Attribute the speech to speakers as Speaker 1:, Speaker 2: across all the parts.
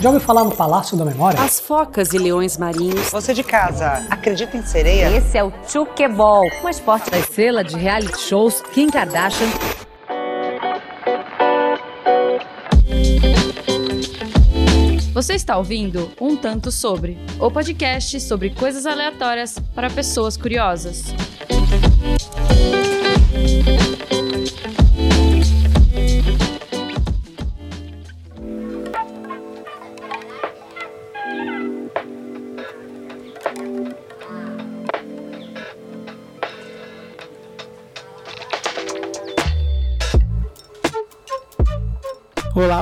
Speaker 1: Já ouviu falar no Palácio da Memória?
Speaker 2: As focas e leões marinhos.
Speaker 3: Você de casa, acredita em sereia?
Speaker 4: Esse é o Chukeball, um esporte da estrela de reality shows Kim Kardashian.
Speaker 5: Você está ouvindo Um Tanto Sobre, o podcast sobre coisas aleatórias para pessoas curiosas.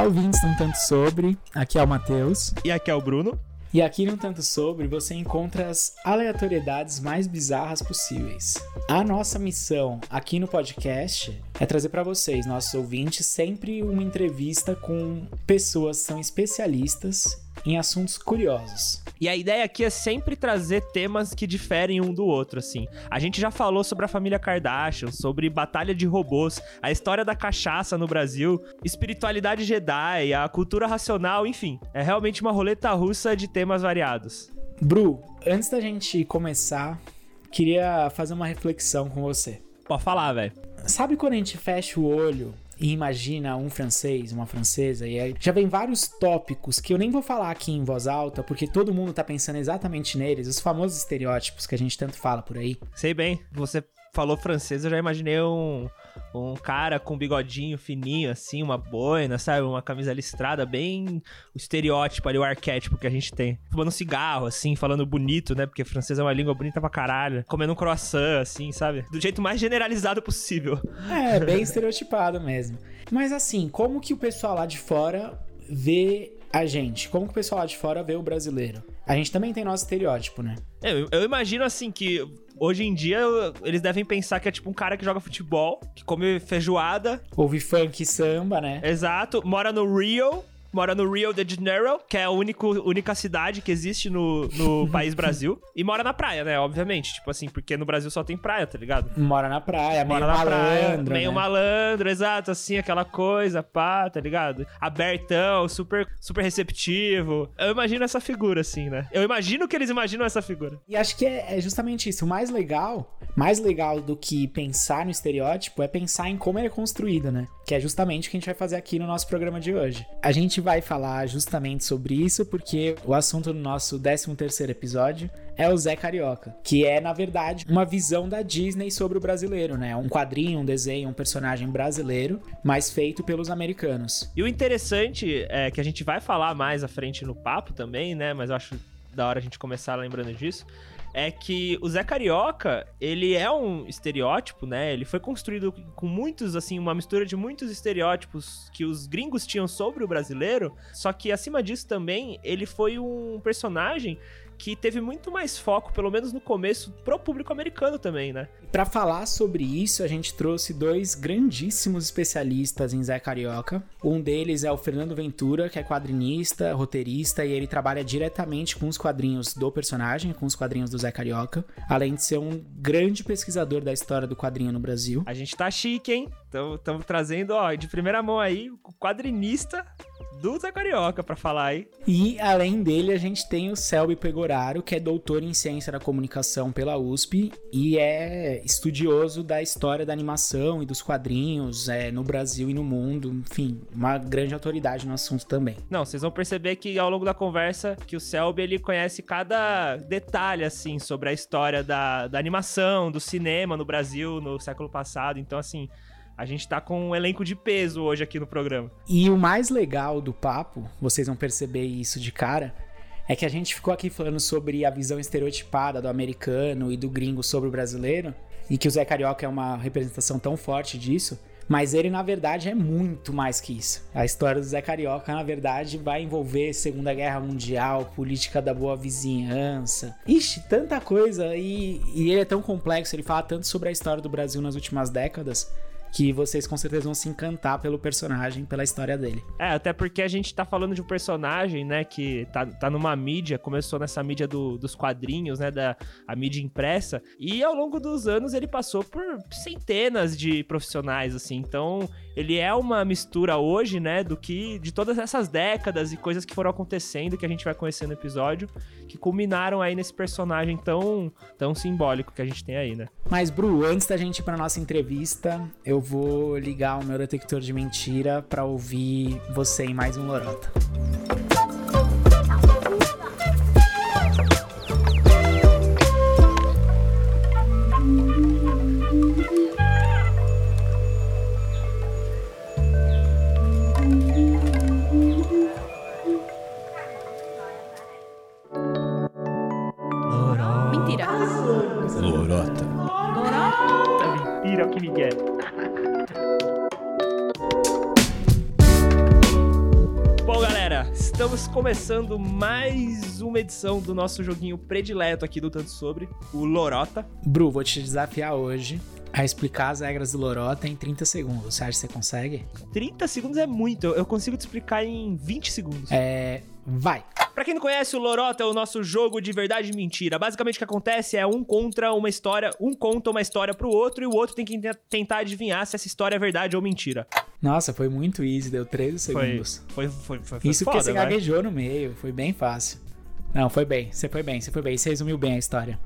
Speaker 6: Ouvintes um tanto sobre. Aqui é o Matheus.
Speaker 7: E aqui é o Bruno.
Speaker 6: E aqui no Tanto Sobre você encontra as aleatoriedades mais bizarras possíveis. A nossa missão aqui no podcast é trazer para vocês, nossos ouvintes, sempre uma entrevista com pessoas que são especialistas em assuntos curiosos.
Speaker 7: E a ideia aqui é sempre trazer temas que diferem um do outro, assim. A gente já falou sobre a família Kardashian, sobre batalha de robôs, a história da cachaça no Brasil, espiritualidade Jedi, a cultura racional, enfim. É realmente uma roleta russa de temas variados.
Speaker 6: Bru, antes da gente começar, queria fazer uma reflexão com você.
Speaker 7: Pode falar, velho.
Speaker 6: Sabe quando a gente fecha o olho e imagina um francês, uma francesa, e aí já vem vários tópicos que eu nem vou falar aqui em voz alta, porque todo mundo tá pensando exatamente neles, os famosos estereótipos que a gente tanto fala por aí.
Speaker 7: Sei bem, você falou francês, eu já imaginei um, um cara com um bigodinho fininho, assim, uma boina, sabe? Uma camisa listrada, bem o estereótipo ali, o arquétipo que a gente tem. Fumando um cigarro, assim, falando bonito, né? Porque francês é uma língua bonita pra caralho. Comendo um croissant, assim, sabe? Do jeito mais generalizado possível.
Speaker 6: É, bem estereotipado mesmo. Mas assim, como que o pessoal lá de fora vê a gente? Como que o pessoal lá de fora vê o brasileiro? A gente também tem nosso estereótipo, né?
Speaker 7: Eu, eu imagino assim que hoje em dia eles devem pensar que é tipo um cara que joga futebol, que come feijoada.
Speaker 6: Ouve funk e samba, né?
Speaker 7: Exato, mora no Rio mora no Rio de Janeiro, que é a único, única cidade que existe no, no país Brasil. E mora na praia, né? Obviamente. Tipo assim, porque no Brasil só tem praia, tá ligado?
Speaker 6: Mora na praia,
Speaker 7: mora
Speaker 6: meio
Speaker 7: na
Speaker 6: malandro.
Speaker 7: praia, meio
Speaker 6: né?
Speaker 7: malandro, exato, assim, aquela coisa, pá, tá ligado? Abertão, super, super receptivo. Eu imagino essa figura, assim, né? Eu imagino que eles imaginam essa figura.
Speaker 6: E acho que é, é justamente isso. O mais legal, mais legal do que pensar no estereótipo é pensar em como ele é construído, né? Que é justamente o que a gente vai fazer aqui no nosso programa de hoje. A gente vai falar justamente sobre isso porque o assunto do nosso 13 terceiro episódio é o Zé Carioca, que é, na verdade, uma visão da Disney sobre o brasileiro, né? Um quadrinho, um desenho, um personagem brasileiro, mas feito pelos americanos.
Speaker 7: E o interessante é que a gente vai falar mais à frente no papo também, né? Mas eu acho da hora a gente começar lembrando disso é que o Zé Carioca, ele é um estereótipo, né? Ele foi construído com muitos, assim, uma mistura de muitos estereótipos que os gringos tinham sobre o brasileiro, só que acima disso também, ele foi um personagem que teve muito mais foco, pelo menos no começo, pro público americano também, né?
Speaker 6: Para falar sobre isso, a gente trouxe dois grandíssimos especialistas em Zé Carioca. Um deles é o Fernando Ventura, que é quadrinista, roteirista e ele trabalha diretamente com os quadrinhos do personagem, com os quadrinhos do Zé Carioca, além de ser um grande pesquisador da história do quadrinho no Brasil.
Speaker 7: A gente tá chique, hein? Estamos trazendo, ó, de primeira mão aí, o quadrinista do Zé Carioca pra falar aí.
Speaker 6: E além dele, a gente tem o Selby Pegoraro, que é doutor em ciência da comunicação pela USP e é estudioso da história da animação e dos quadrinhos é, no Brasil e no mundo. Enfim, uma grande autoridade no assunto também.
Speaker 7: Não, vocês vão perceber que ao longo da conversa que o Selby ele conhece cada detalhe assim sobre a história da, da animação, do cinema no Brasil no século passado. Então, assim, a gente tá com um elenco de peso hoje aqui no programa.
Speaker 6: E o mais legal do papo, vocês vão perceber isso de cara, é que a gente ficou aqui falando sobre a visão estereotipada do americano e do gringo sobre o brasileiro, e que o Zé Carioca é uma representação tão forte disso, mas ele na verdade é muito mais que isso. A história do Zé Carioca, na verdade, vai envolver Segunda Guerra Mundial, política da boa vizinhança. Ixi, tanta coisa, e, e ele é tão complexo, ele fala tanto sobre a história do Brasil nas últimas décadas que vocês com certeza vão se encantar pelo personagem, pela história dele.
Speaker 7: É, até porque a gente tá falando de um personagem, né, que tá, tá numa mídia, começou nessa mídia do, dos quadrinhos, né, da a mídia impressa, e ao longo dos anos ele passou por centenas de profissionais, assim, então ele é uma mistura hoje, né, do que, de todas essas décadas e coisas que foram acontecendo, que a gente vai conhecer no episódio, que culminaram aí nesse personagem tão, tão simbólico que a gente tem aí, né.
Speaker 6: Mas, Bru, antes da gente ir pra nossa entrevista, eu vou ligar o meu detector de mentira pra ouvir você em mais um Lorota.
Speaker 5: Mentira.
Speaker 1: Lorota.
Speaker 7: Tá mentira, o que Miguel. Bom, estamos começando mais uma edição do nosso joguinho predileto aqui do Tanto Sobre, o Lorota.
Speaker 6: Bru, vou te desafiar hoje a explicar as regras do Lorota em 30 segundos. Você acha que você consegue?
Speaker 7: 30 segundos é muito, eu- consigo te explicar em 20 segundos.
Speaker 6: É. Vai!
Speaker 7: Pra quem não conhece, o Lorota é o nosso jogo de verdade e mentira. Basicamente o que acontece é um contra uma história, um conta uma história pro outro e o outro tem que te- tentar adivinhar se essa história é verdade ou mentira.
Speaker 6: Nossa, foi muito easy, deu 13
Speaker 7: Foi,
Speaker 6: segundos.
Speaker 7: foi, foi, foi, foi
Speaker 6: Isso
Speaker 7: foda,
Speaker 6: porque você gaguejou no meio, foi bem fácil. Não, foi bem, você foi bem, você foi bem, você resumiu bem a história.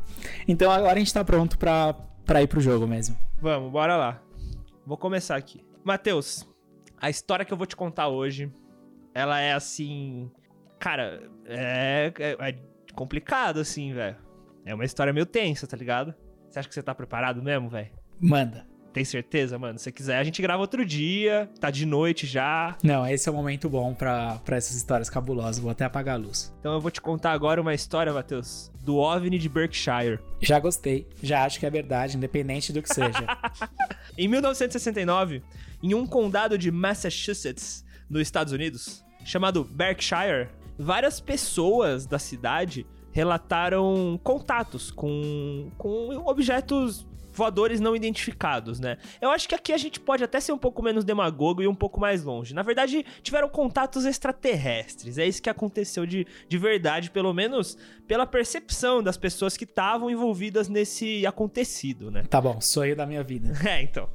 Speaker 6: Então agora a gente tá pronto pra, pra ir pro jogo mesmo.
Speaker 7: Vamos, bora lá. Vou começar aqui. Matheus, a história que eu vou te contar hoje, ela é assim. Cara, é, é, é complicado, assim, velho. É uma história meio tensa, tá ligado? Você acha que você tá preparado mesmo, velho?
Speaker 6: Manda.
Speaker 7: Tem certeza, mano? Se você quiser, a gente grava outro dia, tá de noite já.
Speaker 6: Não, esse é o momento bom pra, pra essas histórias cabulosas. Vou até apagar a luz.
Speaker 7: Então eu vou te contar agora uma história, Matheus, do OVNI de Berkshire.
Speaker 6: Já gostei, já acho que é verdade, independente do que seja.
Speaker 7: Em 1969, em um condado de Massachusetts, nos Estados Unidos, chamado Berkshire, várias pessoas da cidade relataram contatos com, com objetos voadores não identificados, né? Eu acho que aqui a gente pode até ser um pouco menos demagogo e um pouco mais longe. Na verdade, tiveram contatos extraterrestres. É isso que aconteceu de, de verdade, pelo menos pela percepção das pessoas que estavam envolvidas nesse acontecido, né?
Speaker 6: tá bom, sonho da minha vida.
Speaker 7: É, então.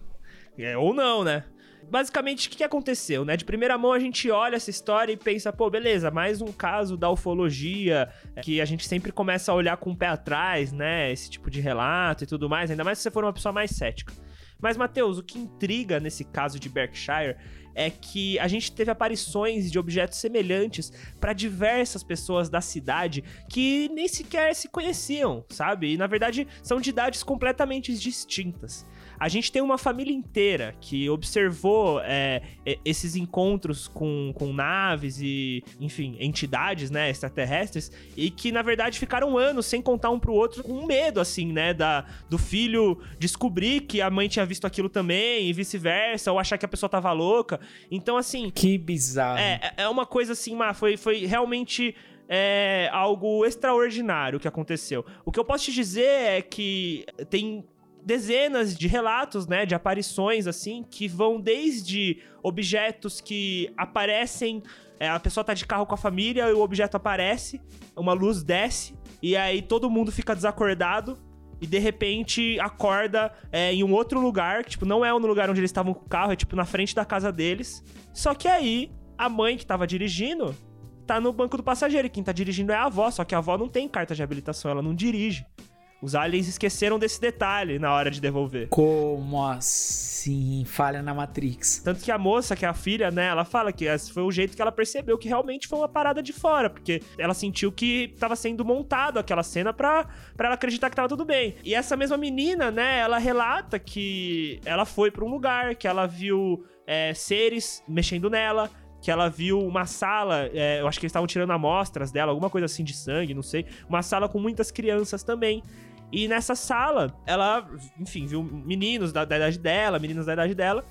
Speaker 7: É, ou não, né? Basicamente, o que aconteceu, né? De primeira mão, a gente olha essa história e pensa, pô, beleza, mais um caso da ufologia, é, que a gente sempre começa a olhar com o pé atrás, né? Esse tipo de relato e tudo mais, ainda mais se você for uma pessoa mais cética. Mas, Matheus, o que intriga nesse caso de Berkshire é que a gente teve aparições de objetos semelhantes para diversas pessoas da cidade que nem sequer se conheciam, sabe? E na verdade são de idades completamente distintas. A gente tem uma família inteira que observou é, e- esses encontros com, com naves e, enfim, entidades, né, extraterrestres, e que, na verdade, ficaram anos sem contar um pro outro com medo, assim, né, da, do filho descobrir que a mãe tinha visto aquilo também e vice-versa, ou achar que a pessoa tava louca. Então, assim,
Speaker 6: Que bizarro.
Speaker 7: é, é uma coisa assim, Má, foi, foi realmente é, algo extraordinário que aconteceu. O que eu posso te dizer é que tem dezenas de relatos, né, de aparições assim, que vão desde objetos que aparecem, é, a pessoa tá de carro com a família e o objeto aparece, uma luz desce e aí todo mundo fica desacordado e de repente acorda é, em um outro lugar, que tipo, não é no lugar onde eles estavam com o carro, é tipo na frente da casa deles. Só que aí a mãe que tava dirigindo tá no banco do passageiro, e quem tá dirigindo é a avó, só que a avó não tem carta de habilitação, ela não dirige. Os aliens esqueceram desse detalhe na hora de devolver.
Speaker 6: Como assim? Falha na Matrix.
Speaker 7: Tanto que a moça, que é a filha, né, ela fala que esse foi o jeito que ela percebeu que realmente foi uma parada de fora, porque ela sentiu que tava sendo montado aquela cena pra, pra ela acreditar que tava tudo bem. E essa mesma menina, né, ela relata que ela foi pra um lugar, que ela viu é, seres mexendo nela, que ela viu uma sala, é, eu acho que eles estavam tirando amostras dela, alguma coisa assim de sangue, não sei. Uma sala com muitas crianças também. E nessa sala, ela, enfim, viu meninos da, da idade dela, meninas da idade dela.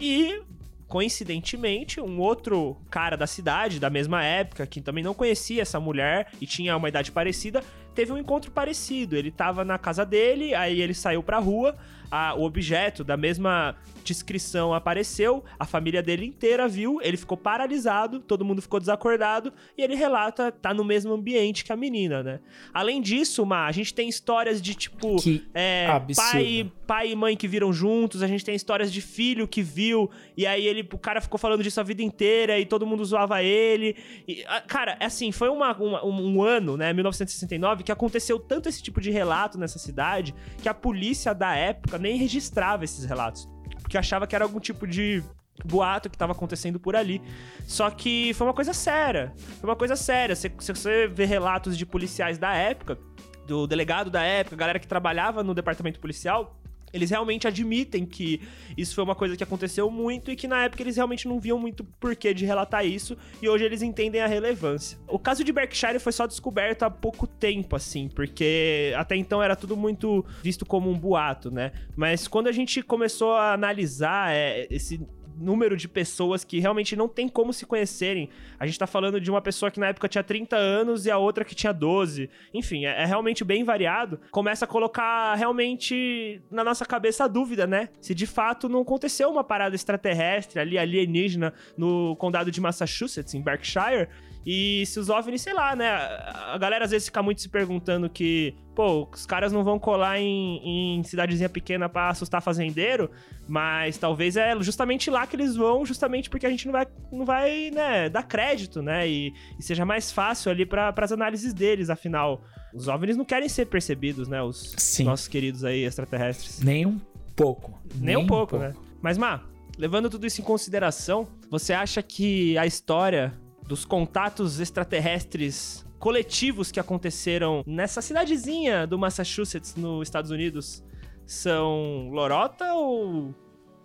Speaker 7: E, coincidentemente, um outro cara da cidade, da mesma época, que também não conhecia essa mulher e tinha uma idade parecida, teve um encontro parecido. Ele tava na casa dele, aí ele saiu pra rua, a- o objeto da mesma descrição apareceu, a família dele inteira viu, ele ficou paralisado, todo mundo ficou desacordado e ele relata tá no mesmo ambiente que a menina, né? Além disso, Ma, a gente tem histórias de tipo é, pai, pai e mãe que viram juntos, a gente tem histórias de filho que viu, e aí ele, o cara ficou falando disso a vida inteira e todo mundo zoava ele. E, ah, cara, é assim, foi uma, uma- um, um ano, né, 1969, que aconteceu tanto esse tipo de relato nessa cidade que a polícia da época nem registrava esses relatos. Porque achava que era algum tipo de boato que tava acontecendo por ali. Só que foi uma coisa séria. Foi uma coisa séria. Se, se você vê relatos de policiais da época, do delegado da época, galera que trabalhava no departamento policial, eles realmente admitem que isso foi uma coisa que aconteceu muito e que na época eles realmente não viam muito porquê de relatar isso e hoje eles entendem a relevância. O caso de Berkshire foi só descoberto há pouco tempo, assim, porque até então era tudo muito visto como um boato, né? Mas quando a gente começou a analisar é, esse número de pessoas que realmente não tem como se conhecerem. A gente tá falando de uma pessoa que na época tinha 30 anos e a outra que tinha 12. Enfim, é, é realmente bem variado. Começa a colocar realmente na nossa cabeça a dúvida, né? Se de fato não aconteceu uma parada extraterrestre ali, alienígena, no condado de Massachusetts, em Berkshire. E se os OVNIs, sei lá, né? A galera às vezes fica muito se perguntando que, pô, os caras não vão colar em, em cidadezinha pequena pra assustar fazendeiro, mas talvez é justamente lá que eles vão, justamente porque a gente não vai, não vai né, dar crédito, né? E, e seja mais fácil ali para as análises deles, afinal. Os OVNIs não querem ser percebidos, né? Os
Speaker 6: Sim.
Speaker 7: nossos queridos aí extraterrestres.
Speaker 6: Nem um pouco.
Speaker 7: Nem, um pouco, né? Mas, Má, levando tudo isso em consideração, você acha que a história dos contatos extraterrestres coletivos que aconteceram nessa cidadezinha do Massachusetts, nos Estados Unidos, são lorota ou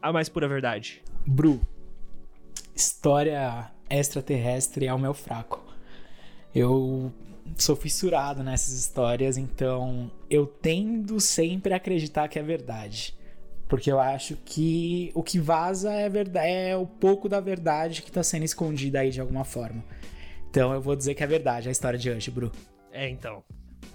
Speaker 7: a mais pura verdade?
Speaker 6: Bru, história extraterrestre é o meu fraco. Eu sou fissurado nessas histórias, então eu tendo sempre a acreditar que é verdade. Porque eu acho que o que vaza é, verdade, é o pouco da verdade que tá sendo escondida aí de alguma forma. Então eu vou dizer que é verdade a história de hoje, Bru.
Speaker 7: É, então.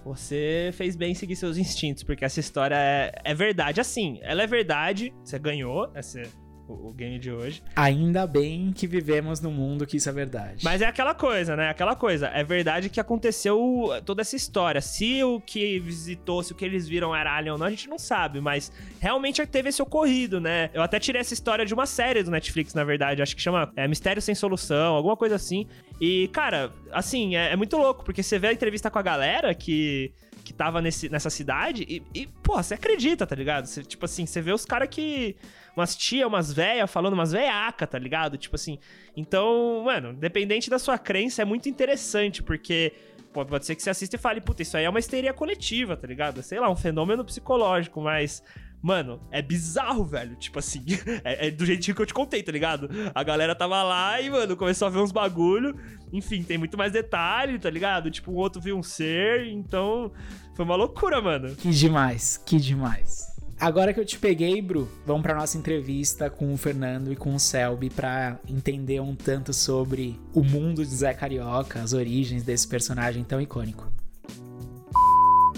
Speaker 7: Você fez bem em seguir seus instintos, porque essa história é, é verdade. Assim, ela é verdade, você ganhou esse, o, o game de hoje.
Speaker 6: Ainda bem que vivemos num mundo que isso é verdade.
Speaker 7: Mas é aquela coisa, né? Aquela coisa. É verdade que aconteceu toda essa história. Se o que visitou, se o que eles viram era alien ou não, a gente não sabe. Mas realmente teve esse ocorrido, né? Eu até tirei essa história de uma série do Netflix, na verdade. Acho que chama é, Mistério Sem Solução, alguma coisa assim. E, cara, assim, é, é muito louco, porque você vê a entrevista com a galera que que tava nesse, nessa cidade e, e, pô, você acredita, tá ligado? Você, tipo assim, você vê os caras que. Umas tia, umas véia falando umas veiaca, tá ligado? Tipo assim. Então, mano, dependente da sua crença, é muito interessante, porque. Pode, pode ser que você assista e fale, puta, isso aí é uma histeria coletiva, tá ligado? Sei lá, um fenômeno psicológico, mas. Mano, é bizarro, velho. Tipo assim, é, é do jeitinho que eu te contei, tá ligado? A galera tava lá e, mano, começou a ver uns bagulho. Enfim, tem muito mais detalhe, tá ligado? Tipo, um outro viu um ser, então. Foi uma loucura, mano.
Speaker 6: Que demais, que demais. Agora que eu te peguei, Bru, vamos pra nossa entrevista com o Fernando e com o Selby pra entender um tanto sobre o mundo de Zé Carioca, as origens desse personagem tão icônico.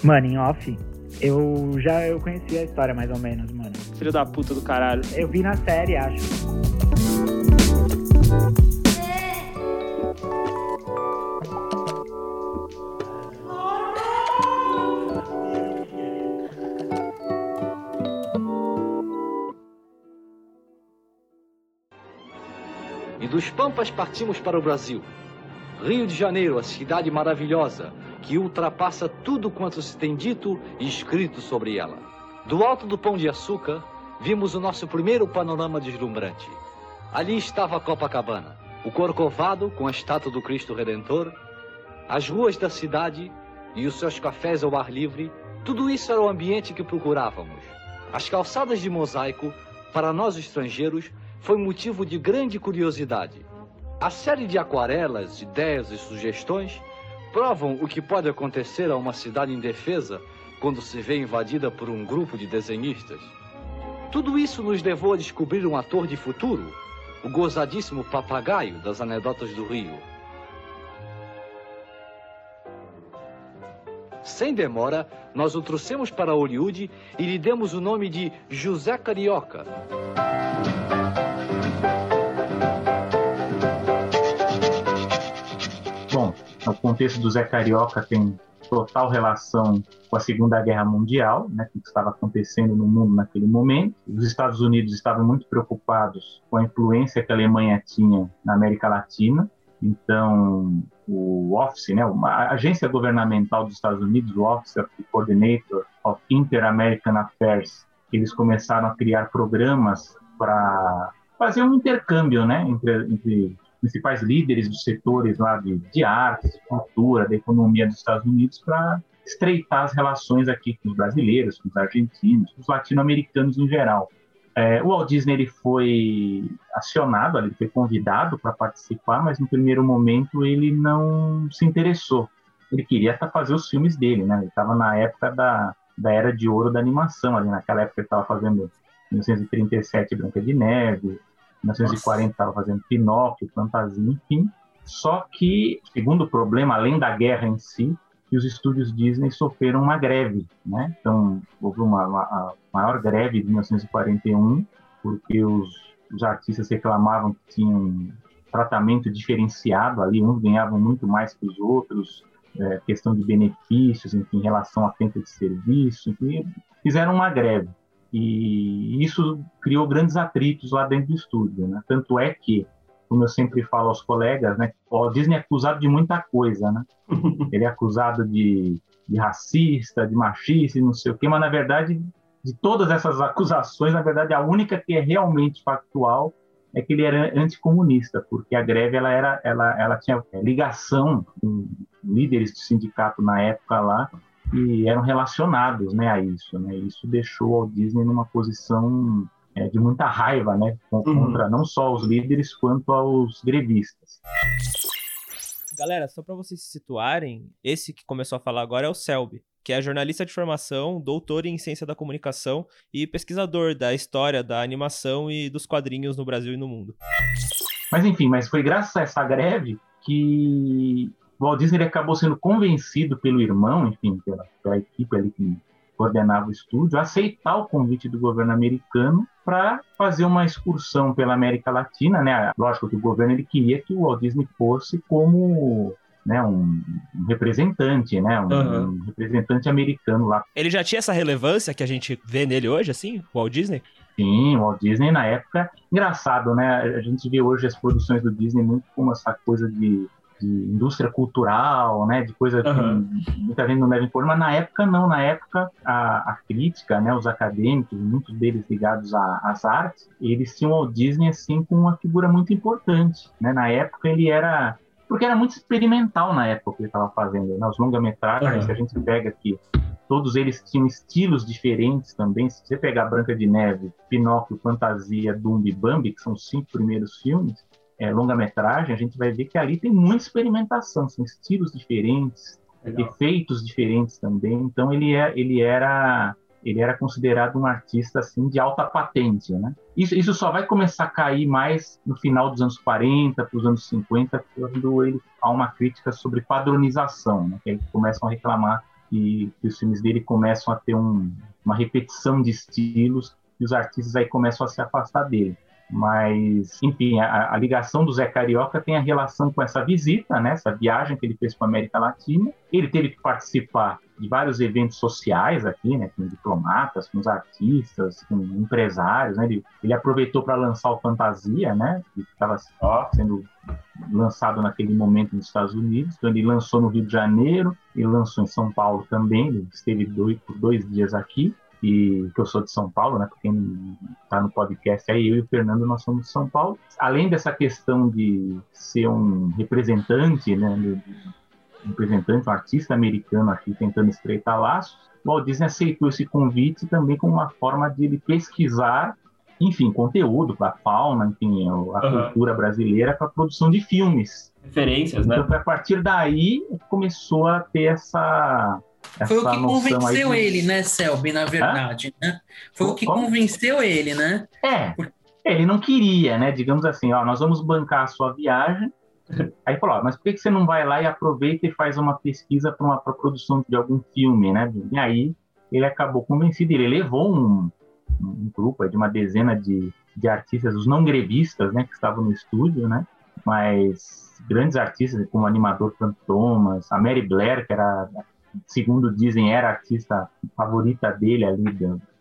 Speaker 8: Mano, em off, eu já eu conhecia a história mais ou menos, mano.
Speaker 7: Filho da puta do caralho.
Speaker 8: Eu vi na série, acho.
Speaker 9: Dos Pampas partimos para o Brasil. Rio de Janeiro, a cidade maravilhosa, que ultrapassa tudo quanto se tem dito e escrito sobre ela. Do alto do Pão de Açúcar, vimos o nosso primeiro panorama deslumbrante. Ali estava Copacabana, o Corcovado com a estátua do Cristo Redentor, as ruas da cidade e os seus cafés ao ar livre, tudo isso era o ambiente que procurávamos. As calçadas de mosaico, para nós estrangeiros, foi motivo de grande curiosidade. A série de aquarelas, ideias e sugestões provam o que pode acontecer a uma cidade indefesa quando se vê invadida por um grupo de desenhistas. Tudo isso nos levou a descobrir um ator de futuro, o gozadíssimo papagaio das anedotas do Rio. Sem demora, nós o trouxemos para Hollywood e lhe demos o nome de José Carioca.
Speaker 10: Contexto do Zé Carioca tem total relação com a Segunda Guerra Mundial, né, que estava acontecendo no mundo naquele momento. Os Estados Unidos estavam muito preocupados com a influência que a Alemanha tinha na América Latina. Então, o Office, né, uma agência governamental dos Estados Unidos, o Office of the Coordinator of Inter-American Affairs, eles começaram a criar programas para fazer um intercâmbio né, entre, entre principais líderes dos setores lá de, de artes, de cultura, da economia dos Estados Unidos para estreitar as relações aqui com os brasileiros, com os argentinos, com os latino-americanos em geral. É, o Walt Disney ele foi acionado, ele foi convidado para participar, mas no primeiro momento ele não se interessou. Ele queria fazer os filmes dele, né? Ele estava na época da, da era de ouro da animação, ali naquela época ele estava fazendo 1937 Branca de Neve, 1940 estava fazendo Pinóquio, Fantasia, enfim. Só que, segundo problema, além da guerra em si, que os estúdios Disney sofreram uma greve, né? Então, houve uma, uma a maior greve de 1941, porque os, os artistas reclamavam que tinham tratamento diferenciado ali, uns ganhavam muito mais que os outros, é, questão de benefícios, enfim, em relação à tempo de serviço, enfim, fizeram uma greve. E isso criou grandes atritos lá dentro do estúdio, né? Tanto é que, como eu sempre falo aos colegas, né? O Disney é acusado de muita coisa, né? Ele é acusado de, de racista, de machista não sei o quê, mas na verdade, de todas essas acusações, na verdade, a única que é realmente factual é que ele era anticomunista, porque a greve ela era, ela, ela tinha ligação com líderes do sindicato na época lá que eram relacionados né, a isso. Né? Isso deixou o Walt Disney numa posição é, de muita raiva né, uhum. contra uhum. não só os líderes quanto aos grevistas.
Speaker 7: Galera, só para vocês se situarem, esse que começou a falar agora é o Selby, que é jornalista de formação, doutor em ciência da comunicação e pesquisador da história da animação e dos quadrinhos no Brasil e no mundo.
Speaker 10: Mas enfim, mas foi graças a essa greve que Walt Disney acabou sendo convencido pelo irmão, enfim, pela, pela equipe ali que coordenava o estúdio, a aceitar o convite do governo americano para fazer uma excursão pela América Latina, né? Lógico que o governo ele queria que o Walt Disney fosse como né, um, um representante, né, um, uhum. um, representante americano lá.
Speaker 7: Ele já tinha essa relevância que a gente vê nele hoje, assim, o Walt Disney?
Speaker 10: Sim, o Walt Disney na época, engraçado, né, a gente vê hoje as produções do Disney muito como essa coisa de de indústria cultural, né, de coisa uhum. que muita gente não deve impor, mas na época não, na época a, a crítica, né, os acadêmicos, muitos deles ligados às artes, eles tinham o Disney assim com uma figura muito importante, né, na época ele era porque era muito experimental na época que ele estava fazendo, né, os longa-metragens uhum. que a gente pega aqui, todos eles tinham estilos diferentes também. Se você pegar Branca de Neve, Pinóquio, Fantasia, Dumbo e Bambi, que são os cinco primeiros filmes, é, longa-metragem, a gente vai ver que ali tem muita experimentação, são estilos diferentes, Legal. efeitos diferentes também. Então ele, é, ele era ele era considerado um artista assim de alta patente, né? Isso, isso só vai começar a cair mais no final dos anos 40 para os anos 50, quando ele há uma crítica sobre padronização, né? Que eles começam a reclamar que, que os filmes dele começam a ter um, uma repetição de estilos e os artistas aí começam a se afastar dele. Mas, enfim, a, a, ligação do Zé Carioca tem a relação com essa visita, né, essa viagem que ele fez para a América Latina. Ele teve que participar de vários eventos sociais aqui, né, com diplomatas, com os artistas, com empresários. Né, ele, ele aproveitou para lançar o Fantasia, né, que estava sendo lançado naquele momento nos Estados Unidos. Então, ele lançou no Rio de Janeiro, ele lançou em São Paulo também. Ele esteve dois, por dois dias aqui que, que eu sou de São Paulo, né? quem está no podcast aí, eu e o Fernando, nós somos de São Paulo. Além dessa questão de ser um representante, né? Um representante, um artista americano aqui tentando estreitar laços, o Walt Disney aceitou esse convite também como uma forma de ele pesquisar, enfim, conteúdo para a fauna, enfim, a uhum. cultura brasileira para a produção de filmes.
Speaker 7: Referências, né?
Speaker 10: Então, a partir daí, começou a ter essa
Speaker 6: foi o que convenceu de... ele, né, Selby, na verdade, Hã? né? Foi o que Como? convenceu ele, né?
Speaker 10: É, ele não queria, né? Digamos assim, ó, nós vamos bancar a sua viagem, Aí falou, mas por que você não vai lá e aproveita e faz uma pesquisa para uma pra produção de algum filme, né? E aí ele acabou convencido, ele levou um, um grupo de uma dezena de, de artistas, os não grevistas, né, que estavam no estúdio, né? Mas grandes artistas como o animador Frank Thomas, a Mary Blair, que era segundo dizem, era a artista favorita dele ali,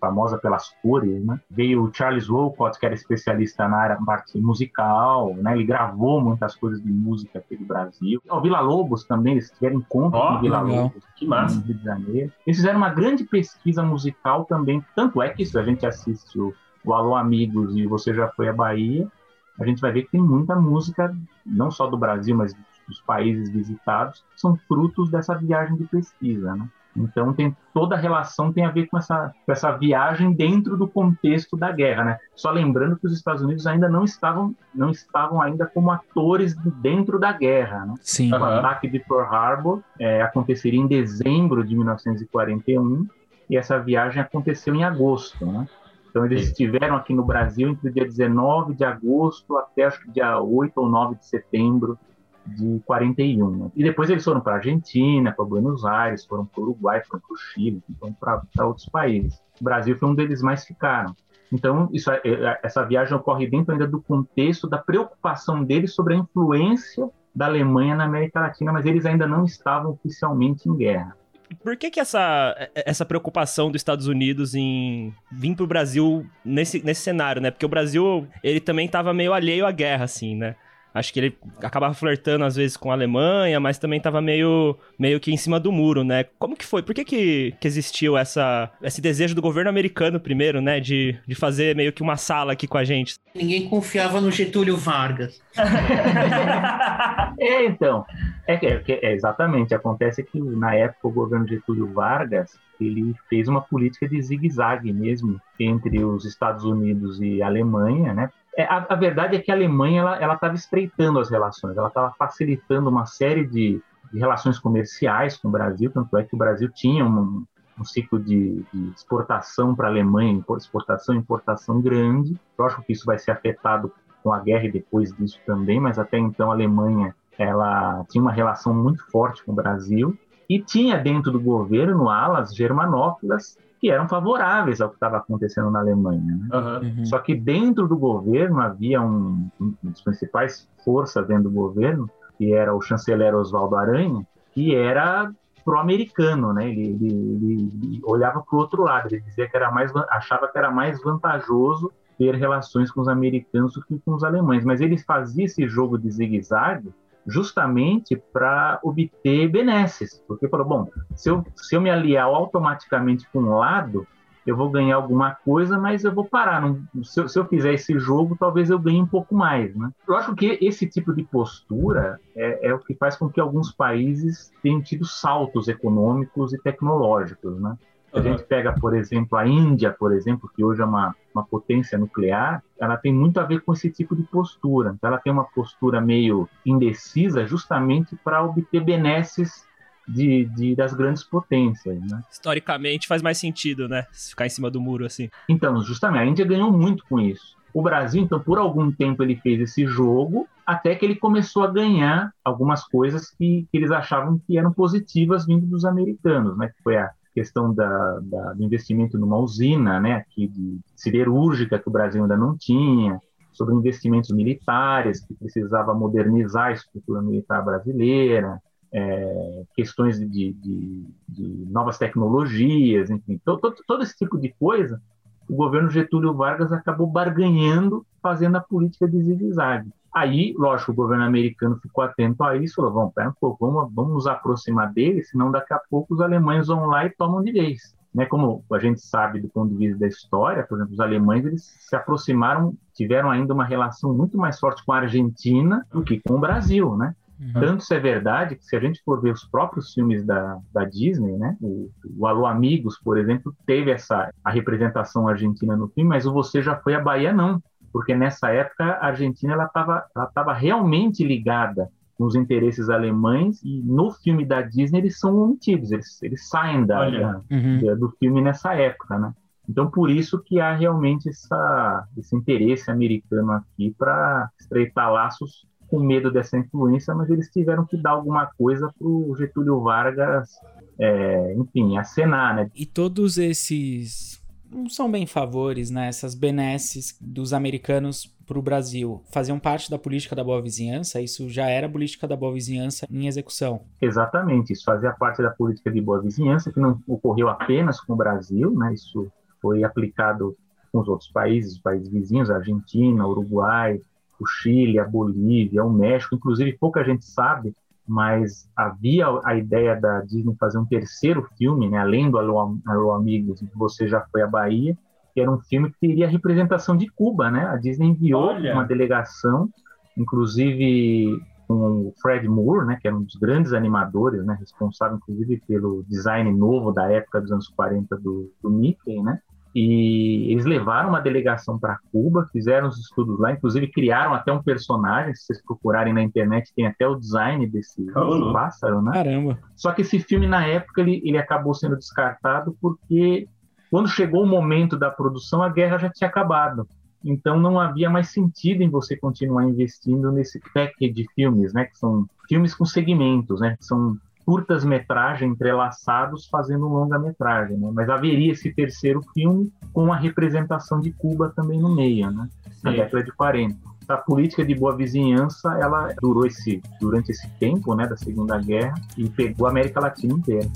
Speaker 10: famosa pelas cores, né? Veio o Charles Wolcott, que era especialista na área parte musical, né? Ele gravou muitas coisas de música aqui do Brasil. O Vila Lobos também, eles tiveram encontro oh, com o Vila legal. Lobos, que massa. no Rio de Janeiro. Eles fizeram uma grande pesquisa musical também, tanto é que isso, a gente assiste o, o Alô Amigos e Você Já Foi à Bahia, a gente vai ver que tem muita música, não só do Brasil, mas dos países visitados, são frutos dessa viagem de pesquisa, né? Então tem toda a relação tem a ver com essa, com essa viagem dentro do contexto da guerra, né? Só lembrando que os Estados Unidos ainda não estavam não estavam ainda como atores dentro da guerra, né?
Speaker 6: Sim.
Speaker 10: O ataque de Pearl Harbor é, aconteceria em dezembro de 1941 e essa viagem aconteceu em agosto, né? Então eles estiveram aqui no Brasil entre o dia 19 de agosto até acho que dia 8 ou 9 de setembro de 41. Né? E depois eles foram para Argentina, para Buenos Aires, foram para o Uruguai, foram para o Chile, foram para outros países. O Brasil foi um deles mais ficaram. Então, isso, é, é, essa viagem ocorre dentro ainda do contexto da preocupação deles sobre a influência da Alemanha na América Latina, mas eles ainda não estavam oficialmente em guerra.
Speaker 7: Por que, que essa, essa preocupação dos Estados Unidos em vir para o Brasil nesse, nesse cenário, né? Porque o Brasil, ele também estava meio alheio à guerra, assim, né? Acho que ele acabava flertando às vezes com a Alemanha, mas também tava meio, meio que em cima do muro, né? Como que foi? Por que, que, que existiu essa, esse desejo do governo americano primeiro, né? De, de fazer meio que uma sala aqui com a gente?
Speaker 11: Ninguém confiava no Getúlio Vargas.
Speaker 10: é, então. É, que, é, exatamente. Acontece que na época o governo Getúlio Vargas ele fez uma política de zigue-zague mesmo entre os Estados Unidos e a Alemanha, né? É, a, a, verdade é que a Alemanha ela estava estreitando as relações, ela estava facilitando uma série de, de, relações comerciais com o Brasil, tanto é que o Brasil tinha um, um ciclo de, de exportação para a Alemanha, exportação e importação grande. Lógico que isso vai ser afetado com a guerra e depois disso também, mas até então a Alemanha ela tinha uma relação muito forte com o Brasil e tinha dentro do governo alas germanófilas que eram favoráveis ao que estava acontecendo na Alemanha. Né? Uhum. Só que dentro do governo havia um, um das principais forças dentro do governo, que era o chanceler Oswaldo Aranha, que era pró-americano, né? Ele, ele, ele, ele olhava para o outro lado, ele dizia que era mais, achava que era mais vantajoso ter relações com os americanos do que com os alemães, mas ele fazia esse jogo de zigue-zague justamente para obter benesses. Porque falou, bom, se eu, se eu me aliar automaticamente com um lado, eu vou ganhar alguma coisa, mas eu vou parar. Não, se, eu, se, eu, fizer esse jogo, talvez eu ganhe um pouco mais. Né? Eu acho que esse tipo de postura é, é o que faz com que alguns países tenham tido saltos econômicos e tecnológicos. Né? A gente pega, por exemplo, a Índia, por exemplo, que hoje é uma, uma potência nuclear, ela tem muito a ver com esse tipo de postura. Então, ela tem uma postura meio indecisa justamente para obter benesses de, de, das grandes potências, né?
Speaker 7: Historicamente faz mais sentido, né? Ficar em cima do muro assim.
Speaker 10: Então, justamente, a Índia ganhou muito com isso. O Brasil, então, por algum tempo ele fez esse jogo, até que ele começou a ganhar algumas coisas que, que eles achavam que eram positivas vindo dos americanos, né? Que foi a questão da, da, do investimento numa usina, né, aqui de siderúrgica que o Brasil ainda não tinha, sobre investimentos militares que precisava modernizar a estrutura militar brasileira, é, questões de, de, de, novas tecnologias, enfim, todo, todo esse tipo de coisa, o governo Getúlio Vargas acabou barganhando, fazendo a política de zigue-zague. Aí, lógico, o governo americano ficou atento a isso, falou, vamos, pera um pouco, vamos, vamos nos aproximar deles, senão daqui a pouco os alemães vão lá e tomam de vez. Né, como a gente sabe do ponto de vista da história, por exemplo, os alemães eles se aproximaram, tiveram ainda uma relação muito mais forte com a Argentina do que com o Brasil, né? Uhum. Tanto isso é verdade que se a gente for ver os próprios filmes da, da Disney, né, o, o Alô Amigos, por exemplo, teve essa a representação argentina no filme, mas o Você Já Foi à Bahia não porque nessa época a Argentina ela estava ela tava realmente ligada com os interesses alemães e no filme da Disney eles são omitidos, eles, eles saem da, da uhum. do filme nessa época, né? Então por isso que há realmente essa, esse interesse americano aqui para estreitar laços com medo dessa influência, mas eles tiveram que dar alguma coisa para o Getúlio Vargas, é, enfim, acenar, né?
Speaker 6: E todos esses não são bem favores, né? Essas benesses dos americanos para o Brasil faziam parte da política da boa vizinhança? Isso já era política da boa vizinhança em execução?
Speaker 10: Exatamente, isso fazia parte da política de boa vizinhança, que não ocorreu apenas com o Brasil, né? Isso foi aplicado com os outros países, os países vizinhos, a Argentina, Uruguai, o Chile, a Bolívia, o México. Inclusive, pouca gente sabe, mas havia a ideia da Disney fazer um terceiro filme, né, além do Alô, Alô Amigos, você já foi à Bahia, que era um filme que teria representação de Cuba, né? A Disney enviou Olha. uma delegação, inclusive com o Fred Moore, né, que era um dos grandes animadores, né, responsável inclusive pelo design novo da época dos anos 40 do, do Mickey, né? E eles levaram uma delegação para Cuba, fizeram os estudos lá, inclusive criaram até um personagem. Se vocês procurarem na internet, tem até o design desse, desse pássaro, né?
Speaker 6: Caramba!
Speaker 10: Só que esse filme, na época, ele, ele acabou sendo descartado porque quando chegou o momento da produção, a guerra já tinha acabado. Então não havia mais sentido em você continuar investindo nesse pack de filmes, né? Que são filmes com segmentos, né? Que são curtas-metragem entrelaçados fazendo um longa-metragem, né? Mas haveria esse terceiro filme com a representação de Cuba também no meio, né? Na Sim. década de 40. A política de boa vizinhança, ela durou esse, durante esse tempo, né, da Segunda Guerra e pegou a América Latina inteira.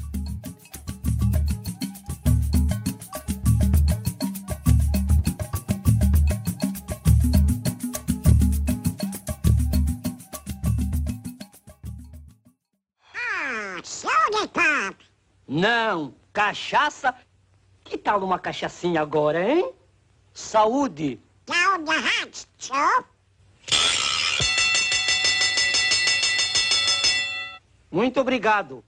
Speaker 12: Não, cachaça? Que tal uma cachaçinha agora, hein? Saúde! Muito obrigado.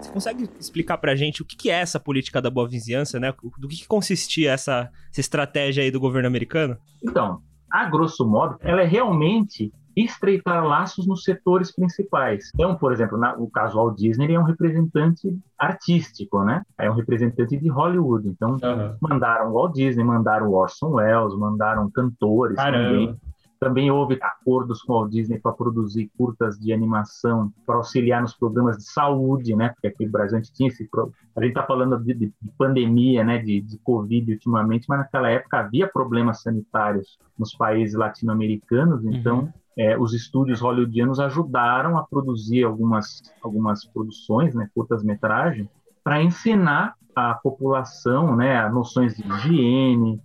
Speaker 7: Você consegue explicar pra gente o que é essa política da boa vizinhança, né? Do que consistia essa, essa estratégia aí do governo americano?
Speaker 10: Então, a grosso modo, ela é realmente estreitar laços nos setores principais. Então, por exemplo, na, o caso Walt Disney ele é um representante artístico, né? É um representante de Hollywood. Então, uhum. mandaram Walt Disney, mandaram Orson Welles, mandaram cantores Caramba. também. Também houve acordos com a Disney para produzir curtas de animação para auxiliar nos programas de saúde, né? Porque aqui no Brasil a gente tinha esse a gente está falando de, de, de, pandemia, né? De, de Covid ultimamente, mas naquela época havia problemas sanitários nos países latino-americanos, então uhum é, os estúdios hollywoodianos ajudaram a produzir algumas, algumas produções, né, curtas-metragem, para ensinar a população né, noções de higiene,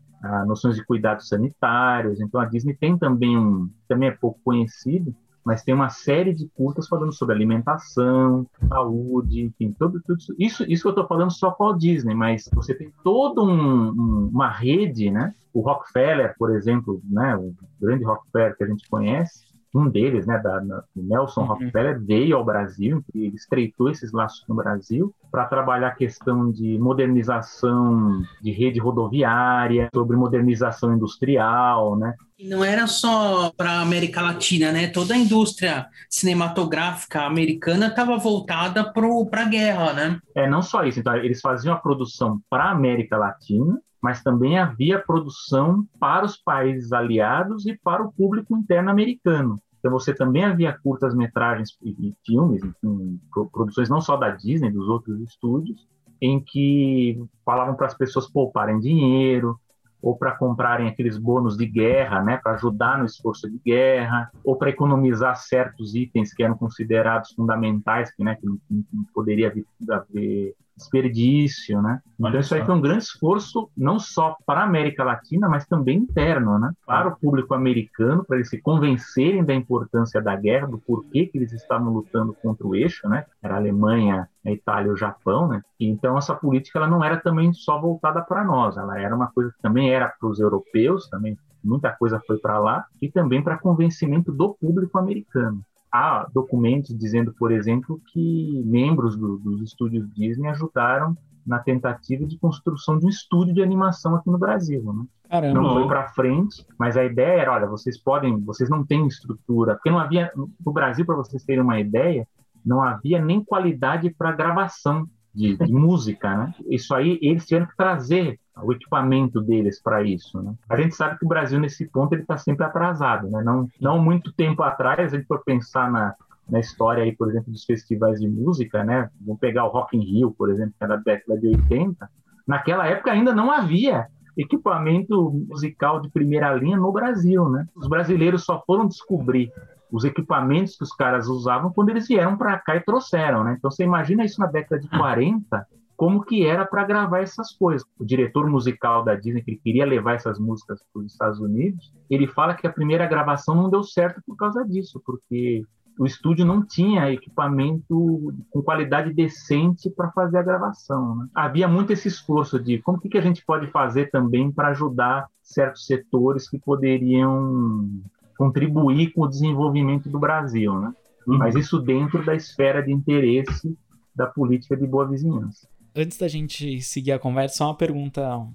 Speaker 10: noções de cuidados sanitários. Então a Disney tem também um, também é pouco conhecido, mas tem uma série de curtas falando sobre alimentação, saúde, enfim, tudo, tudo isso. Isso que eu estou falando só com a Disney, mas você tem toda um, um, uma rede, né? O Rockefeller, por exemplo, né? O grande Rockefeller que a gente conhece, um deles, né, da, Nelson uhum. Rockefeller, veio ao Brasil, ele estreitou esses laços no Brasil para trabalhar a questão de modernização de rede rodoviária, sobre modernização industrial, né?
Speaker 11: E não era só para a América Latina, né? Toda a indústria cinematográfica americana estava voltada para a guerra, né?
Speaker 10: É, não só isso. Então, eles faziam a produção para a América Latina, mas também havia produção para os países aliados e para o público interno americano. Então você também havia curtas-metragens e filmes, enfim, produções não só da Disney, dos outros estúdios, em que falavam para as pessoas pouparem dinheiro, ou para comprarem aqueles bônus de guerra, né, para ajudar no esforço de guerra, ou para economizar certos itens que eram considerados fundamentais, que, né, que não, não poderia haver desperdício, né? Então isso aí foi um grande esforço não só para a América Latina, mas também interno, né? Para o público americano, para eles se convencerem da importância da guerra, do porquê que eles estavam lutando contra o eixo, né? Era a Alemanha, a Itália o Japão, né? E então essa política ela não era também só voltada para nós, ela era uma coisa que também era para os europeus, também muita coisa foi para lá e também para convencimento do público americano há documentos dizendo, por exemplo, que membros do, dos estúdios Disney ajudaram na tentativa de construção de um estúdio de animação aqui no Brasil, né? Caramba. Não foi para frente, mas a ideia era, olha, vocês podem, vocês não têm estrutura, porque não havia no Brasil, para vocês terem uma ideia, não havia nem qualidade para gravação de, de música, né? Isso aí eles tiveram que trazer o equipamento deles para isso. Né? A gente sabe que o Brasil nesse ponto ele está sempre atrasado, né? Não, não muito tempo atrás a gente for pensar na, na história aí, por exemplo, dos festivais de música, né? Vamos pegar o Rock in Rio, por exemplo, que é da década de 80. Naquela época ainda não havia equipamento musical de primeira linha no Brasil, né? Os brasileiros só foram descobrir os equipamentos que os caras usavam quando eles vieram para cá e trouxeram, né? Então você imagina isso na década de 40, como que era para gravar essas coisas. O diretor musical da Disney, que queria levar essas músicas para os Estados Unidos, ele fala que a primeira gravação não deu certo por causa disso, porque o estúdio não tinha equipamento com qualidade decente para fazer a gravação. Né? Havia muito esse esforço de como que a gente pode fazer também para ajudar certos setores que poderiam contribuir com o desenvolvimento do Brasil, né? Uhum. Mas isso dentro da esfera de interesse da política de boa vizinhança.
Speaker 6: Antes da gente seguir a conversa, só uma pergunta,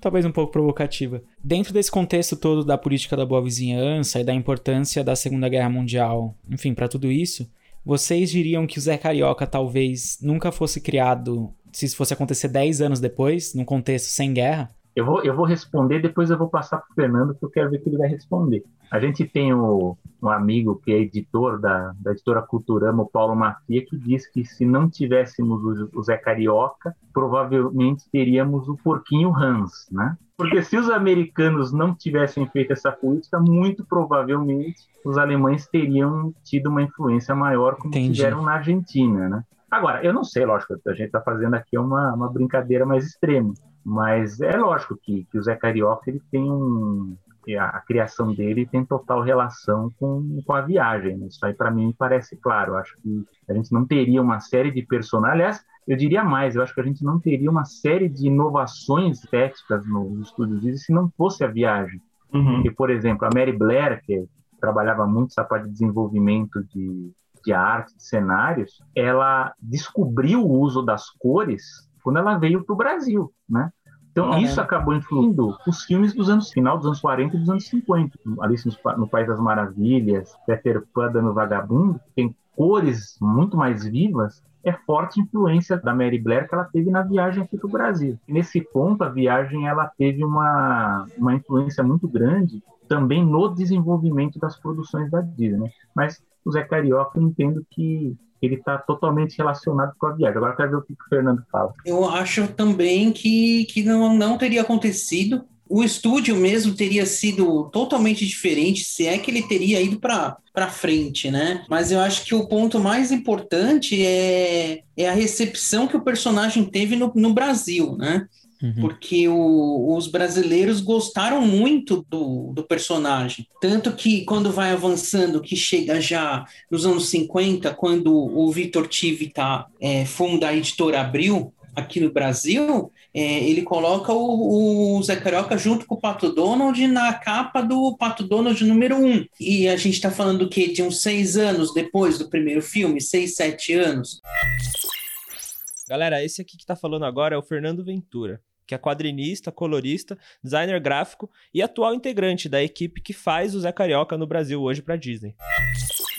Speaker 6: talvez um pouco provocativa. Dentro desse contexto todo da política da boa vizinhança e da importância da Segunda Guerra Mundial, enfim, para tudo isso, vocês diriam que o Zé Carioca talvez nunca fosse criado se isso fosse acontecer 10 anos depois, num contexto sem guerra?
Speaker 10: Eu vou, eu vou responder, depois eu vou passar para o Fernando, que eu quero ver o que ele vai responder. A gente tem o, um amigo que é editor da, da editora Culturama, o Paulo Mafia, que diz que se não tivéssemos o, o Zé Carioca, provavelmente teríamos o Porquinho Hans, né? Porque se os americanos não tivessem feito essa política, muito provavelmente os alemães teriam tido uma influência maior, como Entendi. tiveram na Argentina, né? Agora, eu não sei, lógico, a gente está fazendo aqui uma, uma brincadeira mais extrema, mas é lógico que, que o Zé Carioca ele tem um, a, a, criação dele tem total relação com, com a viagem. Né? Isso aí, para mim, parece claro. Eu acho que a gente não teria uma série de personagens. Aliás, eu diria mais, eu acho que a gente não teria uma série de inovações estéticas no, no Estúdio Disney se não fosse a viagem. Uhum. Porque, por exemplo, a Mary Blair, que trabalhava muito essa parte de desenvolvimento de, de arte, de cenários, ela descobriu o uso das cores quando ela veio para o Brasil, né? Então, ah, isso é. acabou influindo os filmes dos anos final dos anos 40 e dos anos 50. Alice no, no País das Maravilhas, Peter Pan dando Vagabundo, tem cores muito mais vivas, é forte influência da Mary Blair que ela teve na viagem aqui para o Brasil. Nesse ponto, a viagem ela teve uma, uma influência muito grande também no desenvolvimento das produções da Disney. Mas o Zé Carioca, eu entendo que ele está totalmente relacionado com a viagem. Agora eu quero ver o que o Fernando fala.
Speaker 11: Eu acho também que, que não, não teria acontecido. O estúdio mesmo teria sido totalmente diferente, se é que ele teria ido para frente, né? Mas eu acho que o ponto mais importante é, é a recepção que o personagem teve no, no Brasil, né? Uhum. Porque o, os brasileiros gostaram muito do, do personagem. Tanto que quando vai avançando, que chega já nos anos 50, quando o Vitor Tive tá, é, funda a editora Abril, aqui no Brasil, é, ele coloca o, o, Zé Carioca junto com o Pato Donald na capa do Pato Donald número 1. Um. E a gente está falando que de uns seis anos depois do primeiro filme, seis, sete anos.
Speaker 7: Galera, esse aqui que está falando agora é o Fernando Ventura que é quadrinista, colorista, designer gráfico e atual integrante da equipe que faz o Zé Carioca no Brasil hoje para Disney.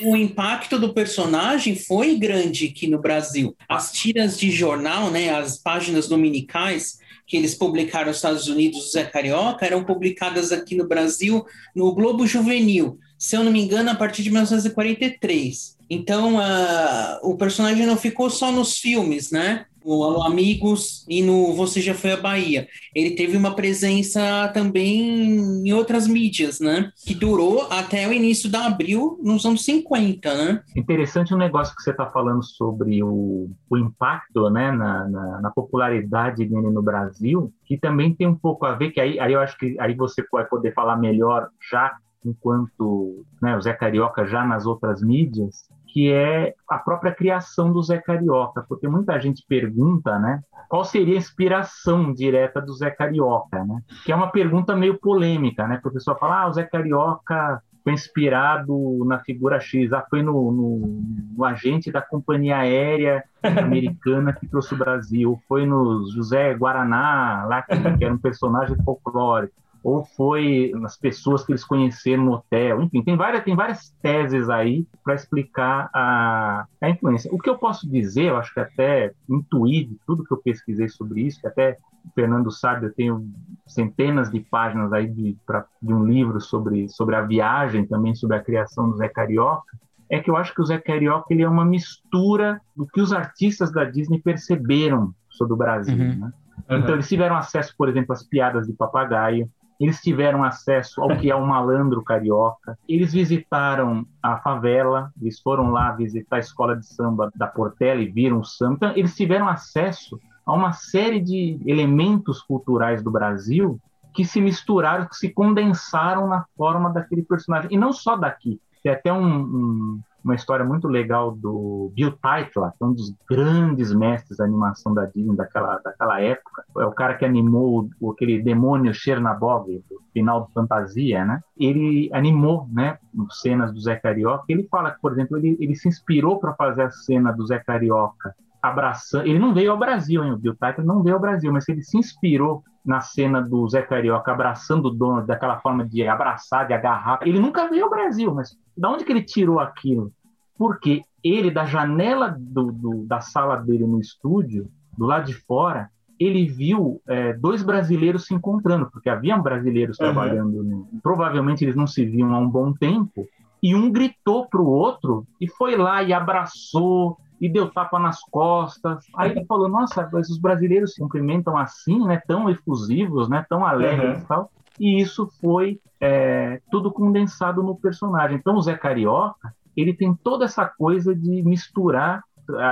Speaker 11: O impacto do personagem foi grande aqui no Brasil. As tiras de jornal, né, as páginas dominicais que eles publicaram nos Estados Unidos, o Zé Carioca, eram publicadas aqui no Brasil no Globo Juvenil, se eu não me engano, a partir de 1943. Então, uh, o personagem não ficou só nos filmes, né? No Amigos e no Você Já Foi à Bahia. Ele teve uma presença também em outras mídias, né? Que durou até o início da Abril, nos anos 50, né?
Speaker 10: Interessante um negócio que você está falando sobre o, o impacto, né, na, na, na, popularidade dele no Brasil, que também tem um pouco a ver, que aí, aí eu acho que aí você vai poder falar melhor já enquanto né, o Zé Carioca já nas outras mídias, que é a própria criação do Zé Carioca, porque muita gente pergunta, né, qual seria a inspiração direta do Zé Carioca, né? Que é uma pergunta meio polêmica, né? Porque a pessoa fala, ah, o Zé Carioca foi inspirado na figura X, ah, foi no, no, no agente da companhia aérea americana que trouxe o Brasil, foi no José Guaraná, lá que, que era um personagem folclórico ou foi nas pessoas que eles conheceram no hotel. Enfim, tem várias, tem várias teses aí para explicar a, a influência. O que eu posso dizer, eu acho que até intuir de tudo que eu pesquisei sobre isso, que até o Fernando sabe, eu tenho centenas de páginas aí de, pra, de um livro sobre, sobre a viagem, também sobre a criação do Zé Carioca, é que eu acho que o Zé Carioca ele é uma mistura do que os artistas da Disney perceberam sobre o Brasil. Uhum. Né? Então, eles tiveram acesso, por exemplo, às piadas de papagaio, eles tiveram acesso ao que é o malandro carioca, eles visitaram a favela, eles foram lá visitar a escola de samba da Portela e viram o samba. Então, eles tiveram acesso a uma série de elementos culturais do Brasil que se misturaram, que se condensaram na forma daquele personagem. E não só daqui. Tem até um, um uma história muito legal do Bill Tytla, que é um dos grandes mestres da animação da Disney daquela, daquela época. É o cara que animou o, aquele demônio Chernabog, do final do Fantasia, né? Ele animou, né, cenas do Zé Carioca. Ele fala que, por exemplo, ele, ele se inspirou para fazer a cena do Zé Carioca abraçando. Ele não veio ao Brasil, hein? O Bill Tytla não veio ao Brasil, mas ele se inspirou na cena do Zé Carioca abraçando o dono daquela forma de abraçar, de agarrar. Ele nunca veio ao Brasil, mas da onde que ele tirou aquilo? Porque ele, da janela do, do, da sala dele no estúdio, do lado de fora, ele viu é, dois brasileiros se encontrando, porque haviam brasileiros uhum. trabalhando. No... Provavelmente eles não se viam há um bom tempo. E um gritou para o outro e foi lá e abraçou e deu tapa nas costas. Aí ele falou: Nossa, mas os brasileiros se cumprimentam assim, né? Tão efusivos, né? Tão alegres uhum. e tal. E isso foi é, tudo condensado no personagem. Então, o Zé Carioca, ele tem toda essa coisa de misturar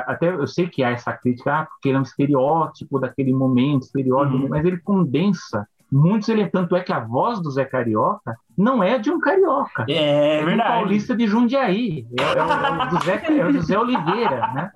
Speaker 10: até eu sei que há essa crítica, ah, porque ele é um estereótipo daquele momento, estereótipo, uhum. mas ele condensa muitos ele tanto é que a voz do Zé Carioca não é de um carioca.
Speaker 11: É, é
Speaker 10: verdade. um paulista de Jundiaí. É, é, o, é, do Zé, é o José Oliveira, né?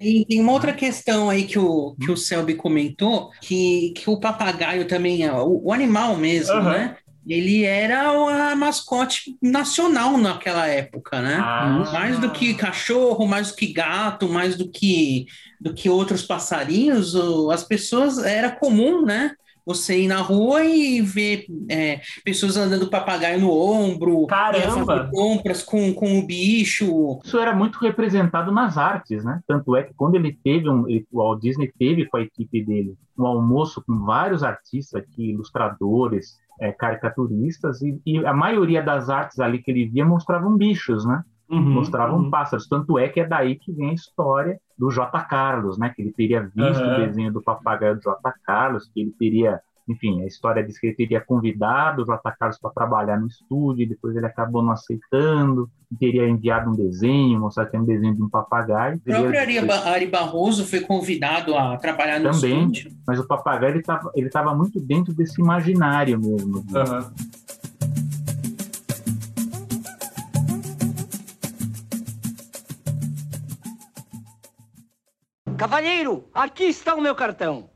Speaker 11: E tem uma outra questão aí que o, que o Selby comentou, que, que o papagaio também é o, o animal mesmo, uhum. né? Ele era a mascote nacional naquela época, né? Ah. Mais do que cachorro, mais do que gato, mais do que do que outros passarinhos, as pessoas era comum, né? Você ir na rua e ver é, pessoas andando papagaio no ombro,
Speaker 7: Caramba!
Speaker 11: compras com, com o bicho.
Speaker 10: Isso era muito representado nas artes, né? Tanto é que quando ele teve um, o Walt Disney teve com a equipe dele um almoço com vários artistas aqui, ilustradores, é, caricaturistas, e, e, a maioria das artes ali que ele via mostravam bichos, né? Uhum, mostravam uhum. pássaros. Tanto é que é daí que vem a história do J. Carlos, né? Que ele teria visto uhum. o desenho do papagaio do J. Carlos, que ele teria, enfim, a história diz que ele teria convidado o J. Carlos para trabalhar no estúdio, e depois ele acabou não aceitando, teria enviado um desenho, mostrar que é um desenho de um papagaio. O
Speaker 11: próprio Ari, Ari Barroso foi convidado a trabalhar no
Speaker 10: Também,
Speaker 11: estúdio.
Speaker 10: mas o papagaio ele estava ele tava muito dentro desse imaginário mesmo. Uhum.
Speaker 12: Cavalheiro, aqui está o meu cartão.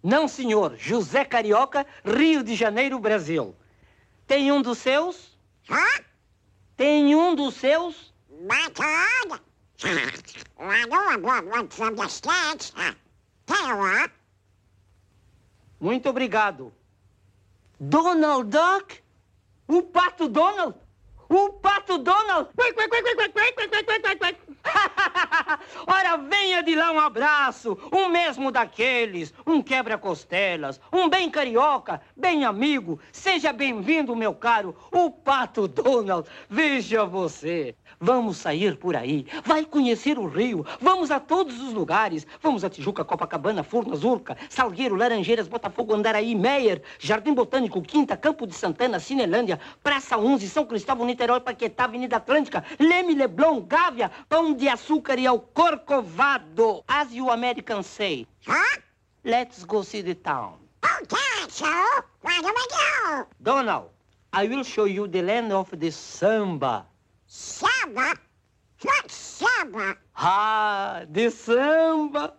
Speaker 12: Não, senhor. José Carioca, Rio de Janeiro, Brasil. Tem um dos seus? Tem um dos seus? Muito obrigado. Donald Duck? O pato Donald? O pato Donald? Ora, venha de lá um abraço, um mesmo daqueles, um quebra-costelas, um bem carioca, bem amigo. Seja bem-vindo, meu caro, o pato Donald. Veja você. Vamos sair por aí, vai conhecer o Rio, vamos a todos os lugares. Vamos a Tijuca, Copacabana, Furnas, Urca, Salgueiro, Laranjeiras, Botafogo, Andaraí, Meier, Jardim Botânico, Quinta, Campo de Santana, Cinelândia, Praça 11, São Cristóvão, Niterói, Paquetá, Avenida Atlântica, Leme, Leblon, Gávea, Pão de Açúcar e ao Corcovado. As you Americans say, huh? let's go see the town. Okay, so where do we go? Donald, I will show you the land of the samba. Samba? What samba? Ah, de samba.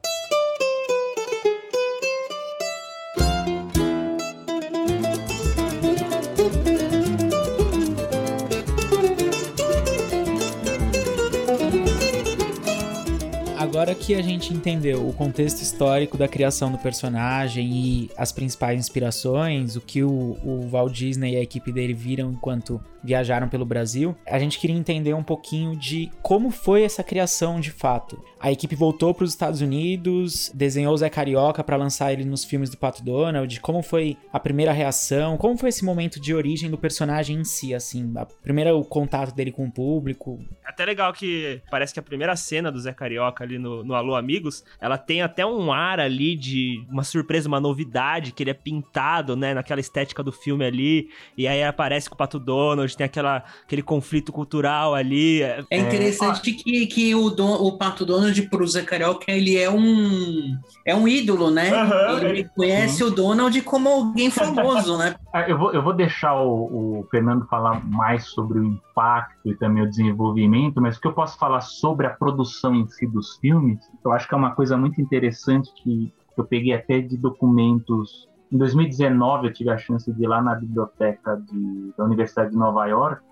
Speaker 6: Agora que a gente entendeu o contexto histórico da criação do personagem e as principais inspirações, o que o, o Walt Disney e a equipe dele viram enquanto viajaram pelo Brasil, a gente queria entender um pouquinho de como foi essa criação de fato. A equipe voltou para os Estados Unidos, desenhou o Zé Carioca para lançar ele nos filmes do Pato Donald, como foi a primeira reação, como foi esse momento de origem do personagem em si, assim, a primeira o contato dele com o público.
Speaker 7: É até legal que parece que a primeira cena do Zé Carioca ali no, no Alô Amigos, ela tem até um ar ali de uma surpresa, uma novidade, que ele é pintado, né, naquela estética do filme ali, e aí aparece com o Pato Donald, tem aquela, aquele conflito cultural ali.
Speaker 11: É interessante é... que, que o, Don, o Pato Donald pro Zé Carioca, ele é um é um ídolo, né? Uhum, ele conhece o Donald como alguém famoso, né?
Speaker 10: Ah, eu vou, eu vou deixar o, o Fernando falar mais sobre o impacto e também o desenvolvimento, mas o que eu posso falar sobre a produção em si dos filmes, eu acho que é uma coisa muito interessante que eu peguei até de documentos em 2019, eu tive a chance de ir lá na biblioteca de, da Universidade de Nova York,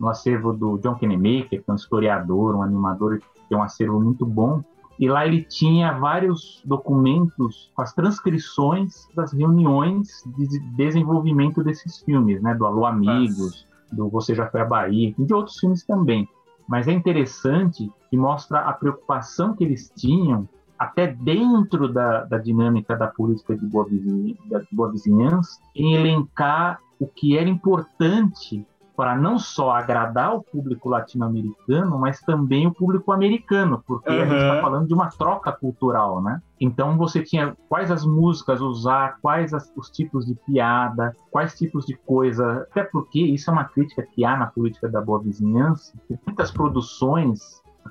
Speaker 10: no acervo do John Kennemaker, que é um historiador, um animador, que tem um acervo muito bom. E lá ele tinha vários documentos com as transcrições das reuniões de desenvolvimento desses filmes, né? Do Alô Amigos, do Você Já Foi à Bahia, e de outros filmes também. Mas é interessante que mostra a preocupação que eles tinham até dentro da, da dinâmica da política de boa vizinhança, em elencar o que era importante para não só agradar o público latino-americano, mas também o público americano, porque uhum. a gente está falando de uma troca cultural, né? Então você tinha quais as músicas usar, quais as, os tipos de piada, quais tipos de coisa, até porque isso é uma crítica que há na política da boa vizinhança, que muitas produções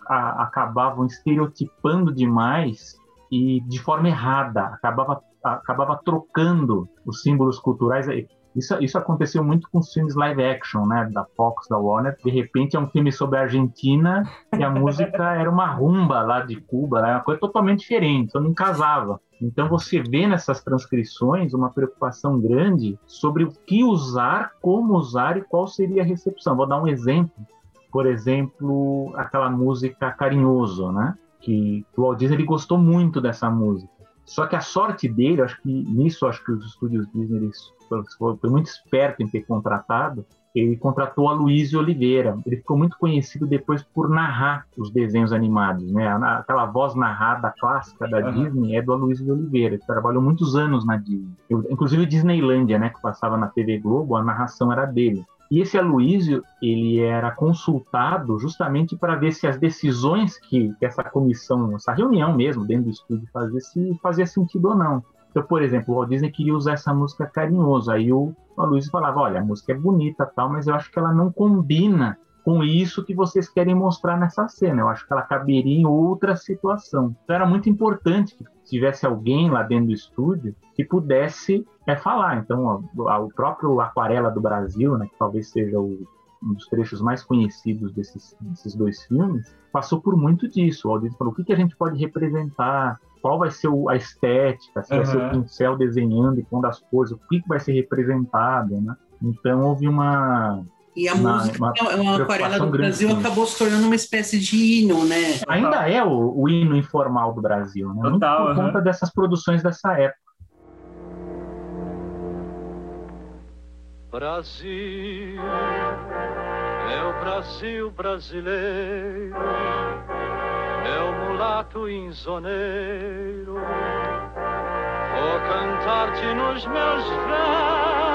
Speaker 10: a, acabavam estereotipando demais e de forma errada, acabava, acabava trocando os símbolos culturais. Isso, isso aconteceu muito com os filmes live action, né, da Fox, da Warner. De repente é um filme sobre a Argentina e a música era uma rumba lá de Cuba, né, uma coisa totalmente diferente, então não casava. Então você vê nessas transcrições uma preocupação grande sobre o que usar, como usar e qual seria a recepção. Vou dar um exemplo por exemplo, aquela música Carinhoso, né? Que o Walt Disney ele gostou muito dessa música. Só que a sorte dele, acho que nisso acho que os estúdios Disney foi, foi muito esperto em ter contratado. Ele contratou a Luiz Oliveira. Ele ficou muito conhecido depois por narrar os desenhos animados, né? Aquela voz narrada clássica da uhum. Disney é do Aloysio Oliveira. Ele trabalhou muitos anos na Disney. Eu, inclusive Disneylândia, né, que passava na TV Globo, a narração era dele. E esse Aloísio, ele era consultado justamente para ver se as decisões que, que essa comissão, essa reunião mesmo, dentro do estúdio, fazia, se fazia sentido ou não. Então, por exemplo, o Walt Disney queria usar essa música carinhoso. Aí o Aloysio falava, olha, a música é bonita tal, mas eu acho que ela não combina com isso que vocês querem mostrar nessa cena. Eu acho que ela caberia em outra situação. Então era muito importante que tivesse alguém lá dentro do estúdio que pudesse é, falar. Então, o próprio Aquarela do Brasil, né, que talvez seja o, um dos trechos mais conhecidos desses, desses dois filmes, passou por muito disso. O Aldito falou: o que, que a gente pode representar? Qual vai ser a estética? Se uhum. vai ser o pincel desenhando e pondo as coisas? O que, que vai ser representado? Né? Então, houve uma,
Speaker 11: e a uma, música, uma, é uma aquarela do Brasil, acabou se tornando uma espécie de hino, né?
Speaker 10: Ainda é o, o hino informal do Brasil, né? Total, Muito por conta dessas produções dessa época.
Speaker 13: Brasil, é o Brasil brasileiro, o mulato insoneiro. Vou cantar-te nos meus versos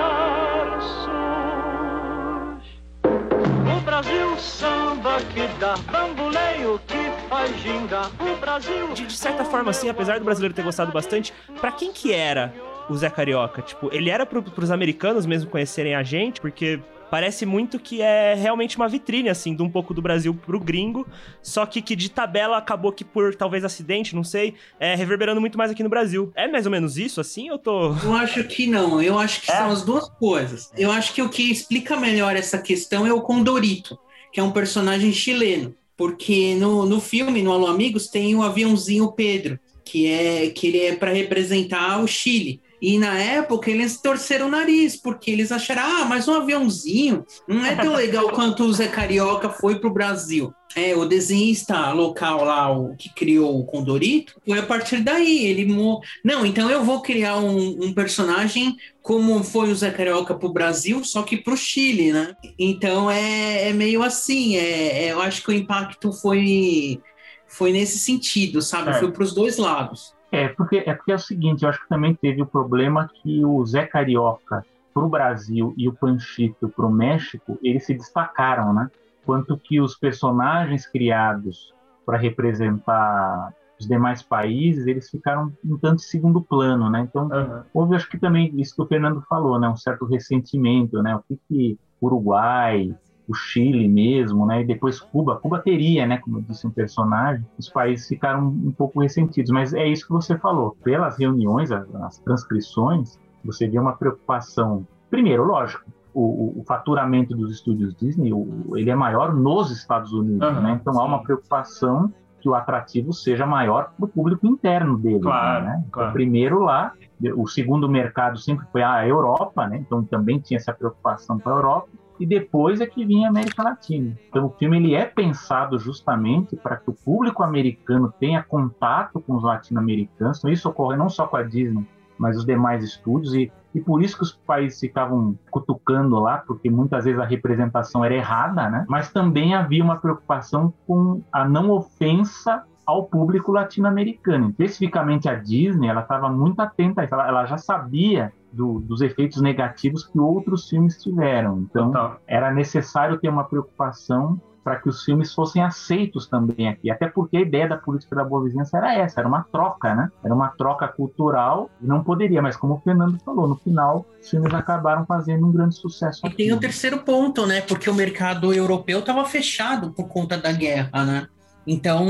Speaker 13: Brasil, samba que dá bambuleio que faz ginga. O Brasil.
Speaker 7: De, de certa forma, assim, apesar do brasileiro ter gostado bastante, para quem que era o Zé Carioca? Tipo, ele era pro, pros americanos mesmo conhecerem a gente, porque parece muito que é realmente uma vitrine, assim, de um pouco do Brasil pro gringo, só que que de tabela acabou que por talvez acidente, não sei, é reverberando muito mais aqui no Brasil. É mais ou menos isso, assim, eu tô...
Speaker 11: Eu acho que não, eu acho que é. são as duas coisas. Eu acho que o que explica melhor essa questão é o Condorito, que é um personagem chileno, porque no, no filme, no Alô Amigos, tem o aviãozinho Pedro, que é que ele é para representar o Chile. E na época eles torceram o nariz, porque eles acharam, ah, mas um aviãozinho não é tão legal quanto o Zé Carioca foi pro Brasil. É, o desenhista local lá, o que criou o Condorito, foi a partir daí. Ele mo... Não, então eu vou criar um, um personagem como foi o Zé Carioca pro Brasil, só que pro Chile, né? Então é, é meio assim, é, é, eu acho que o impacto foi, foi nesse sentido, sabe?
Speaker 10: É.
Speaker 11: Foi pros dois lados.
Speaker 10: É, porque é porque é o seguinte, eu acho que também teve o problema que o Zé Carioca para o Brasil e o Panchito para o México, eles se destacaram, né? Quanto que os personagens criados para representar os demais países, eles ficaram um tanto em segundo plano, né? Então, houve, acho que também, isso que o Fernando falou, né? Um certo ressentimento, né? O que que Uruguai, o Chile mesmo, né? E depois Cuba. Cuba teria, né? Como eu disse, um personagem. Os países ficaram um pouco ressentidos. Mas é isso que você falou. Pelas reuniões, as, transcrições, você vê uma preocupação. Primeiro, lógico, o, o, faturamento dos estúdios Disney, o, ele é maior nos Estados Unidos,
Speaker 14: Aham,
Speaker 10: né? Então há uma preocupação que o atrativo seja maior para o público interno dele,
Speaker 14: Claro,
Speaker 10: né? Então,
Speaker 14: claro.
Speaker 10: primeiro lá, o segundo mercado sempre foi a Europa, né? Então também tinha essa preocupação para a Europa e depois é que vinha a América Latina. Então o filme ele é pensado justamente para que o público americano tenha contato com os latino-americanos. Então isso ocorre não só com a Disney, mas os demais estúdios e, e por isso que os países ficavam cutucando lá, porque muitas vezes a representação era errada, né? Mas também havia uma preocupação com a não ofensa ao público latino-americano. Especificamente a Disney, ela estava muito atenta. Ela, ela já sabia do- dos efeitos negativos que outros filmes tiveram. Então, era necessário ter uma preocupação para que os filmes fossem aceitos também aqui. Até porque a ideia da política da boa vizinhança era essa, era uma troca, né? Era uma troca cultural e não poderia, mas como o Fernando falou, no final os filmes acabaram fazendo um grande sucesso
Speaker 11: E
Speaker 10: aqui.
Speaker 11: tem o terceiro ponto, né? Porque o mercado europeu estava fechado por conta da guerra, né? Então,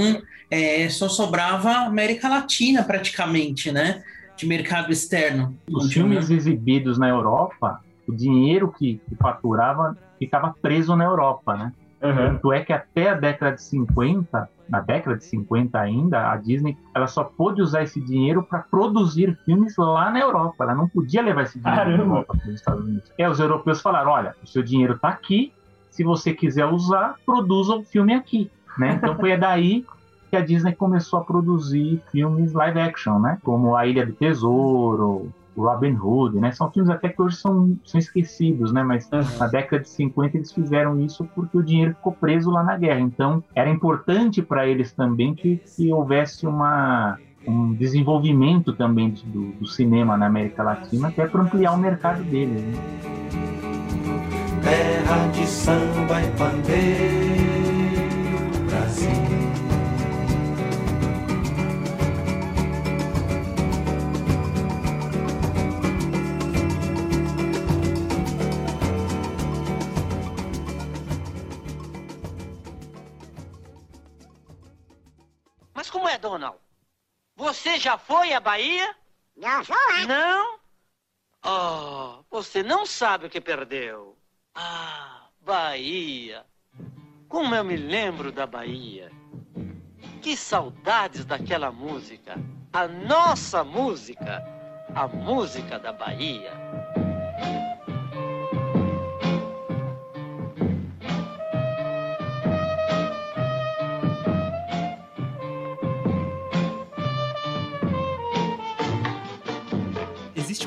Speaker 11: é, só sobrava América Latina praticamente, né? De mercado externo.
Speaker 10: Os filmes exibidos na Europa, o dinheiro que, que faturava ficava preso na Europa, né? Tanto é que até a década de 50, na década de 50 ainda, a Disney ela só pôde usar esse dinheiro para produzir filmes lá na Europa. Ela não podia levar esse dinheiro da. Europa para os Estados Unidos. É, os europeus falaram: olha, o seu dinheiro está aqui, se você quiser usar, produza o filme aqui. Né? Então foi daí que a Disney começou a produzir filmes live action, né? Como A Ilha do Tesouro, o Robin Hood, né? São filmes até que hoje são, são esquecidos, né? Mas na década de 50 eles fizeram isso porque o dinheiro ficou preso lá na guerra. Então era importante para eles também que, que houvesse uma um desenvolvimento também do, do cinema na América Latina, até para ampliar o mercado deles. Né?
Speaker 13: Terra de samba e pandeiro,
Speaker 12: Mas como é, Donald? Você já foi à Bahia?
Speaker 15: Já foi.
Speaker 12: Não? Oh, você não sabe o que perdeu. Ah, Bahia. Como eu me lembro da Bahia. Que saudades daquela música. A nossa música. A música da Bahia.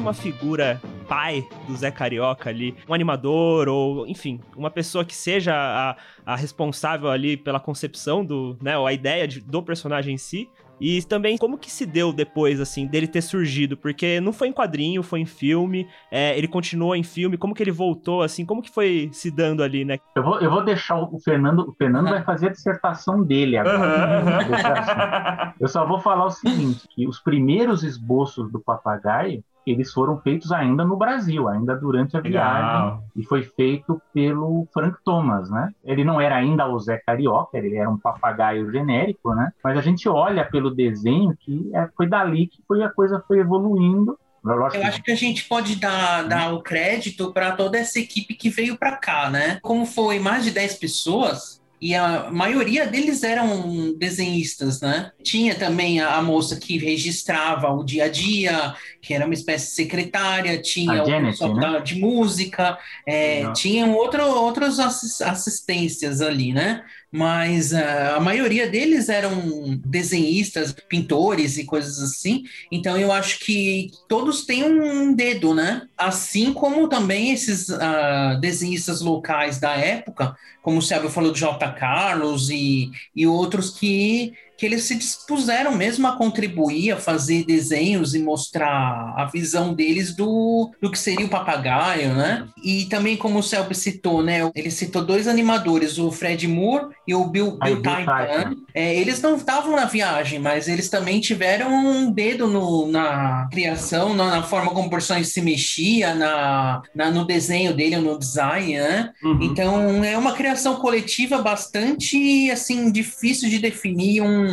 Speaker 7: Uma figura pai do Zé Carioca ali, um animador ou, enfim, uma pessoa que seja a, a responsável ali pela concepção do, né, ou a ideia de- do personagem em si. E também como que se deu depois, assim, dele ter surgido, porque não foi em quadrinho, foi em filme, é, ele continuou em filme, como que ele voltou, assim, como que foi se dando ali, né?
Speaker 10: Eu vou, eu vou deixar o Fernando. O Fernando vai fazer a dissertação dele agora. Assim. Eu só vou falar o seguinte: que os primeiros esboços do papagaio eles foram feitos ainda no Brasil, ainda durante a viagem,
Speaker 14: Legal.
Speaker 10: e foi feito pelo Frank Thomas, né? Ele não era ainda o Zé Carioca, ele era um papagaio genérico, né? Mas a gente olha pelo desenho que é, foi dali que foi a coisa foi evoluindo.
Speaker 11: Eu acho que a gente pode dar, dar o crédito para toda essa equipe que veio para cá, né? Como foi mais de 10 pessoas, E a maioria deles eram desenhistas, né? Tinha também a, a moça que registrava o dia a dia, que era uma espécie de secretária, tinha
Speaker 10: A
Speaker 11: o
Speaker 10: Janet, né?
Speaker 11: de música, é, tinham outro, outras assis- assistências ali, né? Mas ah, a maioria deles eram desenhistas, pintores e coisas assim. Então eu acho que todos têm um dedo, né? Assim como também esses ah, desenhistas locais da época, como o Sérgio falou do J. Carlos e, e outros que, que eles se dispuseram mesmo a contribuir, a fazer desenhos e mostrar a visão deles do, do que seria o papagaio, né? E também, como o Selby citou, né? Ele citou dois animadores, o Fred Moore e o Bill,
Speaker 10: Aí,
Speaker 11: Bill Titan. É, eles não estavam na viagem, mas eles também tiveram um dedo no- na criação, na, na forma como o personagem se mexia, na, na- no desenho dele, no design, né?
Speaker 10: Uhum.
Speaker 11: Então é uma criação coletiva bastante assim difícil de definir um,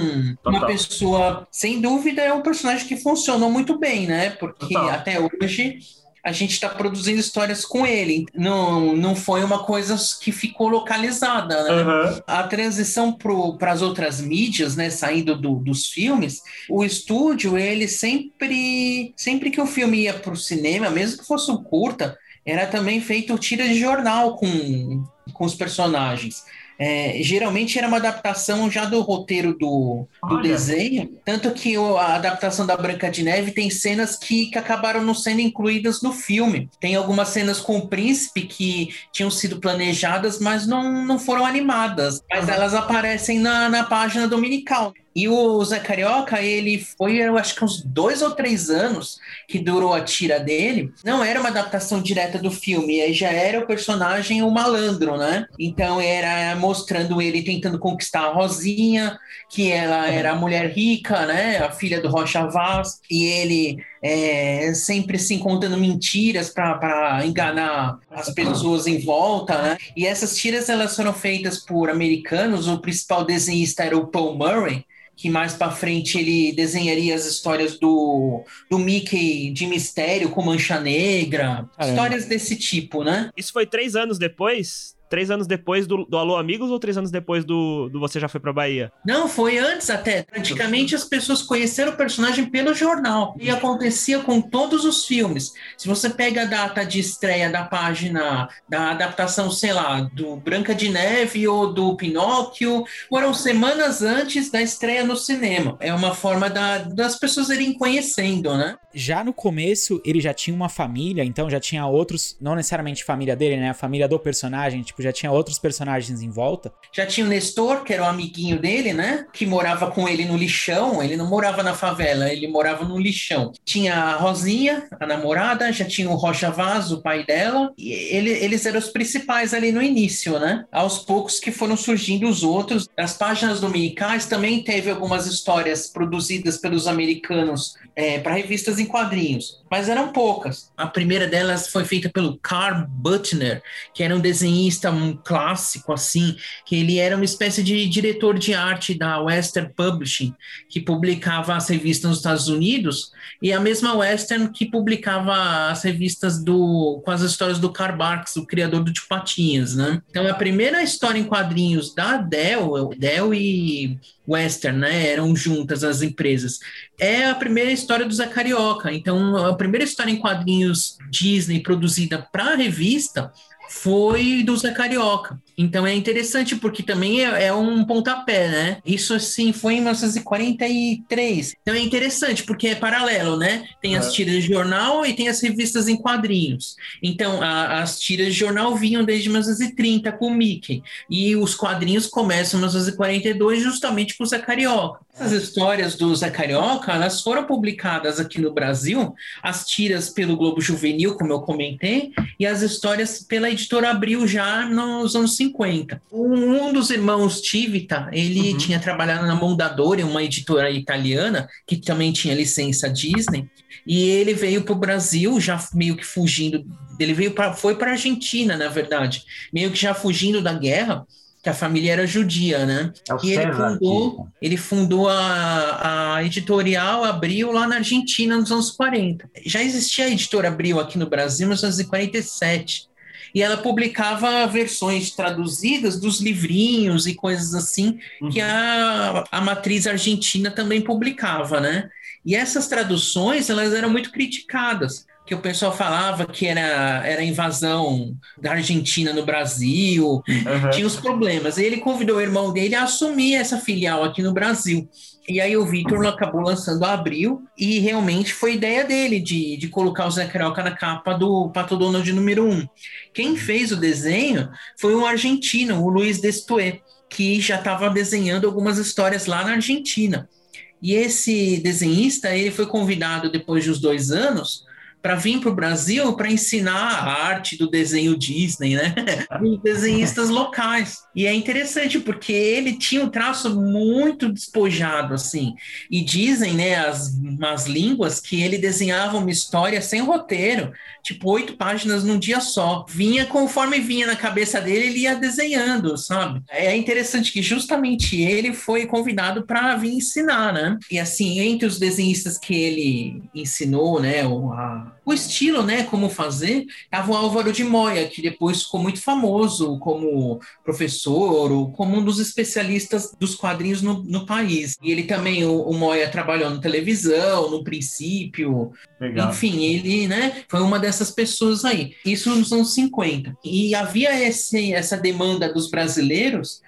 Speaker 11: uma pessoa. Sem dúvida é um personagem que funcionou muito bem, né? Porque
Speaker 10: Total.
Speaker 11: até hoje a gente está produzindo histórias com ele. Não, não foi uma coisa que ficou localizada, né?
Speaker 10: Uhum.
Speaker 11: A transição para as outras mídias, né, saindo do- dos filmes, o estúdio, ele sempre, sempre que o filme ia para o cinema, mesmo que fosse um curta, era também feito tira de jornal com, com os personagens. É, geralmente era uma adaptação já do roteiro do, do desenho, tanto que a adaptação da Branca de Neve tem cenas que, que acabaram não sendo incluídas no filme. Tem algumas cenas com o príncipe que tinham sido planejadas, mas não, não foram animadas. Mas elas aparecem na, na página dominical. E o Zé Carioca, ele foi, eu acho que uns dois ou três anos que durou a tira dele. Não era uma adaptação direta do filme, aí já era o personagem o malandro, né? Então era mostrando ele tentando conquistar a Rosinha, que ela era a mulher rica, né? A filha do Rocha Vaz, e ele é, sempre se contando mentiras para enganar as pessoas em volta, né? E essas tiras elas foram feitas por americanos. O principal desenhista era o Paul Murray, que mais para frente ele desenharia as histórias do, do Mickey de mistério com Mancha Negra,
Speaker 7: Caramba.
Speaker 11: histórias desse tipo, né?
Speaker 7: Isso foi três anos depois? Três anos depois do, do Alô Amigos ou três anos depois do, do Você Já Foi Pra Bahia?
Speaker 11: Não, foi antes até. Praticamente as pessoas conheceram o personagem pelo jornal. E acontecia com todos os filmes. Se você pega a data de estreia da página da adaptação, sei lá, do Branca de Neve ou do Pinóquio, foram semanas antes da estreia no cinema. É uma forma da- das pessoas irem conhecendo, né?
Speaker 6: Já no começo, ele já tinha uma família, então já tinha outros, não necessariamente família dele, né? A família do personagem, tipo, já tinha outros personagens em volta.
Speaker 11: Já tinha o Nestor, que era o amiguinho dele, né? Que morava com ele no lixão. Ele não morava na favela, ele morava no lixão. Tinha a Rosinha, a namorada, já tinha o Rocha Vaz, o pai dela. E ele- eles eram os principais ali no início, né? Aos poucos que foram surgindo os outros. As páginas dominicais também teve algumas histórias produzidas pelos americanos para revistas em quadrinhos, mas eram poucas. A primeira delas foi feita pelo Carl Butner, que era um desenhista um clássico, assim, que ele era uma espécie de diretor de arte da Western Publishing, que publicava as revistas nos Estados Unidos, e a mesma Western que publicava as revistas do com as histórias do Karl Barks, o criador do Tio né? Então a primeira história em quadrinhos da Dell, Dell e Western, né, eram juntas as empresas. É a primeira história do Zé Carioca. Então, a primeira história em quadrinhos Disney produzida para a revista foi do Zé Carioca. Então é interessante porque também é, é um pontapé, né? Isso assim foi em 1943. Então é interessante porque é paralelo, né? Tem as
Speaker 10: É.
Speaker 11: tiras de jornal e tem as revistas em quadrinhos. Então a- as tiras de jornal vinham desde 1930 com o Mickey e os quadrinhos começam em 1942 justamente com o Zé Carioca. Essas histórias do Zé Carioca, elas foram publicadas aqui no Brasil, as tiras pelo Globo Juvenil, como eu comentei, e as histórias pela editora Abril já nos anos 50. Um dos irmãos Tivita, ele tinha trabalhado na Mondadori, uma editora italiana, que também tinha licença Disney, e ele veio para o Brasil já meio que fugindo, ele veio para foi para a Argentina, na verdade, meio que já fugindo da guerra, que a família era judia, né?
Speaker 10: É
Speaker 11: e ele fundou, ele fundou a, a editorial Abril lá na Argentina nos anos 40. Já existia a editora Abril aqui no Brasil em 1947. E ela publicava versões traduzidas dos livrinhos e coisas assim que a, a matriz argentina também publicava, né? E essas traduções, elas eram muito criticadas, que o pessoal falava que era, era invasão da Argentina no Brasil, tinha os problemas. E ele convidou o irmão dele a assumir essa filial aqui no Brasil. E aí o Vitor acabou lançando a Abril e realmente foi ideia dele de, de colocar o Zé Carioca na capa do Pato Donald número 1. Quem fez o desenho foi um argentino, o Luiz Destué, que já estava desenhando algumas histórias lá na Argentina. E esse desenhista, ele foi convidado depois de uns dois anos para vir para o Brasil para ensinar a arte do desenho Disney, né? Os desenhistas locais. E é interessante porque ele tinha um traço muito despojado, assim. E dizem, né, as, as línguas que ele desenhava uma história sem roteiro, tipo oito páginas num dia só. Vinha conforme vinha na cabeça dele, ele ia desenhando, sabe? É interessante que justamente ele foi convidado para vir ensinar, né? E assim, entre os desenhistas que ele ensinou, né, a, o estilo, né, como fazer, estava o Álvaro de Moya, que depois ficou muito famoso como professor ou como um dos especialistas dos quadrinhos no, no país. E ele também, o, o Moya trabalhou na televisão, no princípio.
Speaker 14: Legal.
Speaker 11: Enfim, ele, né, foi uma dessas pessoas aí. Isso nos anos 50. E havia esse, essa demanda dos brasileiros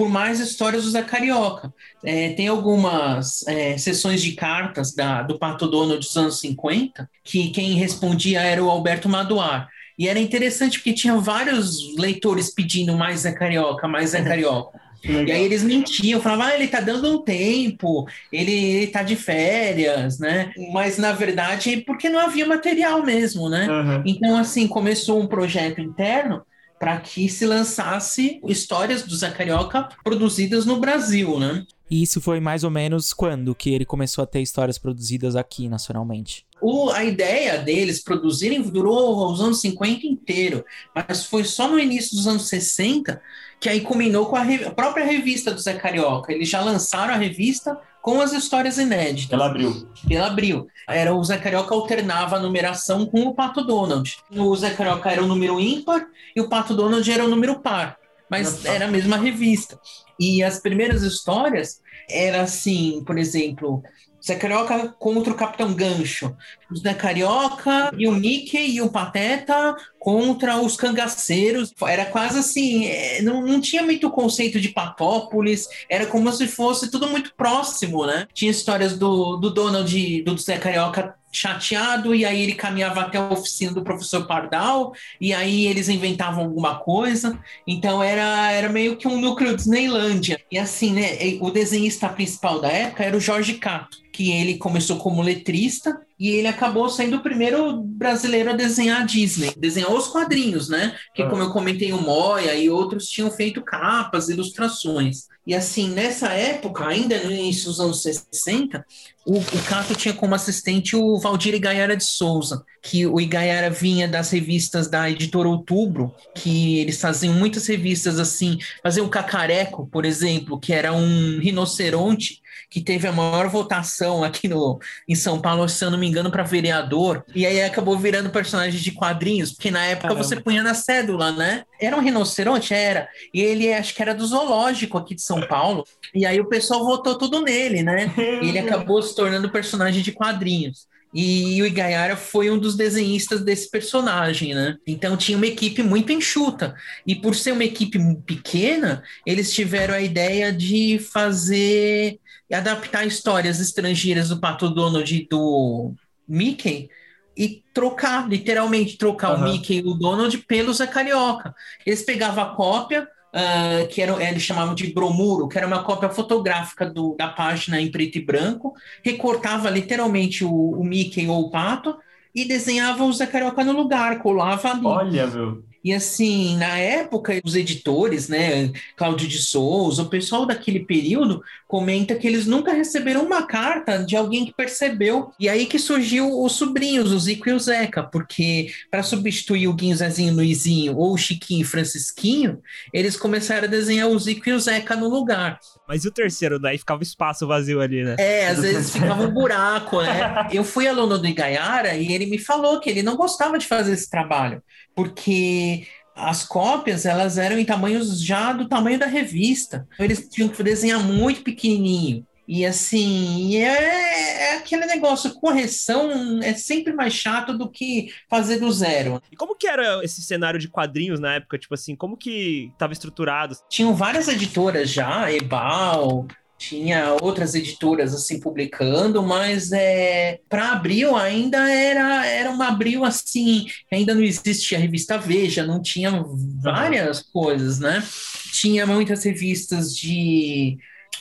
Speaker 11: por mais histórias do Zé Carioca. É, tem algumas é, sessões de cartas da, do Pato Donald dos anos 50, que quem respondia era o Alberto Maduar. E era interessante porque tinha vários leitores pedindo mais Zé Carioca, mais Zé Carioca. E aí eles mentiam, falavam, ah, ele tá dando um tempo, ele, ele tá de férias, né? Mas na verdade, porque não havia material mesmo, né?
Speaker 14: Uhum.
Speaker 11: Então, assim, começou um projeto interno para que se lançasse histórias do Zé Carioca produzidas no Brasil, né?
Speaker 6: E isso foi mais ou menos quando que ele começou a ter histórias produzidas aqui nacionalmente?
Speaker 11: O, a ideia deles produzirem durou os anos 50 inteiro, mas foi só no início dos anos 60 que aí culminou com a, re, a própria revista do Zé Carioca. Eles já lançaram a revista com as histórias inéditas.
Speaker 14: Ela abriu.
Speaker 11: Ela abriu. Era o Zé Carioca alternava a numeração com o Pato Donald. O Zé Carioca era o número ímpar e o Pato Donald era o número par. Mas era a mesma revista. E as primeiras histórias era assim, por exemplo, Zé Carioca contra o Capitão Gancho. O Zé Carioca e o Mickey e o Pateta contra os cangaceiros. Era quase assim, é, não, não tinha muito conceito de Patópolis, era como se fosse tudo muito próximo, né? Tinha histórias do, do Donald, do Zé Carioca chateado, e aí ele caminhava até a oficina do professor Pardal, e aí eles inventavam alguma coisa. Então era, era meio que um núcleo Disneylândia. E assim, né, o desenhista principal da época era o Jorge Cato, que ele começou como letrista, e ele acabou sendo o primeiro brasileiro a desenhar a Disney, desenhar os quadrinhos, né? Que, como eu comentei, o Moya e outros tinham feito capas, ilustrações. E assim, nessa época, ainda no início dos anos 60, o, o Cato tinha como assistente o Valdir Igaiara de Souza, que o Igaiara vinha das revistas da editora Outubro, que eles faziam muitas revistas assim, faziam o Cacareco, por exemplo, que era um rinoceronte que teve a maior votação aqui no, em São Paulo, se eu não me engano, para vereador. E aí acabou virando personagem de quadrinhos, porque na época
Speaker 14: Caramba.
Speaker 11: você punha na cédula, né? Era um rinoceronte? Era. E ele acho que era do zoológico aqui de São Paulo. E aí o pessoal votou tudo nele, né? E ele acabou se tornando personagem de quadrinhos. E o Igaiara foi um dos desenhistas desse personagem, né? Então tinha uma equipe muito enxuta. E por ser uma equipe pequena, eles tiveram a ideia de fazer adaptar histórias estrangeiras do Pato Donald e do Mickey e trocar, literalmente trocar
Speaker 14: Aham.
Speaker 11: o Mickey e o Donald pelo Zé Carioca. Eles pegavam a cópia, ah, que era, eles chamavam de bromuro, que era uma cópia fotográfica do- da página em preto e branco, recortava literalmente o, o Mickey ou o Pato e desenhava o Zé Carioca no lugar, colava ali.
Speaker 14: Olha, meu.
Speaker 11: E assim, na época, os editores, né, Cláudio de Souza, o pessoal daquele período comenta que eles nunca receberam uma carta de alguém que percebeu. E aí que surgiu os sobrinhos, o Zico e o Zeca, porque para substituir o Guinho, Zezinho, Luizinho ou o Chiquinho e Francisquinho, eles começaram a desenhar o Zico e o Zeca no lugar.
Speaker 7: Mas e o terceiro, daí ficava espaço vazio ali, né?
Speaker 11: É, às vezes ficava um buraco, né? Eu fui aluno do Igaiara e ele me falou que ele não gostava de fazer esse trabalho, porque as cópias elas eram em tamanhos já do tamanho da revista. Então, eles tinham que desenhar muito pequenininho. E assim, é, é, aquele negócio, correção é sempre mais chato do que fazer do zero.
Speaker 7: E como que era esse cenário de quadrinhos na época? Tipo assim, como que estava estruturado?
Speaker 11: Tinham várias editoras já, Ebal, tinha outras editoras assim publicando, mas é, para Abril ainda era, era uma Abril assim, ainda não existia a revista Veja, não tinha várias coisas, né? Tinha muitas revistas de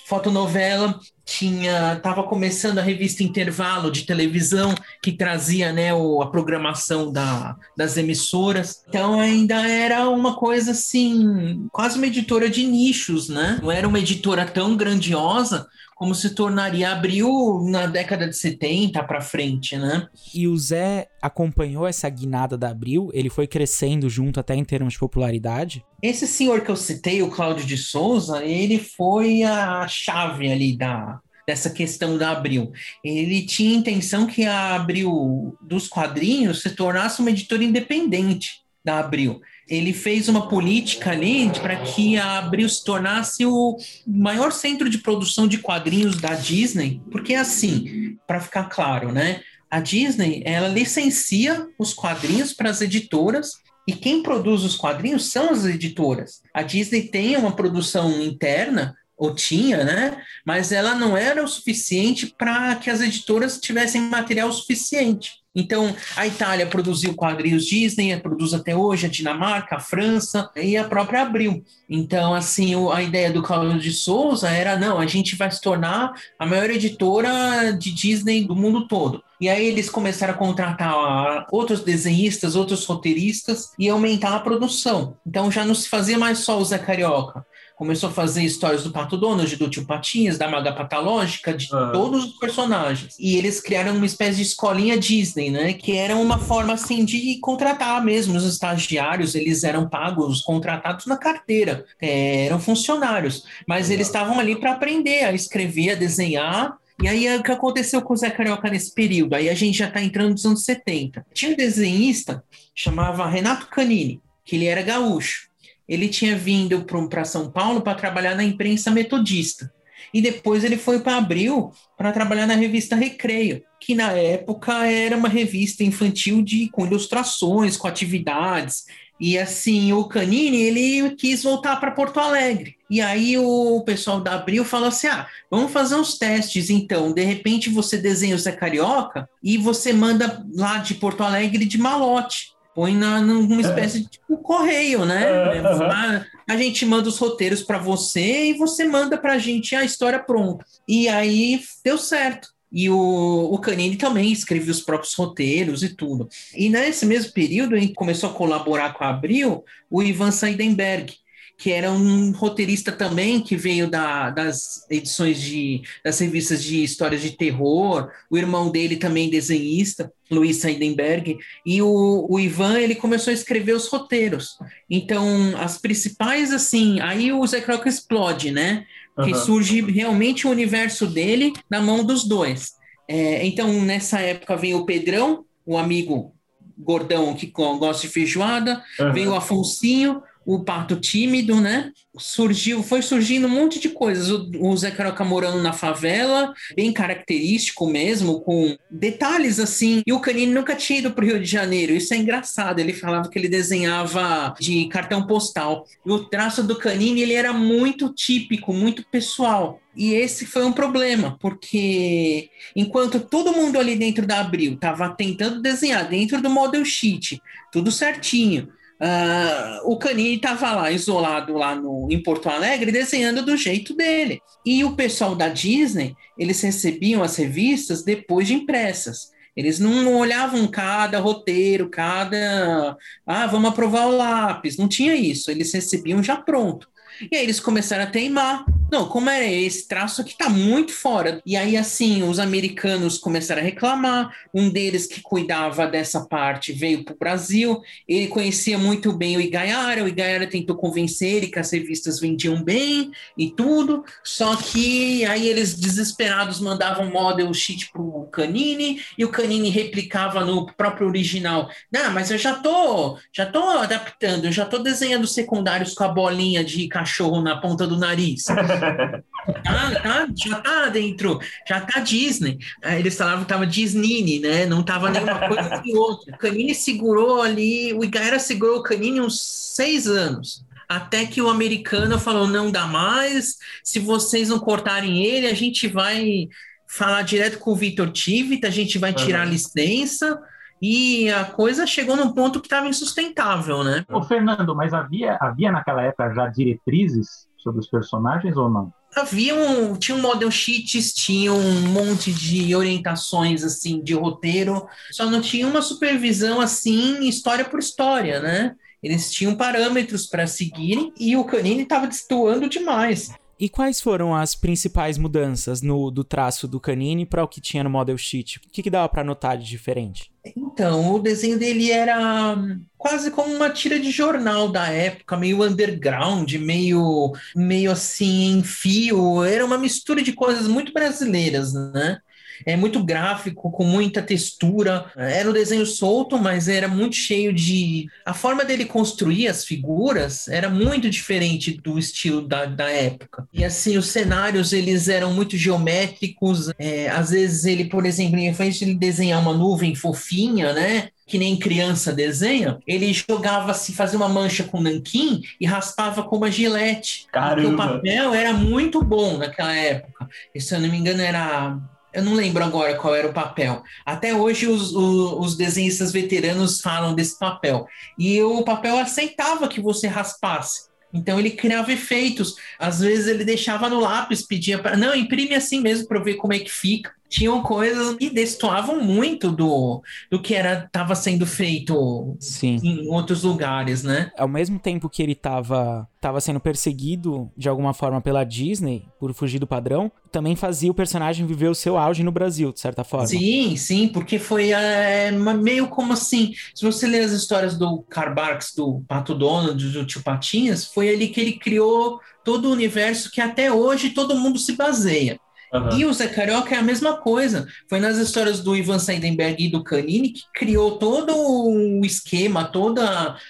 Speaker 11: fotonovela, tinha estava começando a revista Intervalo de televisão que trazia né o, a programação da, das emissoras. Então ainda era uma coisa assim quase uma editora de nichos né? Não era uma editora tão grandiosa como se tornaria Abril na década de 70 para frente, né?
Speaker 6: E o Zé acompanhou essa guinada da Abril? Ele foi crescendo junto até em termos de popularidade?
Speaker 11: Esse senhor que eu citei, o Cláudio de Souza, ele foi a chave ali da, dessa questão da Abril. Ele tinha intenção que a Abril dos quadrinhos se tornasse uma editora independente da Abril ele fez uma política ali para que a Abril se tornasse o maior centro de produção de quadrinhos da Disney, porque assim, para ficar claro, né? A Disney, ela licencia os quadrinhos para as editoras e quem produz os quadrinhos são as editoras. A Disney tem uma produção interna ou tinha, né? Mas ela não era o suficiente para que as editoras tivessem material suficiente. Então, a Itália produziu quadrinhos Disney, produz até hoje, a Dinamarca, a França e a própria Abril. Então, assim, a ideia do Cláudio de Souza era, não, a gente vai se tornar a maior editora de Disney do mundo todo. E aí eles começaram a contratar outros desenhistas, outros roteiristas e aumentar a produção. Então já não se fazia mais só o Zé Carioca começou a fazer histórias do Pato Donald, do Tio Patinhas, da Maga Patológica, de ah. todos os personagens. E eles criaram uma espécie de escolinha Disney, né? Que era uma forma, assim, de contratar mesmo os estagiários, eles eram pagos, contratados na carteira, é, eram funcionários. Mas eles estavam ali para aprender a escrever, a desenhar, e aí, o que aconteceu com o Zé Carioca nesse período? Aí a gente já está entrando nos anos 70. Tinha um desenhista, chamava Renato Canini, que ele era gaúcho ele tinha vindo para São Paulo para trabalhar na imprensa metodista. E depois ele foi para Abril para trabalhar na revista Recreio, que na época era uma revista infantil de, com ilustrações, com atividades. E assim, o Canini, ele quis voltar para Porto Alegre. E aí o pessoal da Abril falou assim: ah, vamos fazer uns testes então. De repente você desenha o Zé Carioca e você manda lá de Porto Alegre de malote põe na, numa espécie de tipo, correio, né? A, a, gente manda os roteiros para você e você manda para a gente a história pronta. E aí deu certo. E o, o Canini também escreveu os próprios roteiros e tudo. E nesse mesmo período, gente começou a colaborar com a Abril o Ivan Seidenberg, que era um roteirista também que veio da, das edições de das revistas de histórias de terror. O irmão dele também desenhista, Luiz Seidenberg, e o, o Ivan ele começou a escrever os roteiros. Então, as principais assim, aí o Zé Croc explode, né? Que uhum. surge realmente o universo dele na mão dos dois. É, então, nessa época vem o Pedrão, o amigo gordão que gosta de feijoada, uhum. vem o Afonsinho, o parto tímido, né? Surgiu, foi surgindo um monte de coisas. O, o Zé Caroca morando na favela, bem característico mesmo, com detalhes assim. E o Canini nunca tinha ido para o Rio de Janeiro. Isso é engraçado. Ele falava que ele desenhava de cartão postal. E o traço do Canini ele era muito típico, muito pessoal. E esse foi um problema, porque enquanto todo mundo ali dentro da Abril estava tentando desenhar dentro do model sheet, tudo certinho, Uh, o Canini estava lá isolado lá no, em Porto Alegre desenhando do jeito dele. E o pessoal da Disney, eles recebiam as revistas depois de impressas. Eles não olhavam cada roteiro, cada. Ah, vamos aprovar o lápis. Não tinha isso. Eles recebiam já pronto. E aí eles começaram a teimar Não, como é esse traço aqui tá muito fora. E aí, assim, os americanos começaram a reclamar. Um deles que cuidava dessa parte veio pro Brasil. Ele conhecia muito bem o Igaiara. O Igaiara tentou convencer ele que as revistas vendiam bem e tudo. Só que aí eles desesperados mandavam model sheet pro Canini e o Canini replicava no próprio original. Não, mas eu já tô, já tô adaptando, eu já tô desenhando secundários com a bolinha de cachorro na ponta do nariz. tá, tá, já tá dentro, já tá Disney. Aí eles falavam que tava Disney, né? Não tava nenhuma coisa nem outra. O Canini segurou ali, o Igaera segurou o Canini uns seis anos. Até que o americano falou: não dá mais, se vocês não cortarem ele, a gente vai falar direto com o Victor Tivit, a gente vai tirar a licença. E a coisa chegou num ponto que estava insustentável, né?
Speaker 10: Ô, Fernando, mas havia, havia naquela época já diretrizes sobre os personagens ou não?
Speaker 11: Havia um, tinha um model sheets, tinha um monte de orientações assim de roteiro, só não tinha uma supervisão assim história por história, né? Eles tinham parâmetros para seguirem e o Canini estava destoando demais.
Speaker 6: E quais foram as principais mudanças no, do traço do Canini para o que tinha no model sheet? O que, que dava para notar de diferente?
Speaker 11: Então, o desenho dele era quase como uma tira de jornal da época, meio underground, meio, meio assim em fio. Era uma mistura de coisas muito brasileiras, né? É muito gráfico, com muita textura. Era um desenho solto, mas era muito cheio de. A forma dele construir as figuras era muito diferente do estilo da, da época. E assim, os cenários eles eram muito geométricos. É, às vezes ele, por exemplo, em vez de ele desenhar uma nuvem fofinha, né? que nem criança desenha, ele jogava se fazia uma mancha com nanquim e raspava com uma gilete. Caramba. Porque o papel era muito bom naquela época. E, se eu não me engano, era eu não lembro agora qual era o papel. Até hoje os, os, os, desenhistas veteranos falam desse papel. E o papel aceitava que você raspasse. Então ele criava efeitos. Às vezes ele deixava no lápis, pedia para. Não, imprime assim mesmo para ver como é que fica tinham coisas que destoavam muito do, do que era estava sendo feito
Speaker 6: Sim.
Speaker 11: em outros lugares, né?
Speaker 6: Ao mesmo tempo que ele estava tava sendo perseguido de alguma forma pela Disney por fugir do padrão, também fazia o personagem viver o seu auge no Brasil, de certa forma.
Speaker 11: Sim, sim, porque foi é, meio como assim, se você ler as histórias do Karl Barks, do Pato Donald, do Tio Patinhas, foi ali que ele criou todo o universo que até hoje todo mundo se baseia. Uhum. E o Zé Carioca é a mesma coisa. Foi nas histórias do Ivan Seidenberg e do Canini que criou todo o esquema, todos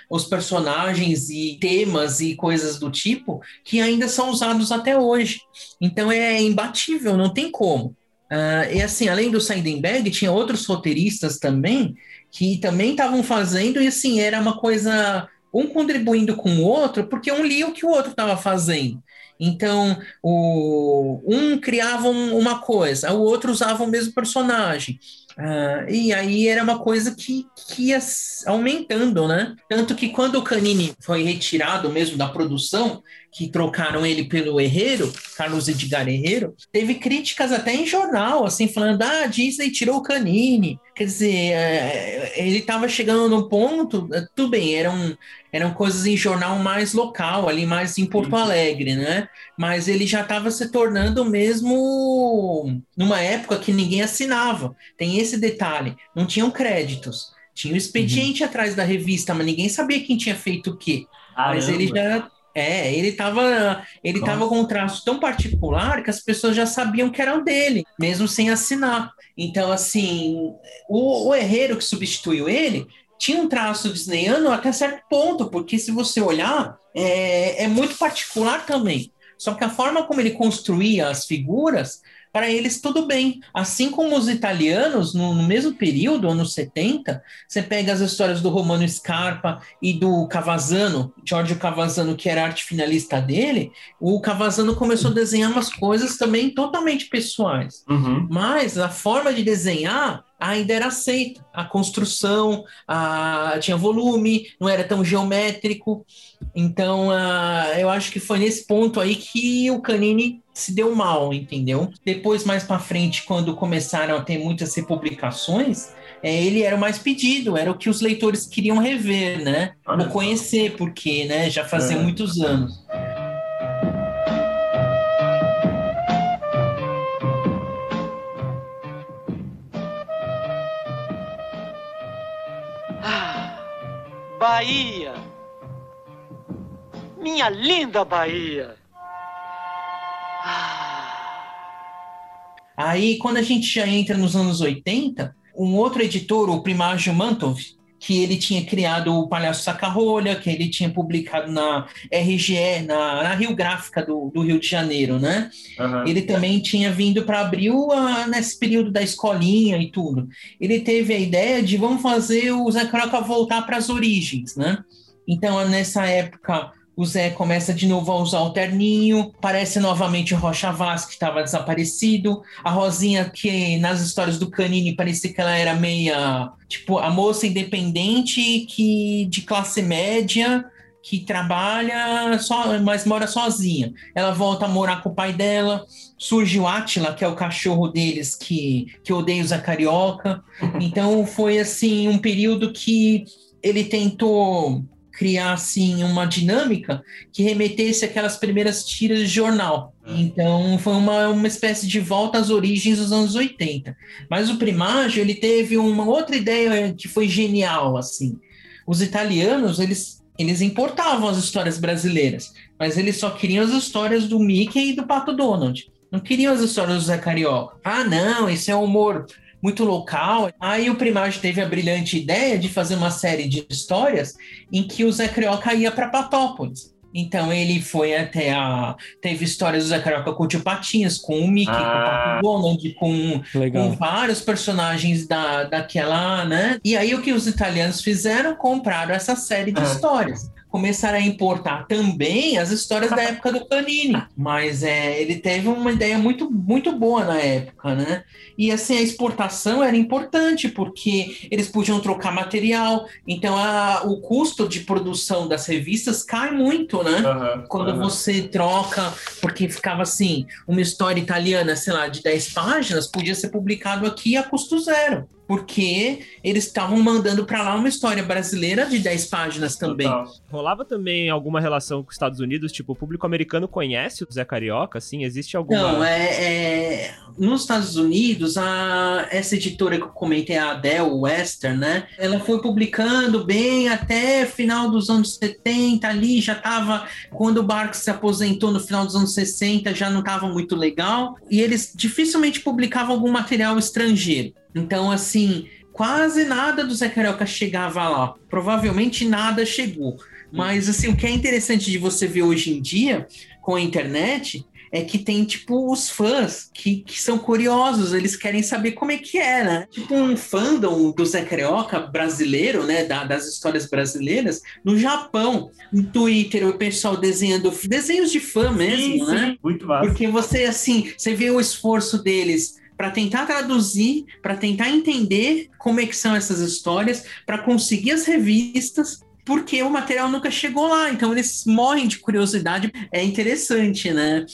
Speaker 11: os personagens e temas e coisas do tipo que ainda são usados até hoje. Então é imbatível, não tem como. Uh, e assim, além do Seidenberg, tinha outros roteiristas também que também estavam fazendo, e assim, era uma coisa um contribuindo com o outro, porque um lia o que o outro estava fazendo. Então, o, um criava uma coisa, o outro usava o mesmo personagem. Uh, e aí era uma coisa que, que ia aumentando, né? Tanto que quando o Canini foi retirado mesmo da produção, que trocaram ele pelo Herreiro, Carlos Edgar Herreiro, teve críticas até em jornal, assim, falando: ah, Disney tirou o Canini. Quer dizer, é, ele estava chegando no ponto, é, tudo bem, eram, eram coisas em jornal mais local, ali mais em Porto Alegre, né? Mas ele já estava se tornando mesmo numa época que ninguém assinava. Tem esse detalhe, não tinham créditos. Tinha o um expediente uhum. atrás da revista, mas ninguém sabia quem tinha feito o quê. Caramba. Mas ele já é, ele estava ele tava com um traço tão particular que as pessoas já sabiam que era dele, mesmo sem assinar. Então, assim, o, o herreiro que substituiu ele tinha um traço disneyano até certo ponto, porque se você olhar, é, é muito particular também. Só que a forma como ele construía as figuras para eles tudo bem. Assim como os italianos, no, no, mesmo período, anos 70, você pega as histórias do Romano Scarpa e do Cavazzano, Giorgio Cavazzano, que era arte finalista dele, o Cavazzano começou a desenhar umas coisas também totalmente pessoais. Uhum. Mas a forma de desenhar ainda era aceita. A construção a, tinha volume, não era tão geométrico. Então, a, eu acho que foi nesse ponto aí que o Canini se deu mal, entendeu? Depois, mais para frente, quando começaram a ter muitas republicações, é, ele era o mais pedido, era o que os leitores queriam rever, né? Ou conhecer, porque né, já fazia é. muitos anos.
Speaker 12: Ah, Bahia, minha linda Bahia.
Speaker 11: Aí, quando a gente já entra nos anos 80, um outro editor, o Primágio Mantov, que ele tinha criado o Palhaço Sacarrolha, que ele tinha publicado na RGE, na, na Rio Gráfica do, do, Rio de Janeiro, né? Uhum. Ele também tinha vindo para Abril a, nesse período da escolinha e tudo. Ele teve a ideia de vamos fazer o Zé Croca voltar para as origens, né? Então, nessa época, o Zé começa de novo a usar o terninho, parece novamente o Rocha Vaz, que estava desaparecido, a Rosinha, que nas histórias do Canini parecia que ela era meia, tipo, a moça independente que de classe média, que trabalha só, mas mora sozinha. Ela volta a morar com o pai dela. Surge o Átila, que é o cachorro deles, que, que odeia Zé Carioca. Então foi assim um período que ele tentou criar assim uma dinâmica que remetesse aquelas primeiras tiras de jornal. Então foi uma, uma espécie de volta às origens dos anos 80. Mas o Primágio ele teve uma outra ideia que foi genial assim. Os italianos eles eles importavam as histórias brasileiras, mas eles só queriam as histórias do Mickey e do Pato Donald. Não queriam as histórias do Zé Carioca. Ah, não, esse é humor muito local. Aí o Primagem teve a brilhante ideia de fazer uma série de histórias em que o Zé Carioca ia para Patópolis. Então ele foi até a. Teve histórias do Zé Carioca com o Tio Patinhas, com o Mickey, ah, com o Donald, com, com, vários personagens da, daquela, né? E aí o que os italianos fizeram? Compraram essa série de ah. histórias começaram a importar também as histórias da época do Panini. Mas é, ele teve uma ideia muito, muito boa na época, né? E assim, a exportação era importante, porque eles podiam trocar material, então a, o custo de produção das revistas cai muito, né? Uhum, Quando uhum. você troca, porque ficava assim, uma história italiana, sei lá, de 10 páginas, podia ser publicado aqui a custo zero porque eles estavam mandando para lá uma história brasileira de 10 páginas também. Total.
Speaker 7: Rolava também alguma relação com os Estados Unidos? Tipo, o público americano conhece o Zé Carioca? Assim, existe alguma...
Speaker 11: Não, é, é... Nos Estados Unidos, a... essa editora que eu comentei, a Adele Western, né? Ela foi publicando bem até final dos anos 70 ali, já estava... Quando o Barks se aposentou no final dos anos 60, já não estava muito legal. E eles dificilmente publicavam algum material estrangeiro. Então, assim, quase nada do Zé Carioca chegava lá. Provavelmente nada chegou. Mas, assim, o que é interessante de você ver hoje em dia, com a internet, é que tem, tipo, os fãs que, que são curiosos, eles querem saber como é que é, né? Tipo um fandom do Zé Carioca brasileiro, né? Da, das histórias brasileiras, no Japão. No Twitter, o pessoal desenhando desenhos de fã mesmo, sim, né? Sim,
Speaker 7: muito massa.
Speaker 11: Porque você, assim, você vê o esforço deles para tentar traduzir, para tentar entender como é que são essas histórias, para conseguir as revistas, porque o material nunca chegou lá, então eles morrem de curiosidade. É interessante, né?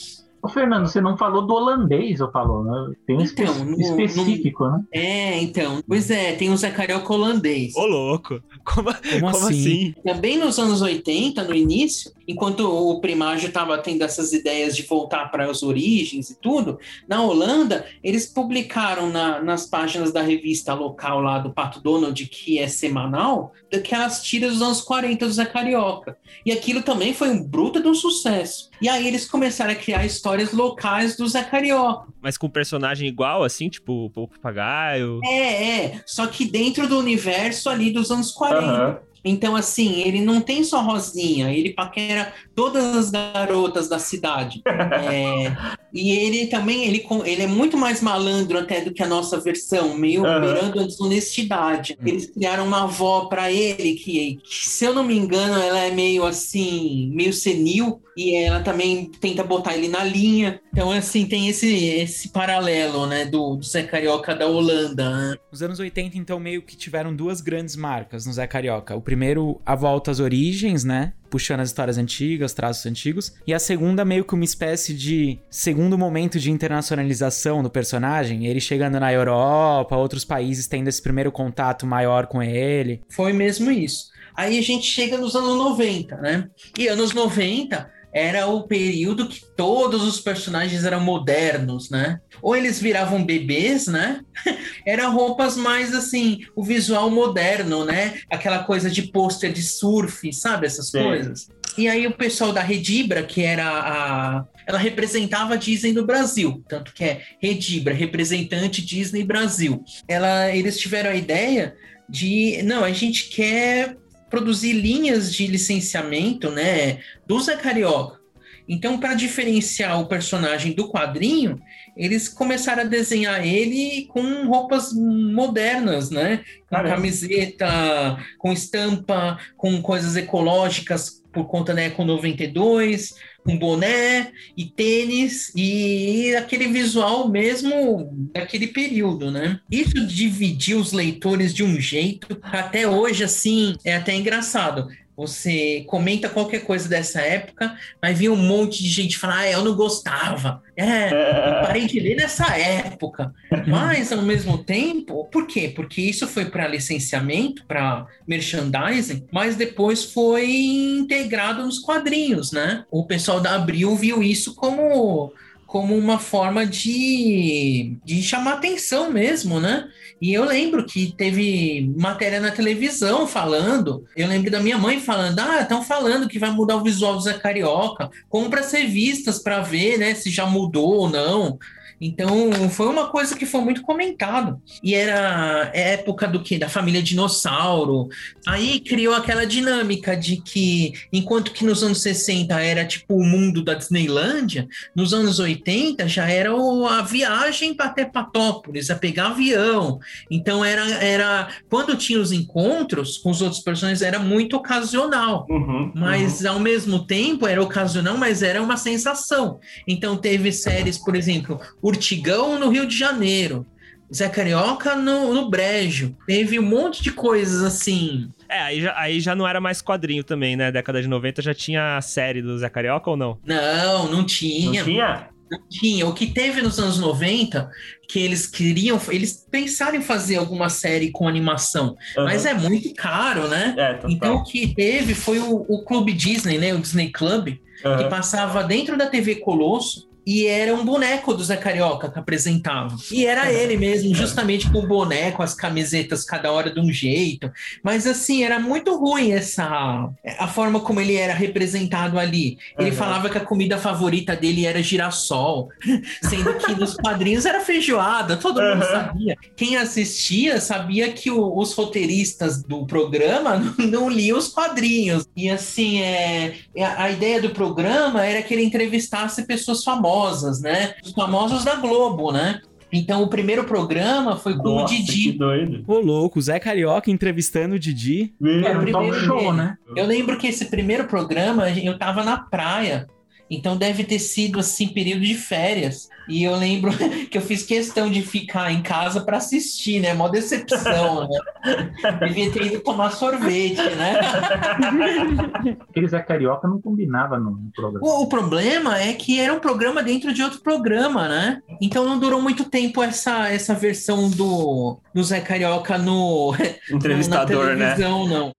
Speaker 10: Ô, Fernando, você não falou do holandês, ou falou, né? Tem um então, no, específico, no... né?
Speaker 11: É, então. Pois é, tem o Zé Carioca holandês.
Speaker 7: Ô, louco! Como, como, como assim? assim?
Speaker 11: Também nos anos 80, no início, enquanto o Primágio estava tendo essas ideias de voltar para as origens e tudo, na Holanda, eles publicaram na, nas páginas da revista local lá do Pato Donald, que é semanal, daquelas tiras dos anos 40 do Zé Carioca. E aquilo também foi um bruto de um sucesso. E aí eles começaram a criar histórias locais do Zé Carioca.
Speaker 7: Mas com personagem igual, assim, tipo o papagaio?
Speaker 11: É, é. Só que dentro do universo ali dos anos 40. Uhum. Então, assim, ele não tem só Rosinha, ele paquera todas as garotas da cidade. é, e ele também, ele, ele é muito mais malandro até do que a nossa versão, meio uhum. beirando a desonestidade. Uhum. Eles criaram uma avó para ele que, que, se eu não me engano, ela é meio assim, meio senil, e ela também tenta botar ele na linha. Então, assim, tem esse, esse paralelo, né, do, do Zé Carioca da Holanda. Né?
Speaker 6: Os anos 80, então, meio que tiveram duas grandes marcas no Zé Carioca. O primeiro, a volta às origens, né? Puxando as histórias antigas, traços antigos. E a segunda, meio que uma espécie de segundo momento de internacionalização do personagem. Ele chegando na Europa, outros países tendo esse primeiro contato maior com ele.
Speaker 11: Foi mesmo isso. Aí a gente chega nos anos 90, né? E anos 90 era o período que todos os personagens eram modernos, né? Ou eles viravam bebês, né? Eram roupas mais assim, o visual moderno, né? Aquela coisa de pôster de surf, sabe? Essas
Speaker 10: Sim.
Speaker 11: coisas. E aí o pessoal da Redibra, que era a. Ela representava a Disney no Brasil, tanto que é Redibra, representante Disney Brasil. Ela, eles tiveram a ideia de. Não, a gente quer produzir linhas de licenciamento, né? Do Zé Carioca. Então, para diferenciar o personagem do quadrinho, eles começaram a desenhar ele com roupas modernas, né? Com
Speaker 10: Caramba.
Speaker 11: camiseta, com estampa, com coisas ecológicas por conta da Eco 92, com boné e tênis e aquele visual mesmo daquele período, né? Isso dividiu os leitores de um jeito até hoje, assim, é até engraçado. Você comenta qualquer coisa dessa época, mas vinha um monte de gente falar, ah, eu não gostava. É, eu parei de ler nessa época. Mas, ao mesmo tempo, por quê? Porque isso foi para licenciamento, para merchandising, mas depois foi integrado nos quadrinhos, né? O pessoal da Abril viu isso como como uma forma de, de chamar atenção mesmo, né? E eu lembro que teve matéria na televisão falando. Eu lembro da minha mãe falando: ah, estão falando que vai mudar o visual do Zé Carioca. Compra as revistas para ver, né, se já mudou ou não. Então, foi uma coisa que foi muito comentado. E era época do que? Da família dinossauro. Aí criou aquela dinâmica de que, enquanto que nos anos 60 era tipo o mundo da Disneylândia, nos anos 80 já era o- a viagem para até Patópolis, a pegar avião. Então, era, era quando tinha os encontros com os outros personagens, era muito ocasional. Mas ao mesmo tempo era ocasional, mas era uma sensação. Então teve séries, por exemplo, Urtigão no Rio de Janeiro, Zé Carioca no, no Brejo. Teve um monte de coisas assim.
Speaker 7: É, aí já, aí já não era mais quadrinho também, né? Década de 90 já tinha a série do Zé Carioca ou não?
Speaker 11: Não, não tinha.
Speaker 10: Não tinha?
Speaker 11: Não tinha. O que teve nos anos 90, que eles queriam, eles pensaram em fazer alguma série com animação, mas é muito caro, né? então o que teve foi o, o Clube Disney, né? O Disney Club, que
Speaker 10: Aham.
Speaker 11: passava dentro da TV Colosso. E era um boneco do Zé Carioca que apresentava. E era ele mesmo, justamente com o boneco, as camisetas cada hora de um jeito. Mas assim, era muito ruim essa a forma como ele era representado ali. Ele
Speaker 10: Uhum.
Speaker 11: falava que a comida favorita dele era girassol, sendo que nos quadrinhos era feijoada, todo mundo
Speaker 10: Uhum.
Speaker 11: sabia. Quem assistia sabia que o- os roteiristas do programa não, não liam os quadrinhos. E assim, é, é, a ideia do programa era que ele entrevistasse pessoas famosas, né? Os famosos da Globo, né? Então o primeiro programa foi com o Didi.
Speaker 10: doido.
Speaker 6: Ô, louco, o Zé Carioca entrevistando o Didi.
Speaker 11: É, o primeiro dele. Eu lembro que esse primeiro programa eu tava na praia. Então deve ter sido assim período de férias. E eu lembro que eu fiz questão de ficar em casa para assistir, né? Mó decepção, né? Devia ter ido tomar sorvete, né?
Speaker 10: Aquele Zé Carioca não combinava no, programa.
Speaker 11: O, o problema é que era um programa dentro de outro programa, né? Então não durou muito tempo essa, essa versão do, do Zé Carioca no
Speaker 7: Entrevistador,
Speaker 11: na
Speaker 7: né?
Speaker 11: televisão, não.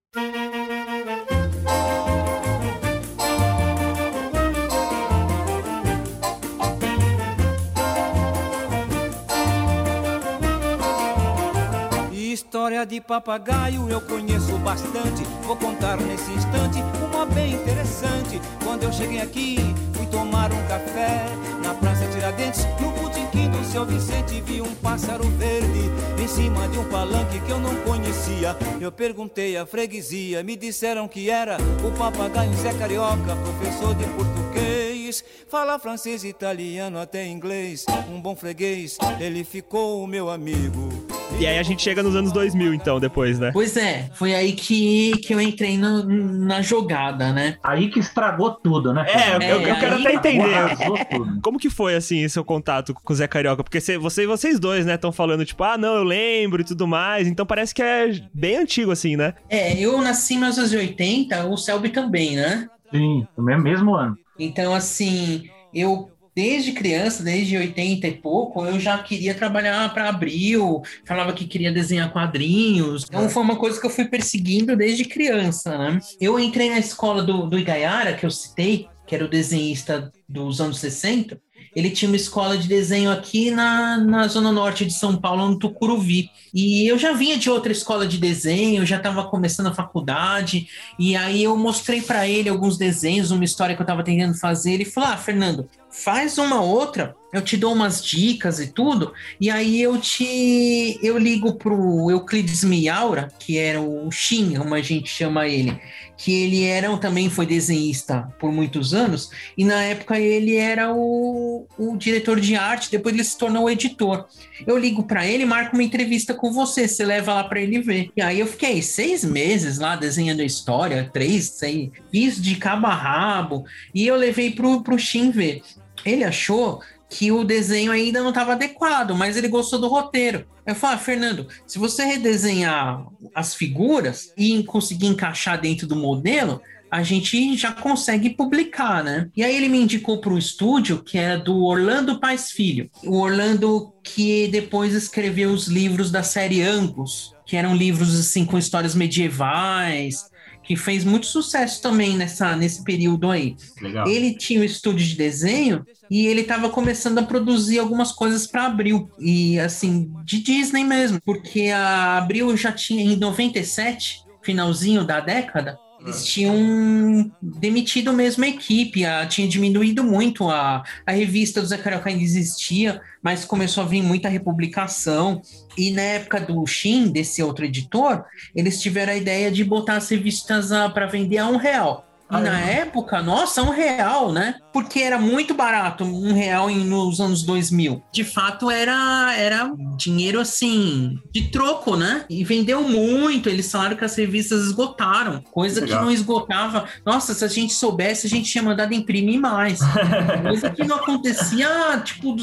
Speaker 14: História de papagaio eu conheço bastante. Vou contar nesse instante uma bem interessante. Quando eu cheguei aqui, fui tomar um café na Praça Tiradentes, no botequim do seu Vicente. Vi um pássaro verde em cima de um palanque que eu não conhecia. Eu perguntei à freguesia, me disseram que era o papagaio Zé Carioca, professor de português. Fala francês, italiano, até inglês. Um bom freguês, ele ficou meu amigo.
Speaker 7: E aí a gente chega nos anos 2000, então, depois, né?
Speaker 11: Pois é, foi aí que, que eu entrei no- na jogada, né?
Speaker 10: Aí que estragou tudo, né?
Speaker 7: É, eu, eu- eu quero
Speaker 11: aí
Speaker 7: até entender. Como que foi, assim, seu contato com o Zé Carioca? Porque cê- você, vocês dois, né, estão falando, tipo, ah, não, eu lembro e tudo mais. Então parece que é bem antigo, assim, né?
Speaker 11: É, eu nasci em 1980, o Selby também, né?
Speaker 10: Sim, no mesmo- mesmo ano.
Speaker 11: Então, assim, eu desde criança, desde 80 e pouco, eu já queria trabalhar para Abril, falava que queria desenhar quadrinhos. Então, foi uma coisa que eu fui perseguindo desde criança, né? Eu entrei na escola do, do Igaiara, que eu citei, que era o desenhista dos anos 60, ele tinha uma escola de desenho aqui na, na zona norte de São Paulo, no Tucuruvi. E eu já vinha de outra escola de desenho, já estava começando a faculdade, e aí eu mostrei para ele alguns desenhos, uma história que eu estava tentando fazer. Ele falou: Ah, Fernando, faz uma outra, eu te dou umas dicas e tudo, e aí eu te eu ligo pro Euclides Miaura, que era o Shin, como a gente chama ele, que ele era também foi desenhista por muitos anos, e na época ele era o, o diretor de arte, depois ele se tornou o editor. Eu ligo para ele, marco uma entrevista com você, você leva lá para ele ver. E aí eu fiquei seis meses lá desenhando a história, três, sei, fiz de cabo a rabo, e eu levei pro, pro Shin ver. Ele achou que o desenho ainda não estava adequado, mas ele gostou do roteiro. Eu falei, ah, Fernando, se você redesenhar as figuras e conseguir encaixar dentro do modelo, a gente já consegue publicar, né? E aí ele me indicou para um estúdio que era do Orlando Paz Filho. O Orlando que depois escreveu os livros da série Angus, que eram livros assim com histórias medievais, que fez muito sucesso também nessa, nesse período aí.
Speaker 10: Legal.
Speaker 11: Ele tinha um estúdio de desenho e ele estava começando a produzir algumas coisas para Abril e assim de Disney mesmo, porque a Abril já tinha em 97, finalzinho da década, eles tinham demitido mesmo a equipe, a, tinha diminuído muito a, a revista do Zé Carioca ainda existia, mas começou a vir muita republicação. E na época do Shin, desse outro editor, eles tiveram a ideia de botar as revistas para vender a um real. E
Speaker 10: Ah,
Speaker 11: na época, nossa, um real, né? Porque era muito barato, um real em, nos anos 2000. De fato, era, era dinheiro assim, de troco, né? E vendeu muito. Eles falaram que as revistas esgotaram, coisa que
Speaker 10: Legal.
Speaker 11: não esgotava. Nossa, se a gente soubesse, a gente tinha mandado imprimir mais. coisa que não acontecia, tipo,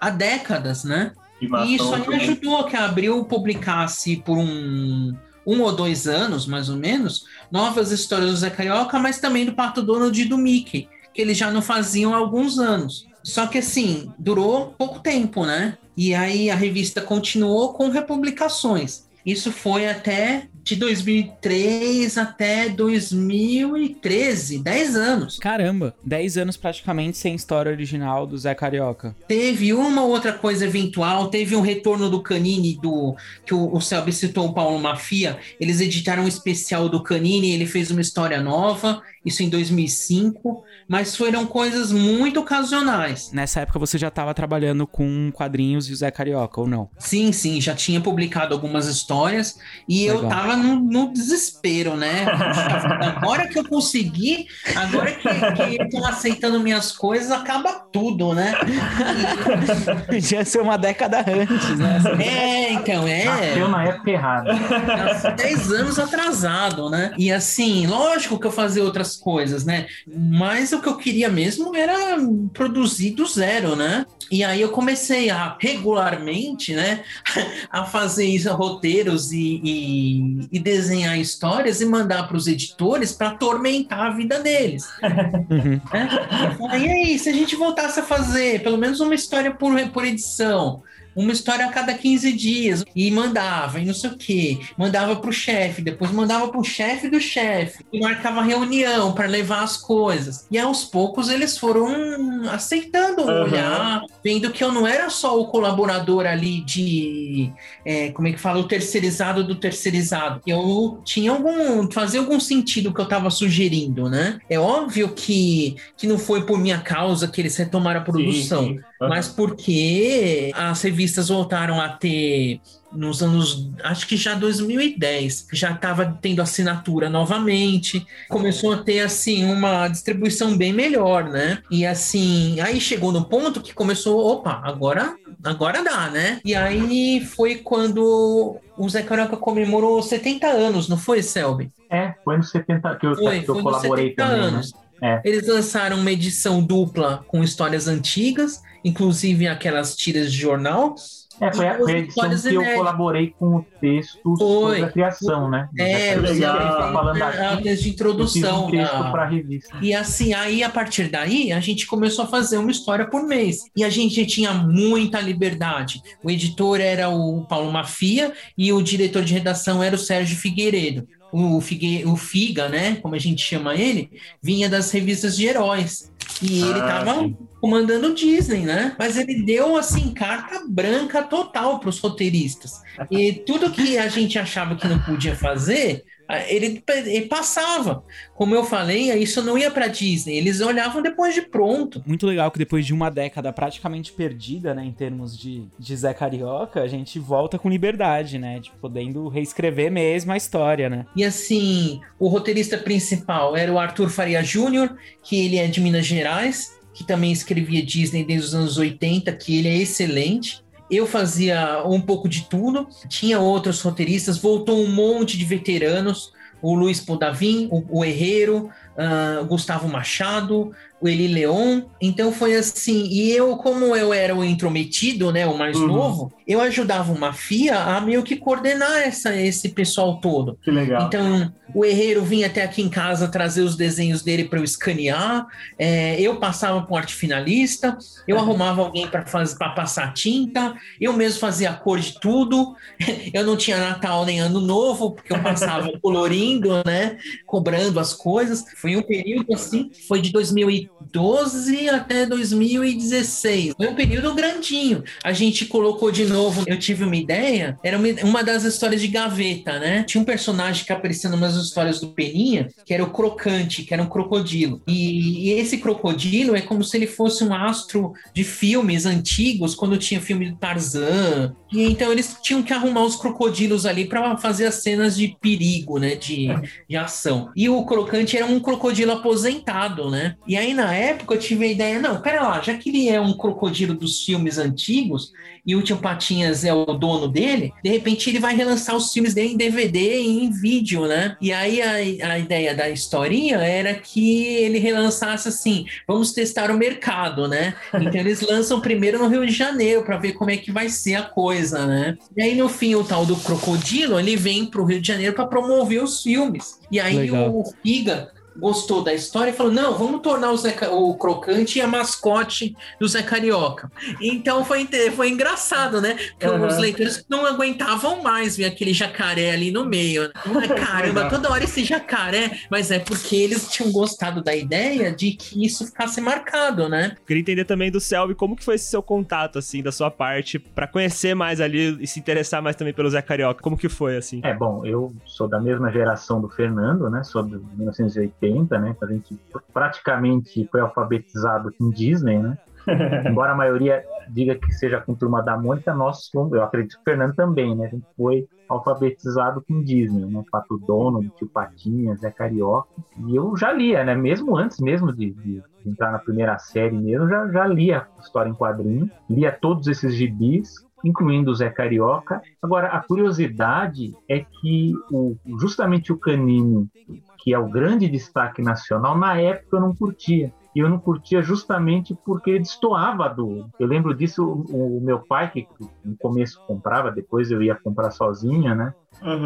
Speaker 11: há décadas, né?
Speaker 10: Que massa,
Speaker 11: E isso aí
Speaker 10: também.
Speaker 11: ajudou que a Abril publicasse por um, um ou dois anos, mais ou menos, novas histórias do Zé Carioca, mas também do Pato Donald e do Mickey, que eles já não faziam há alguns anos. Só que assim, durou pouco tempo, né? E aí a revista continuou com republicações. Isso foi até de 2003 até 2013, 10 anos.
Speaker 6: Caramba, 10 anos praticamente sem história original do Zé Carioca.
Speaker 11: Teve uma outra coisa eventual, teve um retorno do Canini, do que o, o Selby citou, o Paulo Mafia. Eles editaram um especial do Canini, ele fez uma história nova, isso em 2005, mas foram coisas muito ocasionais.
Speaker 6: Nessa época você já estava trabalhando com quadrinhos e o Zé Carioca, ou não?
Speaker 11: Sim, sim, já tinha publicado algumas histórias e eu
Speaker 6: Legal.
Speaker 11: Tava no, no desespero, né? Agora que eu consegui, agora que, que estão aceitando minhas coisas, acaba tudo, né?
Speaker 6: Podia ser uma década antes, né?
Speaker 11: É, então, é.
Speaker 10: Nasceu na época errada.
Speaker 11: 10 anos atrasado, né? E assim, lógico que eu fazia outras coisas, né? Mas o que eu queria mesmo era produzir do zero, né? E aí eu comecei a regularmente, né, a fazer isso, roteiros e, e- e desenhar histórias e mandar para os editores para atormentar a vida deles.
Speaker 6: Uhum.
Speaker 11: falei, e aí, se a gente voltasse a fazer pelo menos uma história por, por edição, uma história a cada 15 dias, e mandava, e não sei o quê, mandava pro chefe, depois mandava pro chefe do chefe, e marcava reunião para levar as coisas. E aos poucos eles foram aceitando
Speaker 10: Aham.
Speaker 11: olhar, vendo que eu não era só o colaborador ali de, é, como é que fala, o terceirizado do terceirizado. Eu tinha algum, fazia algum sentido o que eu estava sugerindo, né? É óbvio que, que não foi por minha causa que eles retomaram a produção,
Speaker 10: sim. Aham.
Speaker 11: Mas porque as revistas voltaram a ter nos anos, acho que já 2010, já estava tendo assinatura novamente, começou a ter assim uma distribuição bem melhor, né? E assim, aí chegou no ponto que começou, opa, agora, agora dá, né? E aí foi quando o Zé Carioca comemorou 70 anos, não foi, Selby?
Speaker 10: É, foi nos 70 que eu,
Speaker 11: Foi,
Speaker 10: que eu colaborei
Speaker 11: 70
Speaker 10: também.
Speaker 11: anos.
Speaker 10: Né? É.
Speaker 11: Eles lançaram uma edição dupla com histórias antigas, inclusive aquelas tiras de jornal.
Speaker 10: É, foi a, foi a edição que eu
Speaker 11: inéditas.
Speaker 10: colaborei com o texto
Speaker 11: Foi.
Speaker 10: sobre a criação, né?
Speaker 11: É,
Speaker 10: Já
Speaker 11: o
Speaker 10: que
Speaker 11: Zé
Speaker 10: a gente tá
Speaker 11: fez
Speaker 10: falando
Speaker 11: a-
Speaker 10: aqui,
Speaker 11: a de
Speaker 10: eu
Speaker 11: introdução
Speaker 10: um texto
Speaker 11: da-
Speaker 10: para a revista.
Speaker 11: E assim, aí a partir daí, a gente começou a fazer uma história por mês. E a gente tinha muita liberdade. O editor era o Paulo Mafia e o diretor de redação era o Sérgio Figueiredo. O, Figue, o Figa, né? Como a gente chama ele, vinha das revistas de heróis. E ele
Speaker 10: Ah,
Speaker 11: tava
Speaker 10: sim.
Speaker 11: comandando o Disney, né? Mas ele deu, assim, carta branca total para os roteiristas. E tudo que a gente achava que não podia fazer, ah, ele, ele passava. Como eu falei, isso não ia para Disney. Eles olhavam depois de pronto.
Speaker 6: Muito legal que depois de uma década praticamente perdida, né, em termos de, de Zé Carioca, a gente volta com liberdade, né, de podendo reescrever mesmo a história, né.
Speaker 11: E assim, o roteirista principal era o Arthur Faria Júnior, que ele é de Minas Gerais, que também escrevia Disney desde os anos 80, que ele é excelente. Eu fazia um pouco de tudo, tinha outros roteiristas, voltou um monte de veteranos, o Luiz Podavin, o, o Herrero, ah, o Gustavo Machado, o Eli Leon. Então foi assim, e eu, como eu era o intrometido, né, o mais
Speaker 10: Uhum.
Speaker 11: novo, eu ajudava o Mafia a meio que coordenar essa, esse pessoal todo.
Speaker 10: Que legal.
Speaker 11: Então, o Herreiro vinha até aqui em casa trazer os desenhos dele para eu escanear. é, eu passava para um arte finalista, eu arrumava alguém para passar tinta, eu mesmo fazia a cor de tudo. Eu não tinha Natal nem Ano Novo, porque eu passava colorindo, né? Cobrando as coisas. Foi um período assim, foi de 2012 até 2016. Foi um período grandinho. A gente colocou de novo, eu tive uma ideia, era uma, das histórias de gaveta, né? Tinha um personagem que aparecia numas histórias do Peninha, que era o Crocante, que era um crocodilo. E, e esse crocodilo é como se ele fosse um astro de filmes antigos, quando tinha filme do Tarzan. E então eles tinham que arrumar os crocodilos ali para fazer as cenas de perigo, né? De, de ação. E o Crocante era um crocodilo aposentado, né? E aí na época eu tive a ideia, não, pera lá, já que ele é um crocodilo dos filmes antigos e o Tio Patinhas é o dono dele, de repente ele vai relançar os filmes dele em DVD e em vídeo, né? E aí a, a ideia da historinha era que ele relançasse assim, vamos testar o mercado, né? Então eles lançam primeiro no Rio de Janeiro para ver como é que vai ser a coisa, né? E aí no fim o tal do crocodilo, ele vem pro Rio de Janeiro para promover os filmes. E aí
Speaker 6: Legal.
Speaker 11: o Figa gostou da história e falou: não, vamos tornar o, Zé o Crocante a mascote do Zé Carioca. Então foi, foi engraçado, né? Porque
Speaker 10: Aham.
Speaker 11: os leitores não aguentavam mais ver aquele jacaré ali no meio. né? Caramba, toda hora esse jacaré. Mas é porque eles tinham gostado da ideia de que isso ficasse marcado, né?
Speaker 7: Queria entender também do Selby como que foi esse seu contato, assim, da sua parte, pra conhecer mais ali e se interessar mais também pelo Zé Carioca. Como que foi, assim?
Speaker 10: É, bom, eu sou da mesma geração do Fernando, né? Sou de 1980, né? A gente praticamente foi alfabetizado com Disney, né? Embora a maioria diga que seja com Turma da Mônica, nós fomos, eu acredito que o Fernando também, né? A gente foi alfabetizado com Disney, né? Pato Dono, Tio Patinhas, Zé Carioca. E eu já lia, né? Mesmo antes mesmo de, de entrar na primeira série mesmo, já, já lia história em quadrinho, lia todos esses gibis, incluindo o Zé Carioca. Agora, a curiosidade é que o, justamente o Canini, que é o grande destaque nacional, na época eu não curtia. E eu não curtia justamente porque ele destoava do. Eu lembro disso, o, o meu pai, que no começo comprava, depois eu ia comprar sozinha, né?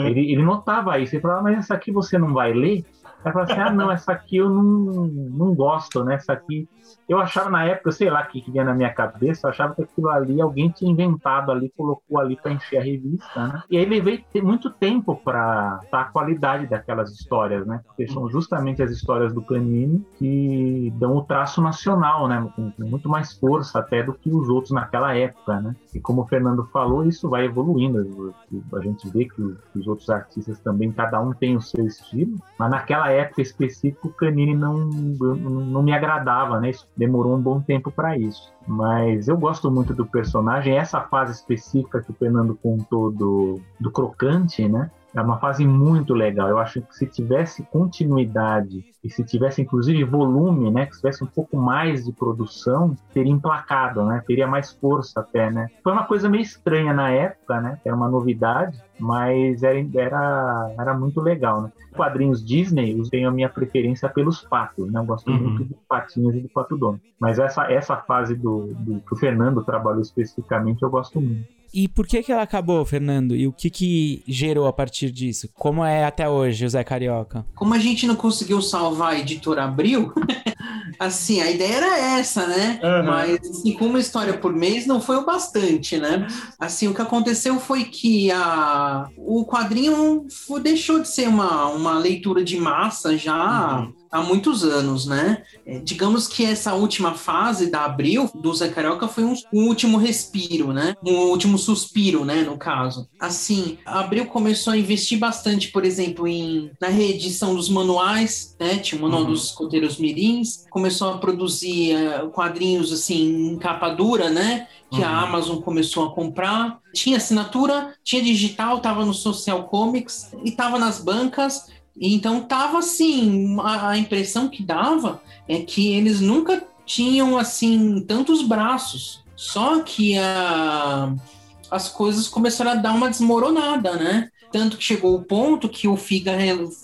Speaker 10: Ele, ele notava isso. Ele falava, mas essa aqui você não vai ler? Aí falava assim: ah, não, essa aqui eu não, não gosto, né? Essa aqui. Eu achava na época, sei lá o que, que vinha na minha cabeça, eu achava que aquilo ali alguém tinha inventado ali, colocou ali para encher a revista, né? E aí levei muito tempo para a qualidade daquelas histórias, né? Porque são justamente as histórias do Canini que dão o traço nacional, né? Com, com muito mais força até do que os outros naquela época, né? E como o Fernando falou, isso vai evoluindo. A gente vê que os, outros artistas também, cada um tem o seu estilo, mas naquela época específica o Canini não, não me agradava, né? Isso demorou um bom tempo para isso. Mas eu gosto muito do personagem. Essa fase específica que o Fernando contou do, do Crocante, né? É uma fase muito legal. Eu acho que se tivesse continuidade e se tivesse inclusive volume, né, que tivesse um pouco mais de produção, teria emplacado, né? Teria mais força até, né? Foi uma coisa meio estranha na época, né? Era uma novidade, mas era, era, era muito legal, né? Quadrinhos Disney, eu tenho a minha preferência pelos patos, né? Eu gosto
Speaker 6: Uhum.
Speaker 10: muito dos patinhos e do pato dono. Mas essa, essa fase do, do que o Fernando trabalhou especificamente, eu gosto muito.
Speaker 6: E por que que ela acabou, Fernando? E o que que gerou a partir disso? Como é até hoje o Zé Carioca?
Speaker 11: Como a gente não conseguiu salvar a editora Abril, assim, a ideia era essa, né?
Speaker 10: Uhum.
Speaker 11: Mas, assim, com uma história por mês não foi o bastante, né? Assim, o que aconteceu foi que a, o quadrinho deixou de ser uma, uma leitura de massa já há muitos anos, né? É, digamos que essa última fase da Abril, do Zé Carioca, foi um, um último respiro, né? Um último suspiro, né? No caso. Assim, a Abril começou a investir bastante, por exemplo, em, na reedição dos manuais, né? Tinha o manual
Speaker 10: Uhum.
Speaker 11: dos escoteiros mirins, começou a produzir eh, quadrinhos, assim, em capa dura, né? Que a
Speaker 10: Uhum.
Speaker 11: Amazon começou a comprar. Tinha assinatura, tinha digital, tava no Social Comics e tava nas bancas. Então tava assim, a, impressão que dava é que eles nunca tinham assim tantos braços. Só que a, as coisas começaram a dar uma desmoronada, né? Tanto que chegou o ponto que o Figa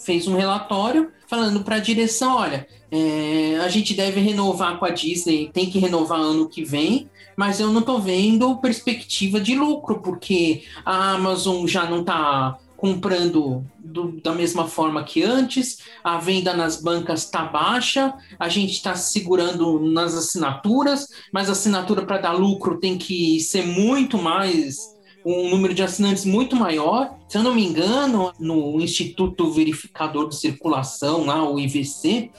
Speaker 11: fez um relatório falando para a direção, olha, é, a gente deve renovar com a Disney, tem que renovar ano que vem, mas eu não tô vendo perspectiva de lucro, porque a Amazon já não tá comprando do- da mesma forma que antes, a venda nas bancas tá baixa, a gente está segurando nas assinaturas, mas assinatura para dar lucro tem que ser muito mais um número de assinantes muito maior. Se eu não me engano, no Instituto Verificador de Circulação, lá, o IVC,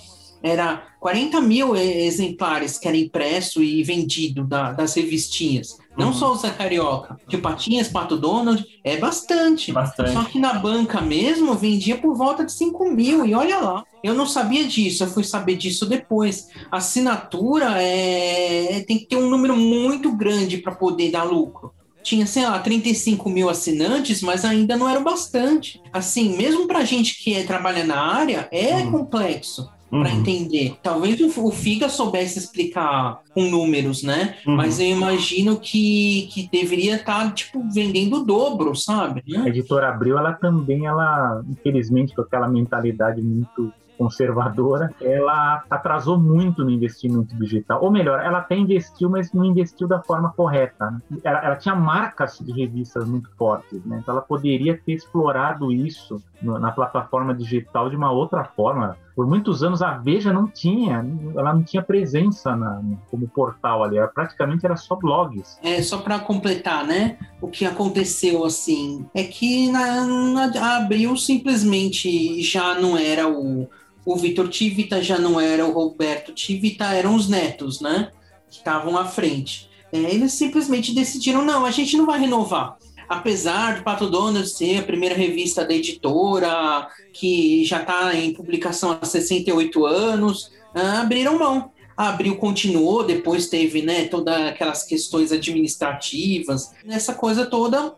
Speaker 11: era 40 mil exemplares que era impresso e vendido da- das revistinhas. Não
Speaker 10: Uhum.
Speaker 11: só o Zé Carioca, que o Patinhas, Pato Donald, é bastante.
Speaker 10: Bastante.
Speaker 11: Só que na banca mesmo vendia por volta de 5 mil, e olha lá. Eu não sabia disso, eu fui saber disso depois. Assinatura é... tem que ter um número muito grande para poder dar lucro. Tinha, sei lá, 35 mil assinantes, mas ainda não era o bastante. Assim, mesmo pra gente que é, trabalha na área, é complexo para
Speaker 10: Uhum.
Speaker 11: entender. Talvez o, o Figa soubesse explicar com números, né?
Speaker 10: Uhum.
Speaker 11: Mas eu imagino que, que deveria estar, tipo, vendendo o dobro, sabe?
Speaker 10: A editora Abril, ela também, ela, infelizmente, com aquela mentalidade muito conservadora, ela atrasou muito no investimento digital. Ou melhor, ela até investiu, mas não investiu da forma correta. né? Ela, ela tinha marcas de revistas muito fortes, né? Então ela poderia ter explorado isso no- na plataforma digital de uma outra forma. Por muitos anos a Veja não tinha, ela não tinha presença na, como portal ali, era, praticamente era só blogs.
Speaker 11: É, só para completar, né? O que aconteceu assim é que na, na Abril simplesmente já não era o, o Vitor Tivita, já não era o Roberto Tivita, eram os netos, né? Que estavam à frente. É, eles simplesmente decidiram: não, a gente não vai renovar. Apesar do Pato Donald ser a primeira revista da editora, que já está em publicação há 68 anos, ah, abriram mão. Abril continuou, depois teve né, todas aquelas questões administrativas. Nessa coisa toda,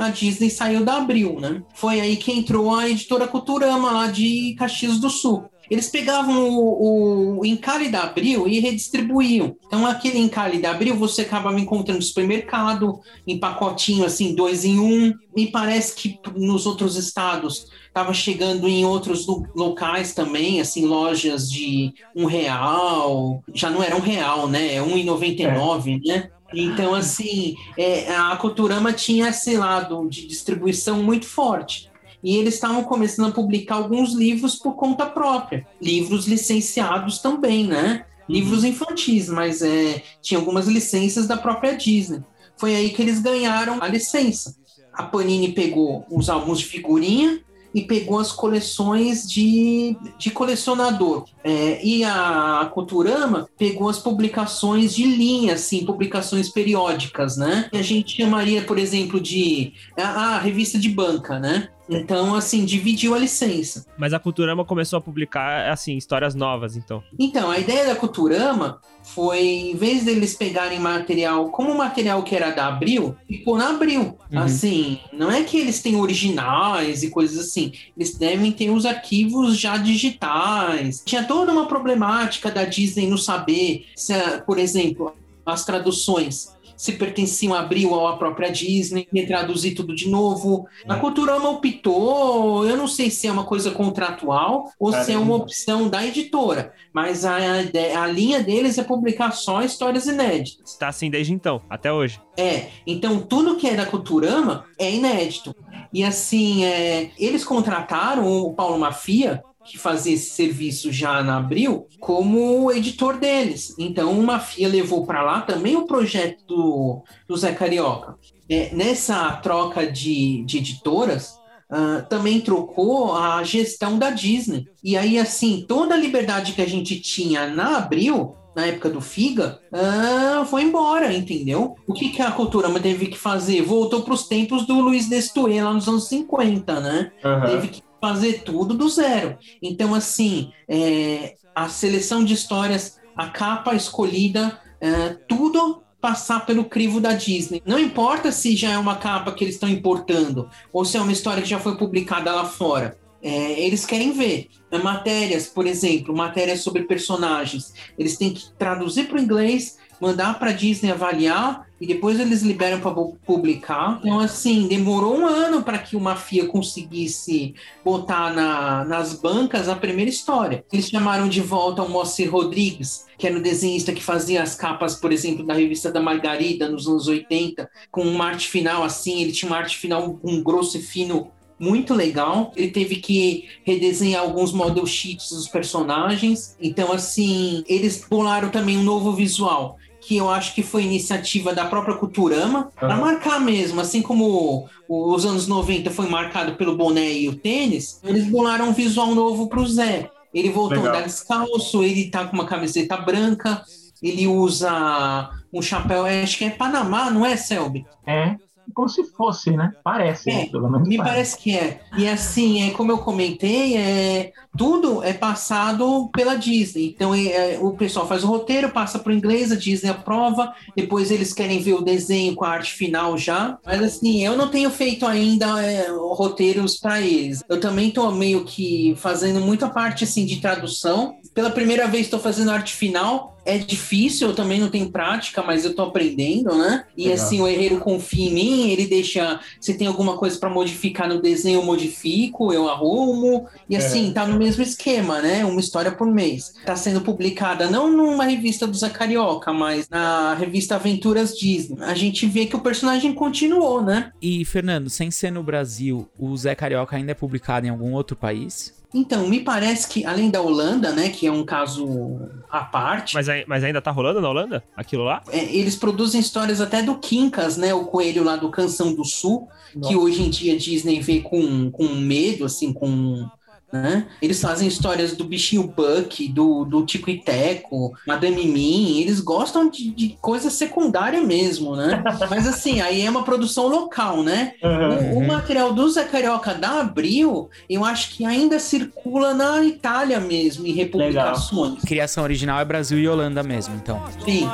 Speaker 11: a Disney saiu da Abril, né? Foi aí que entrou a editora Culturama lá de Caxias do Sul. Eles pegavam o, o encalhe da Abril e redistribuíam. Então, aquele encalhe da Abril você acabava encontrando no supermercado, em pacotinho assim, dois em um. Me parece que nos outros estados estava chegando em outros lo- locais também, assim, lojas de um real. Já não era um real, né? É um e noventa e nove, né? Então, assim, é, a Culturama tinha esse lado de distribuição muito forte. E eles estavam começando a publicar alguns livros por conta própria. Livros licenciados também, né? Livros infantis, mas é, tinha algumas licenças da própria Disney. Foi aí que eles ganharam a licença. A Panini pegou os álbuns de figurinha e pegou as coleções de, de colecionador. É, e a Culturama pegou as publicações de linha, assim, publicações periódicas, né? Que a gente chamaria, por exemplo, de a, a revista de banca, né? Então, assim, dividiu a licença.
Speaker 7: Mas a Culturama começou a publicar, assim, histórias novas, então.
Speaker 11: Então, a ideia da Culturama foi, em vez deles pegarem material, como o material que era da Abril, ficou na Abril.
Speaker 7: Uhum.
Speaker 11: Assim, não é que eles têm originais e coisas assim. Eles devem ter os arquivos já digitais. Tinha toda uma problemática da Disney não saber se, por exemplo, as traduções se pertenciam a Abril ou à própria Disney, retraduzir tudo de novo. A Culturama optou, eu não sei se é uma coisa contratual ou se é uma opção da editora, mas a, a, a linha deles é publicar só histórias inéditas.
Speaker 7: Está assim desde então, até hoje.
Speaker 11: É, então tudo que é da Culturama é inédito. E assim, é, eles contrataram o Paulo Mafia, que fazia esse serviço já na Abril, como editor deles. Então, o Mafia levou para lá também o projeto do, do Zé Carioca. É, nessa troca de, de editoras, uh, também trocou a gestão da Disney. E aí, assim, toda a liberdade que a gente tinha na Abril na época do Figa, ah, foi embora, entendeu? O que, que a cultura teve que fazer? Voltou para os tempos do Luiz Destuê, lá nos anos 50, né? Uhum. Teve que fazer tudo do zero. Então, assim, é, a seleção de histórias, a capa escolhida, é, tudo passar pelo crivo da Disney. Não importa se já é uma capa que eles estão importando ou se é uma história que já foi publicada lá fora. É, eles querem ver é, matérias, por exemplo, matérias sobre personagens. Eles têm que traduzir para o inglês, mandar para Disney avaliar e depois eles liberam para publicar. Então, assim, demorou um ano para que o Mafia conseguisse botar na, nas bancas a primeira história. Eles chamaram de volta o Moacir Rodrigues, que era o desenhista que fazia as capas, por exemplo, da revista da Margarida nos anos 80, com uma arte final assim. Ele tinha uma arte final com um grosso e fino muito legal. Ele teve que redesenhar alguns model sheets dos personagens. Então, assim, eles bolaram também um novo visual. Que eu acho que foi iniciativa da própria Culturama, uhum. para marcar mesmo, assim como os anos 90 foi marcado pelo boné e o tênis, eles bolaram um visual novo pro Zé. Ele voltou legal. a andar descalço, ele tá com uma camiseta branca, ele usa um chapéu, acho que é Panamá, não é, Selby?
Speaker 10: É como se fosse, né? Parece,
Speaker 11: é,
Speaker 10: pelo menos.
Speaker 11: Me parece. parece. que é. E assim, é, como eu comentei, é, tudo é passado pela Disney. Então é, é o pessoal faz o roteiro, passa para o inglês, a Disney aprova, depois eles querem ver o desenho com a arte final já. Mas assim, eu não tenho feito ainda é, roteiros para eles. Eu também estou meio que fazendo muita parte assim de tradução. Pela primeira vez estou fazendo arte final é difícil, eu também não tenho prática, mas eu tô aprendendo, né? E Legal. assim, o herreiro confia em mim, ele deixa. Se tem alguma coisa para modificar no desenho, eu modifico, eu arrumo. E é. assim, é. tá no mesmo esquema, né? Uma história por mês. Tá sendo publicada não numa revista do Zé Carioca, mas na revista Aventuras Disney. A gente vê que o personagem continuou, né?
Speaker 6: E, Fernando, sem ser no Brasil, o Zé Carioca ainda é publicado em algum outro país?
Speaker 11: Então, me parece que, além da Holanda, né, que é um caso à parte.
Speaker 7: Mas, mas ainda tá rolando na Holanda? Aquilo lá?
Speaker 11: É, eles produzem histórias até do Quincas, né, o coelho lá do Canção do Sul, Nossa. que hoje em dia Disney vê com, com medo, assim, com né? Eles fazem histórias do bichinho Buck, do, do Tico e Teco, Madame Mim, eles gostam de, de coisa secundária mesmo, né? Mas assim, aí é uma produção local, né? Uhum. O, o, material do Zé Carioca da Abril, eu acho que ainda circula na Itália mesmo, em republicações. Legal.
Speaker 6: Criação original é Brasil e Holanda mesmo, então.
Speaker 11: Sim.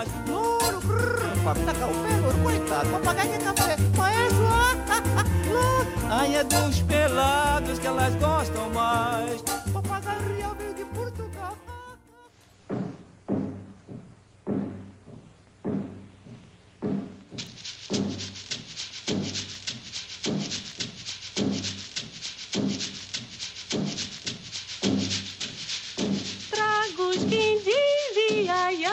Speaker 14: Ai, é dos que elas gostam mais. Papagaio real veio de Portugal.
Speaker 15: Trago os quindins, ia, ia.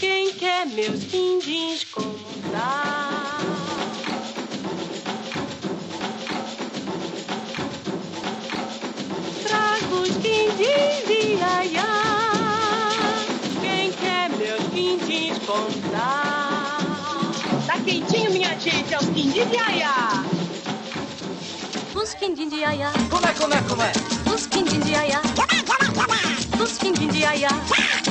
Speaker 15: Quem quer meus quindins comprar? Quem
Speaker 16: quentinho, minha gente, é os quindins de aiá.
Speaker 15: Os quindins de aiá.
Speaker 16: Como é, como é, como é?
Speaker 15: Os quindins de aiá. Os quindins de aiá.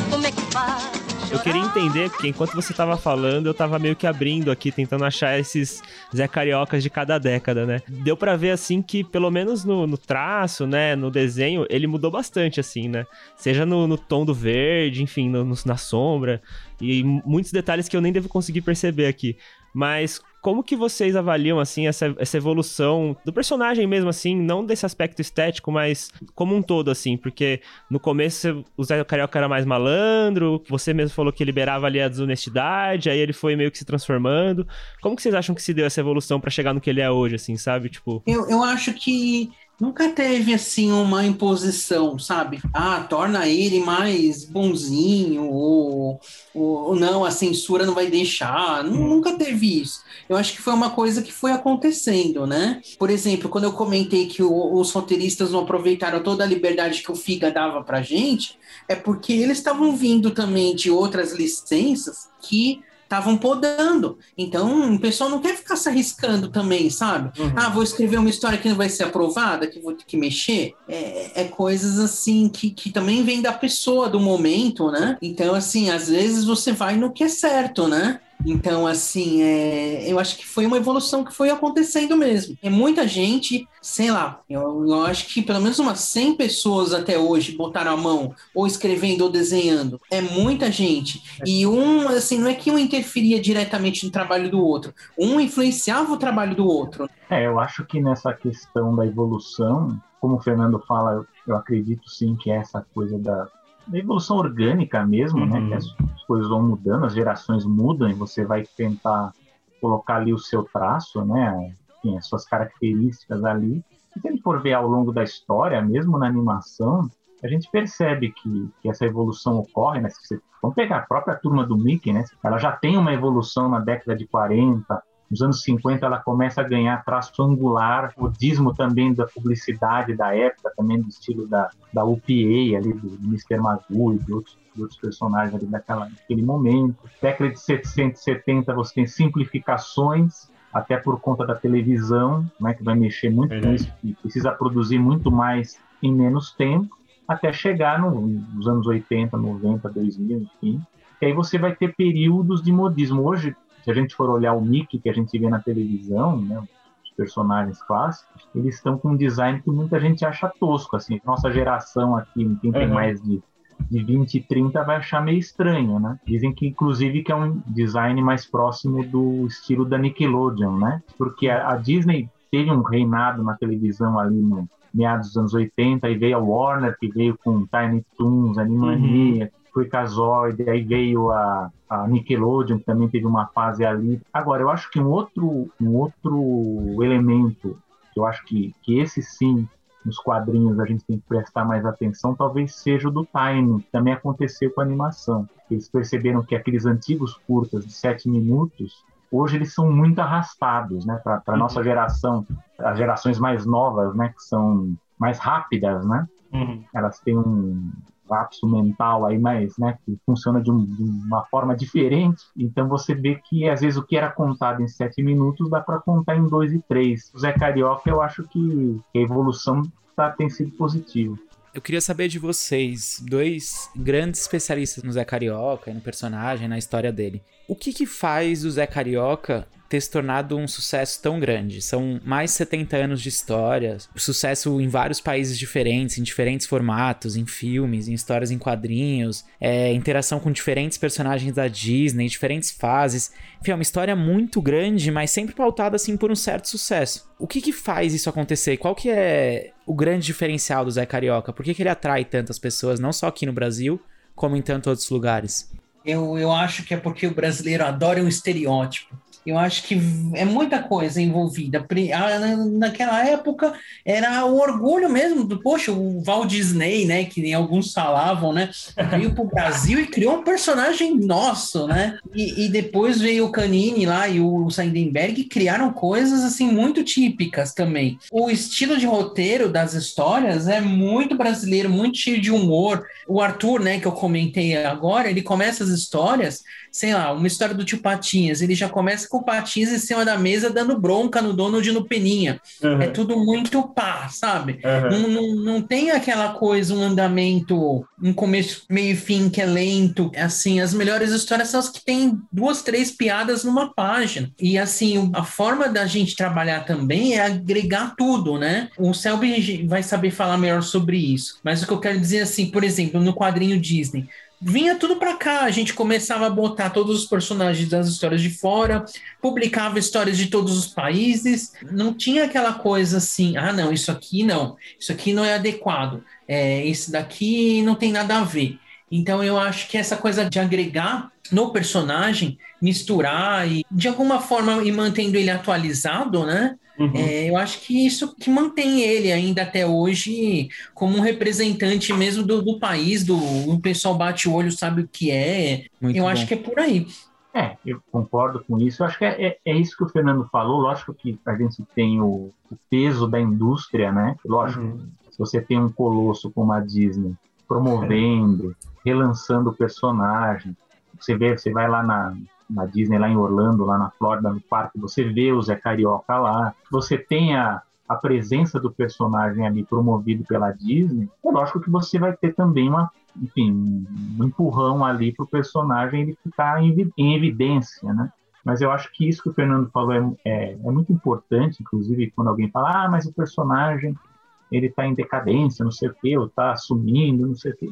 Speaker 15: Como é que faz?
Speaker 7: Eu queria entender, porque enquanto você tava falando, eu tava meio que abrindo aqui, tentando achar esses Zé Cariocas de cada década, né? Deu para ver, assim, que pelo menos no, no, traço, né, no desenho, ele mudou bastante, assim, né? Seja no, no tom do verde, enfim, no, na sombra, e muitos detalhes que eu nem devo conseguir perceber aqui. Mas como que vocês avaliam, assim, essa, essa evolução do personagem mesmo, assim, não desse aspecto estético, mas como um todo, assim, porque no começo o Zé Carioca era mais malandro, você mesmo falou que liberava ali a desonestidade, aí ele foi meio que se transformando. Como que vocês acham que se deu essa evolução para chegar no que ele é hoje, assim, sabe? Tipo...
Speaker 11: Eu, eu acho que nunca teve assim uma imposição, sabe? Ah, torna ele mais bonzinho ou, ou não, a censura não vai deixar. Nunca teve isso. Eu acho que foi uma coisa que foi acontecendo, né? Por exemplo, quando eu comentei que o, os roteiristas não aproveitaram toda a liberdade que o Figa dava pra gente, é porque eles estavam vindo também de outras licenças que estavam podando. Então, o pessoal não quer ficar se arriscando também, sabe? Uhum. Ah, vou escrever uma história que não vai ser aprovada, que vou ter que mexer. É, é coisas assim que, que também vem da pessoa, do momento, né? Então, assim, às vezes você vai no que é certo, né? Então, assim, é, eu acho que foi uma evolução que foi acontecendo mesmo. É muita gente, sei lá, eu, eu acho que pelo menos umas 100 pessoas até hoje botaram a mão, ou escrevendo ou desenhando. É muita gente. E um, assim, não é que um interferia diretamente no trabalho do outro, um influenciava o trabalho do outro.
Speaker 10: É, eu acho que nessa questão da evolução, como o Fernando fala, eu, acredito sim que é essa coisa da evolução orgânica mesmo, uhum. né? Que as, as, coisas vão mudando, as gerações mudam e você vai tentar colocar ali o seu traço, né? Enfim, as suas características ali. E se a gente for ver ao longo da história, mesmo na animação, a gente percebe que, que essa evolução ocorre, né? Se você, vamos pegar a própria turma do Mickey, né? Ela já tem uma evolução na década de 40, nos anos 50 ela começa a ganhar traço angular, o dismo também da publicidade da época, também do estilo da, da UPA ali, do, do Mr. Magoo e de outros, de outros personagens ali daquela, daquele momento. Década de 770 você tem simplificações, até por conta da televisão, né, que vai mexer muito com isso, e precisa produzir muito mais em menos tempo, até chegar no, nos anos 80, 90, 2000, enfim. E aí você vai ter períodos de modismo. Hoje, se a gente for olhar o Mickey que a gente vê na televisão, né, os personagens clássicos, eles estão com um design que muita gente acha tosco. Assim, nossa geração aqui, quem tem uhum. mais de, de 20 e 30 vai achar meio estranho, né? Dizem que, inclusive, que é um design mais próximo do estilo da Nickelodeon, né? Porque a, a Disney teve um reinado na televisão ali no meados dos anos 80, e veio a Warner, que veio com Tiny Toons, Animania, uhum foi Casoid, aí veio a, a Nickelodeon, que também teve uma fase ali. Agora, eu acho que um outro, um outro elemento, que eu acho que, que esse sim, nos quadrinhos a gente tem que prestar mais atenção, talvez seja o do timing, que também aconteceu com a animação. Eles perceberam que aqueles antigos curtas de sete minutos, hoje eles são muito arrastados, né? Para a nossa geração, as gerações mais novas, né? Que são mais rápidas, né? Uhum. Elas têm um, lapso mental aí, mas né, que funciona de, um, de, uma forma diferente. Então você vê que às vezes o que era contado em sete minutos dá para contar em dois e três. O Zé Carioca, eu acho que a evolução tá, tem sido positiva.
Speaker 6: Eu queria saber de vocês, dois grandes especialistas no Zé Carioca, no personagem, na história dele. O que que faz o Zé Carioca ter se tornado um sucesso tão grande. São mais de 70 anos de história, sucesso em vários países diferentes, em diferentes formatos, em filmes, em histórias em quadrinhos, é, interação com diferentes personagens da Disney, diferentes fases. Enfim, é uma história muito grande, mas sempre pautada assim por um certo sucesso. O que que faz isso acontecer? Qual que é o grande diferencial do Zé Carioca? Por que, que ele atrai tantas pessoas, não só aqui no Brasil, como em tantos outros lugares?
Speaker 11: Eu, eu acho que é porque o brasileiro adora um estereótipo. Eu acho que é muita coisa envolvida. Naquela época era o orgulho mesmo do, poxa, o Walt Disney, né? Que nem alguns falavam, né? Veio para o Brasil e criou um personagem nosso, né? E, e, depois veio o Canini lá e o Seidenberg criaram coisas assim muito típicas também. O estilo de roteiro das histórias é muito brasileiro, muito cheio de humor. O Arthur, né, que eu comentei agora, ele começa as histórias, sei lá, uma história do tio Patinhas, ele já começa com com patins em cima da mesa dando bronca no Donald e no Peninha. Uhum. É tudo muito pá, sabe? Uhum. Não, não, não tem aquela coisa, um andamento, um começo, meio e fim que é lento. Assim, as melhores histórias são as que tem duas, três piadas numa página. E assim, a forma da gente trabalhar também é agregar tudo, né? O Selby vai saber falar melhor sobre isso. Mas o que eu quero dizer assim, por exemplo, no quadrinho Disney, vinha tudo para cá. A gente começava a botar todos os personagens das histórias de fora, publicava histórias de todos os países. Não tinha aquela coisa assim, ah, não, isso aqui não, isso aqui não é adequado, é, esse daqui não tem nada a ver. Então eu acho que essa coisa de agregar no personagem, misturar e de alguma forma ir mantendo ele atualizado, né? Uhum. É, eu acho que isso que mantém ele ainda até hoje como um representante mesmo do, do país, do o pessoal bate o olho, sabe o que é. Muito eu bom. acho que é por aí.
Speaker 10: É, eu concordo com isso. Eu acho que é, é, é, isso que o Fernando falou. Lógico que a gente tem o, o peso da indústria, né? Lógico, uhum. se você tem um colosso como a Disney promovendo, relançando o personagem, você vê, você vai lá na, na Disney, lá em Orlando, lá na Flórida, no parque, você vê o Zé Carioca lá, você tem a, a presença do personagem ali promovido pela Disney, é lógico que você vai ter também uma, enfim, um empurrão ali para o personagem ele ficar em, em, evidência, né? Mas eu acho que isso que o Fernando falou é, é, é muito importante, inclusive quando alguém fala, ah, mas o personagem ele está em decadência, não sei o quê, ou está sumindo, não sei o quê.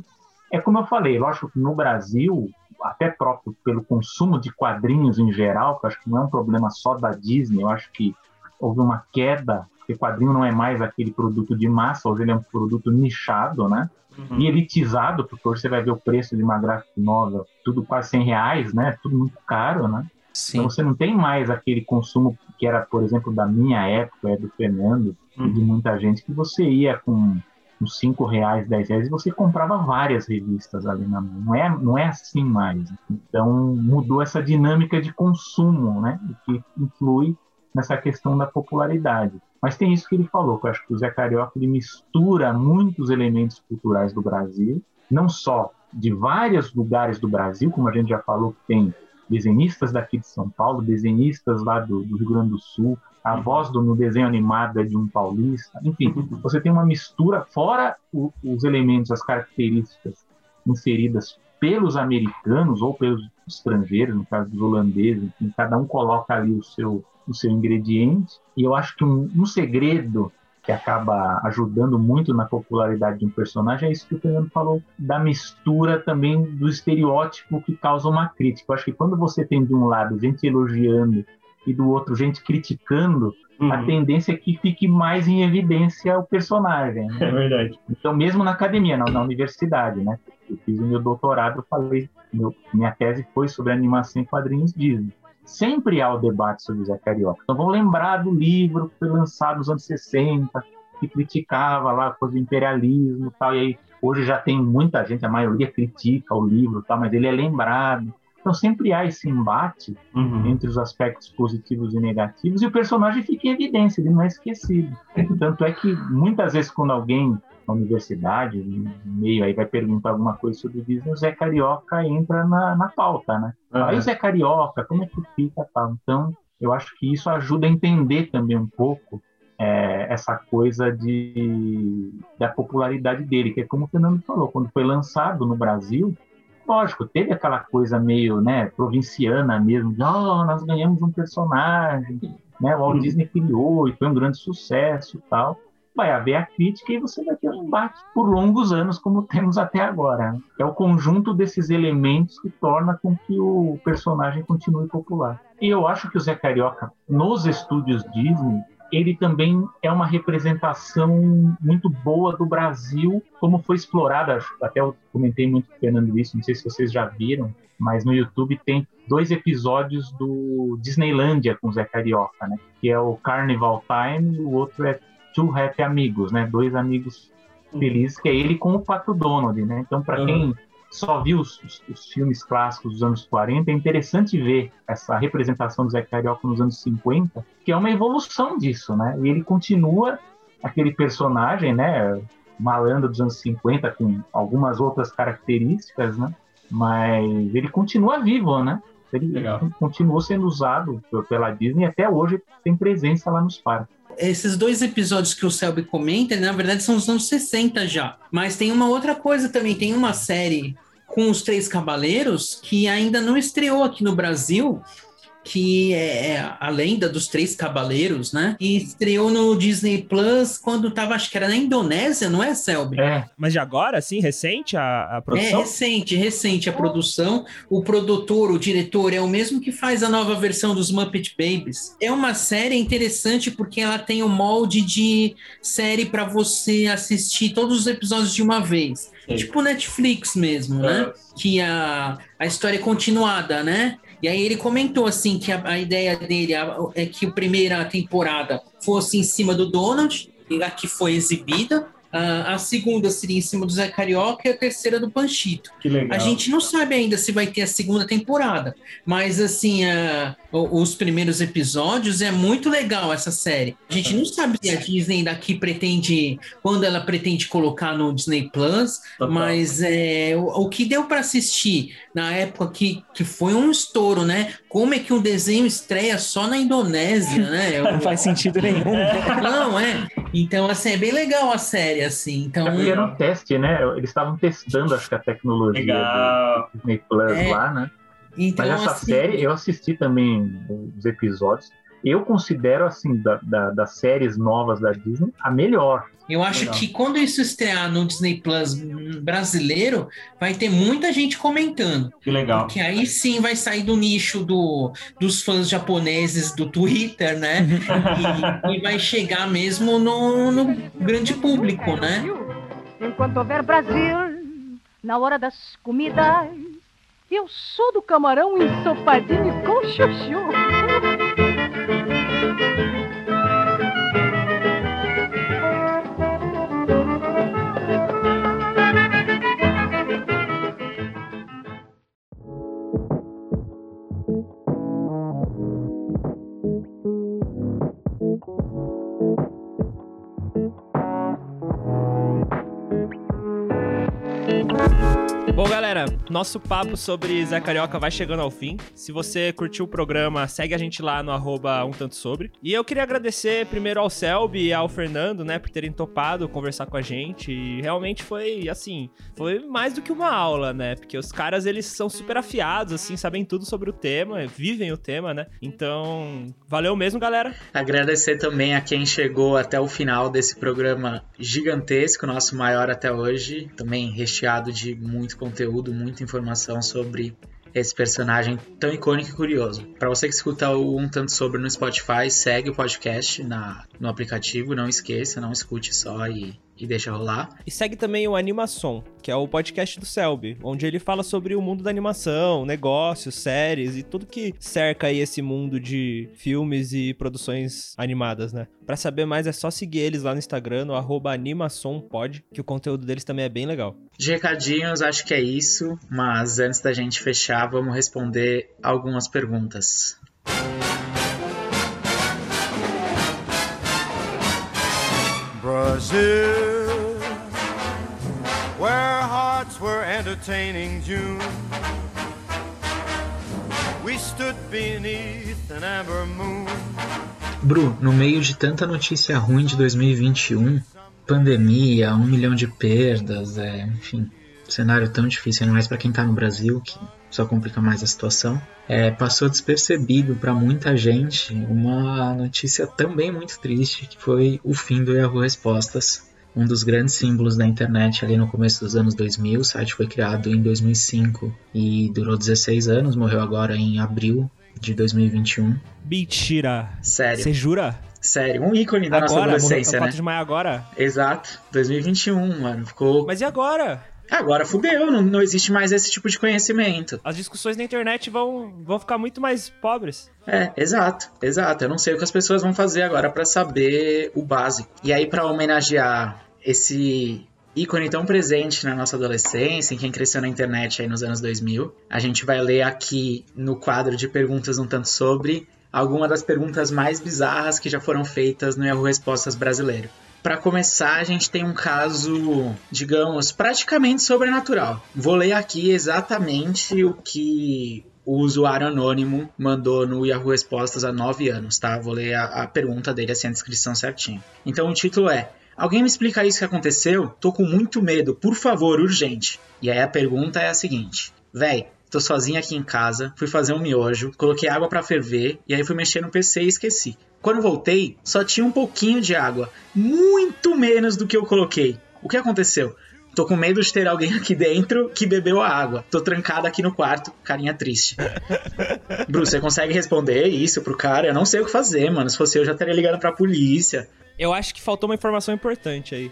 Speaker 10: É como eu falei, lógico que no Brasil até próprio pelo consumo de quadrinhos em geral, que eu acho que não é um problema só da Disney, eu acho que houve uma queda, porque quadrinho não é mais aquele produto de massa, hoje ele é um produto nichado, né? Uhum. E elitizado, porque hoje você vai ver o preço de uma graphic novel, tudo quase 100 reais, né? Tudo muito caro, né? Sim. Então você não tem mais aquele consumo que era, por exemplo, da minha época, é do Fernando, uhum. e de muita gente, que você ia com uns 5 reais, 10 reais, e você comprava várias revistas ali na mão. Não é, não é assim mais. Então mudou essa dinâmica de consumo, né? Que influi nessa questão da popularidade. Mas tem isso que ele falou, que eu acho que o Zé Carioca ele mistura muitos elementos culturais do Brasil, não só de vários lugares do Brasil, como a gente já falou que tem desenhistas daqui de São Paulo, desenhistas lá do, do Rio Grande do Sul, a voz do, no desenho animado é de um paulista, enfim, você tem uma mistura, fora o, os elementos, as características inseridas pelos americanos ou pelos estrangeiros, no caso dos holandeses, enfim, cada um coloca ali o seu, o seu ingrediente, e eu acho que um, um segredo que acaba ajudando muito na popularidade de um personagem é isso que o Fernando falou, da mistura também do estereótipo que causa uma crítica. Eu acho que quando você tem de um lado gente elogiando e do outro gente criticando, uhum. a tendência é que fique mais em evidência o personagem. Né?
Speaker 11: É verdade.
Speaker 10: Então, mesmo na academia, na, na universidade, né? Eu fiz o meu doutorado, eu falei, meu, minha tese foi sobre animação em quadrinhos Disney. Sempre há o debate sobre o Zé Carioca. Então, vamos lembrar do livro que foi lançado nos anos 60, que criticava lá a coisa do imperialismo e tal, e aí hoje já tem muita gente, a maioria critica o livro, tal, mas ele é lembrado. Então sempre há esse embate uhum. entre os aspectos positivos e negativos e o personagem fica em evidência, ele não é esquecido. Tanto é que muitas vezes quando alguém na universidade, no meio aí vai perguntar alguma coisa sobre o Disney, o Zé Carioca entra na, na pauta, né? Uhum. Aí o Zé Carioca, como é que fica tal? Então eu acho que isso ajuda a entender também um pouco é, essa coisa de, da popularidade dele, que é como o Fernando falou, quando foi lançado no Brasil, lógico, teve aquela coisa meio, né, provinciana mesmo, de, oh, nós ganhamos um personagem, né, o Walt Disney criou e foi um grande sucesso e tal. Vai haver a crítica e você vai ter um embate por longos anos, como temos até agora. É o conjunto desses elementos que torna com que o personagem continue popular. E eu acho que o Zé Carioca, nos estúdios Disney, ele também é uma representação muito boa do Brasil, como foi explorada. Até eu comentei muito com o Fernando isso, não sei se vocês já viram, mas no YouTube tem dois episódios do Disneylandia com o Zé Carioca, né? Que é o Carnival Time e o outro é Two Happy Amigos, né? Dois amigos felizes, que é ele com o Pato Donald, né? Então, para uhum. quem só viu os, os, os, filmes clássicos dos anos 40, é interessante ver essa representação do Zé Carioca nos anos 50, que é uma evolução disso, né? E ele continua aquele personagem, né? Malandro dos anos 50, com algumas outras características, né? Mas ele continua vivo, né? Ele Legal. continuou sendo usado pela Disney e até hoje tem presença lá nos parques
Speaker 11: esses dois episódios que o Selby comenta, na verdade são os anos 60 já. Mas tem uma outra coisa também, tem uma série com os Três Cavaleiros que ainda não estreou aqui no Brasil, que é a lenda dos três cavaleiros, né? E estreou no Disney Plus quando tava, acho que era na Indonésia, não é, Selby?
Speaker 10: É.
Speaker 7: Mas de agora, assim, recente a, a
Speaker 11: É
Speaker 7: produção?
Speaker 11: recente, recente a produção. O produtor, o diretor é o mesmo que faz a nova versão dos Muppet Babies. É uma série interessante porque ela tem o molde de série para você assistir todos os episódios de uma vez. Tipo Netflix mesmo, né? Que a, a história é continuada, né? E aí ele comentou assim que a, a ideia dele é que a primeira temporada fosse em cima do Donald, a que foi exibida. A, segunda seria em cima do Zé Carioca e a terceira do Panchito.
Speaker 10: Que legal.
Speaker 11: A gente não sabe ainda se vai ter a segunda temporada, mas assim, a- os primeiros episódios é muito legal essa série. A gente não sabe se a Disney daqui pretende, quando ela pretende colocar no Disney Plus, mas é, o, o que deu para assistir na época que, que foi um estouro, né? Como é que um desenho estreia só na Indonésia, né?
Speaker 6: Não faz sentido nenhum.
Speaker 11: Não, é. Então, assim, é bem legal a série, assim. Então,
Speaker 10: É porque era um teste, né? Eles estavam testando, acho que a tecnologia
Speaker 11: Legal.
Speaker 10: do Disney Plus
Speaker 11: É.
Speaker 10: lá, né?
Speaker 11: Então,
Speaker 10: Mas essa
Speaker 11: assim-
Speaker 10: série, eu assisti também os episódios. Eu considero, assim, da- da- das séries novas da Disney, a melhor.
Speaker 11: Eu acho que quando isso estrear no Disney Plus brasileiro, vai ter muita gente comentando.
Speaker 10: Que legal.
Speaker 11: Porque aí sim vai sair do nicho do, dos fãs japoneses do Twitter, né? e, e vai chegar mesmo no, no grande público, né?
Speaker 17: Enquanto houver Brasil, na hora das comidas, eu sou do camarão ensopadinho com chuchu. Bye.
Speaker 7: Bom, galera, nosso papo sobre Zé Carioca vai chegando ao fim. Se você curtiu o programa, segue a gente lá no arroba um tanto sobre. E eu queria agradecer primeiro ao Selby e ao Fernando, né, por terem topado conversar com a gente. E realmente foi, assim, foi mais do que uma aula, né? Porque os caras, eles são super afiados, assim, sabem tudo sobre o tema, vivem o tema, né? Então, valeu mesmo, galera.
Speaker 18: Agradecer também a quem chegou até o final desse programa gigantesco, nosso maior até hoje, também recheado de muito conteúdo, muita informação sobre esse personagem tão icônico e curioso. Para você que escuta o Um Tanto Sobre no Spotify, segue o podcast na, no aplicativo, não esqueça, não escute só e, e deixa rolar.
Speaker 7: E segue também o Animação, que é o podcast do Selby, onde ele fala sobre o mundo da animação, negócios, séries e tudo que cerca aí esse mundo de filmes e produções animadas, né? Pra saber mais é só seguir eles lá no Instagram, no arroba animaçãopod, que o conteúdo deles também é bem legal.
Speaker 18: De recadinhos, acho que é isso, mas antes da gente fechar, vamos responder algumas perguntas.
Speaker 19: Brazil, where hearts were entertaining June. We stood beneath an amber moon.
Speaker 18: Bru, no meio de tanta notícia ruim de 2021, pandemia, um milhão de perdas, é, enfim, cenário tão difícil, ainda mais para quem tá no Brasil, que só complica mais a situação. É, passou despercebido para muita gente uma notícia também muito triste, que foi o fim do Yahoo Respostas, um dos grandes símbolos da internet ali no começo dos anos 2000. O site foi criado em 2005 e durou 16 anos, morreu agora em abril de 2021.
Speaker 7: Mentira!
Speaker 18: Sério.
Speaker 7: Você jura?
Speaker 18: Sério, um ícone da nossa
Speaker 7: Agora?
Speaker 18: adolescência,
Speaker 7: Morreu
Speaker 18: né?
Speaker 7: 4 de maio agora?
Speaker 18: Exato, 2021, mano. Ficou.
Speaker 7: Mas e agora?
Speaker 18: Agora fudeu, não, não existe mais esse tipo de conhecimento.
Speaker 7: As discussões na internet vão, vão ficar muito mais pobres.
Speaker 18: É, exato, exato. Eu não sei o que as pessoas vão fazer agora pra saber o básico. E aí, pra homenagear esse ícone tão presente na nossa adolescência, em quem cresceu na internet aí nos anos 2000, a gente vai ler aqui no quadro de perguntas um tanto sobre algumas das perguntas mais bizarras que já foram feitas no Yahoo Respostas brasileiro. Para começar, a gente tem um caso, digamos, praticamente sobrenatural. Vou ler aqui exatamente o que o usuário anônimo mandou no Yahoo Respostas há 9 anos, tá? Vou ler a, a pergunta dele, assim, a descrição certinho. Então o título é: Alguém me explica isso que aconteceu? Tô com muito medo, por favor, urgente. E aí a pergunta é a seguinte: Véi, tô sozinha aqui em casa, fui fazer um miojo, coloquei água pra ferver e aí fui mexer no PC e esqueci. Quando voltei, só tinha um pouquinho de água, muito menos do que eu coloquei. O que aconteceu? Tô com medo de ter alguém aqui dentro que bebeu a água. Tô trancada aqui no quarto, carinha triste. Bruce, você consegue responder isso pro cara? Eu não sei o que fazer, mano. Se fosse eu, já estaria ligando pra polícia.
Speaker 7: Eu acho que faltou uma informação importante aí.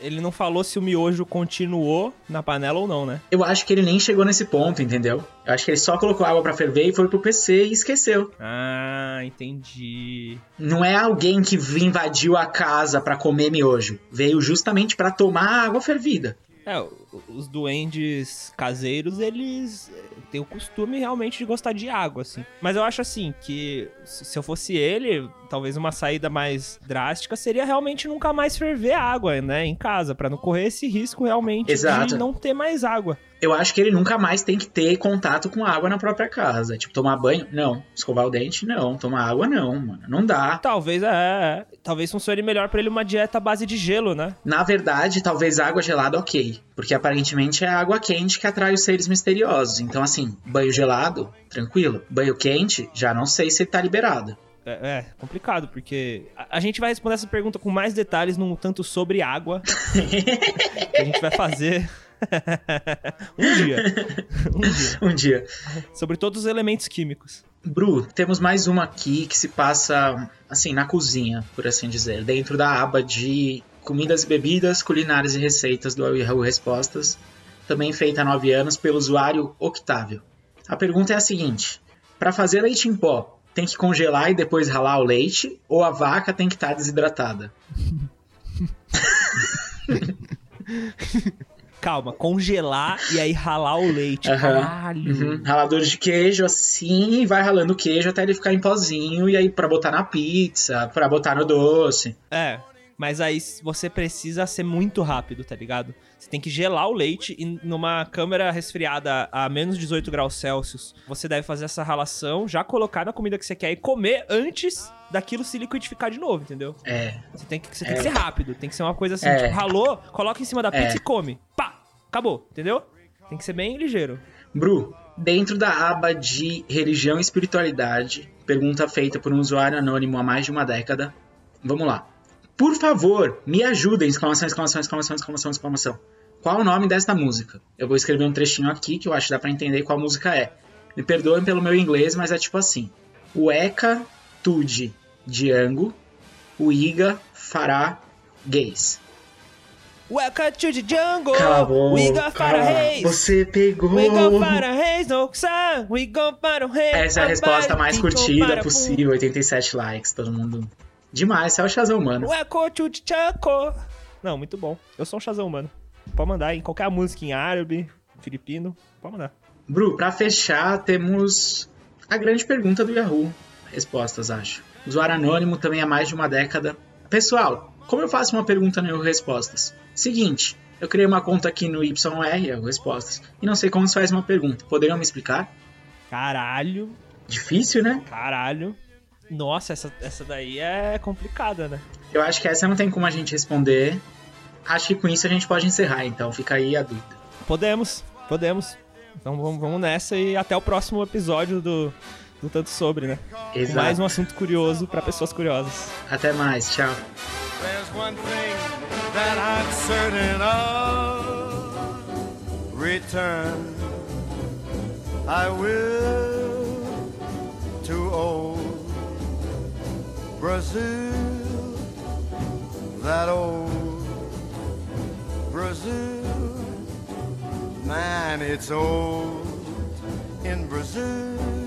Speaker 7: Ele não falou se o miojo continuou na panela ou não, né?
Speaker 18: Eu acho que ele nem chegou nesse ponto, entendeu? Eu acho que ele só colocou água pra ferver e foi pro PC e esqueceu.
Speaker 7: Ah, entendi.
Speaker 18: Não é alguém que invadiu a casa pra comer miojo. Veio justamente pra tomar água fervida.
Speaker 7: É, os duendes caseiros, eles têm o costume realmente de gostar de água, assim. Mas eu acho assim que se eu fosse ele, talvez uma saída mais drástica seria realmente nunca mais ferver água, né, em casa, para não correr esse risco realmente
Speaker 18: Exato.
Speaker 7: de não ter mais água.
Speaker 18: Eu acho que ele nunca mais tem que ter contato com água na própria casa. Tipo, tomar banho? Não. Escovar o dente? Não. Tomar água? Não, mano. Não dá.
Speaker 7: Talvez, é, é. Talvez funcione melhor para ele uma dieta à base de gelo, né?
Speaker 18: Na verdade, talvez água gelada, ok. Porque aparentemente é a água quente que atrai os seres misteriosos. Então, assim, banho gelado, tranquilo. Banho quente, já não sei se tá liberado.
Speaker 7: É, é complicado, porque a, a, gente vai responder essa pergunta com mais detalhes num tanto sobre água. que a gente vai fazer. Um dia. Um dia.
Speaker 18: Um dia.
Speaker 7: Sobre todos os elementos químicos.
Speaker 18: Bru, temos mais uma aqui que se passa, assim, na cozinha, por assim dizer, dentro da aba de comidas e bebidas, culinárias e receitas do Yahoo Respostas, também feita há nove anos pelo usuário Octávio. A pergunta é a seguinte: para fazer leite em pó, tem que congelar e depois ralar o leite, ou a vaca tem que estar tá desidratada?
Speaker 7: Calma, congelar e aí ralar o leite.
Speaker 18: Uhum.
Speaker 7: Caralho.
Speaker 18: Uhum. Ralador de queijo assim, e vai ralando o queijo até ele ficar em pozinho e aí para botar na pizza, para botar no doce.
Speaker 7: É, mas aí você precisa ser muito rápido, tá ligado? Você tem que gelar o leite e numa câmera resfriada a menos 18 graus Celsius, você deve fazer essa ralação, já colocar na comida que você quer e comer antes daquilo se liquidificar de novo, entendeu?
Speaker 18: É.
Speaker 7: Você tem que, você
Speaker 18: É.
Speaker 7: tem que ser rápido, tem que ser uma coisa assim,
Speaker 18: É.
Speaker 7: tipo, ralou, coloca em cima da pizza
Speaker 18: É.
Speaker 7: e come. Pá! Acabou, entendeu? Tem que ser bem ligeiro.
Speaker 18: Bru, dentro da aba de religião e espiritualidade, pergunta feita por um usuário anônimo há mais de uma década. Vamos lá. Por favor, me ajudem! Exclamação, exclamação, exclamação, exclamação, exclamação. Qual o nome desta música? Eu vou escrever um trechinho aqui que eu acho que dá pra entender qual música é. Me perdoem pelo meu inglês, mas é tipo assim. O Eka Tude Django, o Iga fará gays.
Speaker 7: Welcome to the jungle.
Speaker 18: Cala.
Speaker 7: We go para reis.
Speaker 18: Você pegou.
Speaker 7: We go para reis, no. We go para o rei.
Speaker 18: Essa é a resposta mais curtida
Speaker 7: para
Speaker 18: possível, 87 likes, todo mundo. Demais, é o Shazam humano.
Speaker 7: Não, muito bom. Eu sou um Shazam humano. Pode mandar em qualquer música em árabe, filipino, pode mandar.
Speaker 18: Bru, pra fechar, temos a grande pergunta do Yahoo. Respostas, acho. Usuário anônimo também há mais de uma década. Pessoal, como eu faço uma pergunta no Yahoo Respostas? Seguinte, eu criei uma conta aqui no YR, Yahoo Respostas, e não sei como se faz uma pergunta. Poderiam me explicar?
Speaker 7: Caralho.
Speaker 18: Difícil, né?
Speaker 7: Caralho. Nossa, essa, essa daí é complicada, né?
Speaker 18: Eu acho que essa não tem como a gente responder. Acho que com isso a gente pode encerrar, então fica aí a dúvida.
Speaker 7: Podemos, podemos. Então vamos, vamos nessa e até o próximo episódio do, do Tanto Sobre, né?
Speaker 18: Exato.
Speaker 7: Mais um assunto curioso pra pessoas curiosas.
Speaker 18: Até mais, tchau.
Speaker 19: There's one thing that I'm certain of. Return. I will to old Brazil. That old Brazil. Man, it's old in Brazil.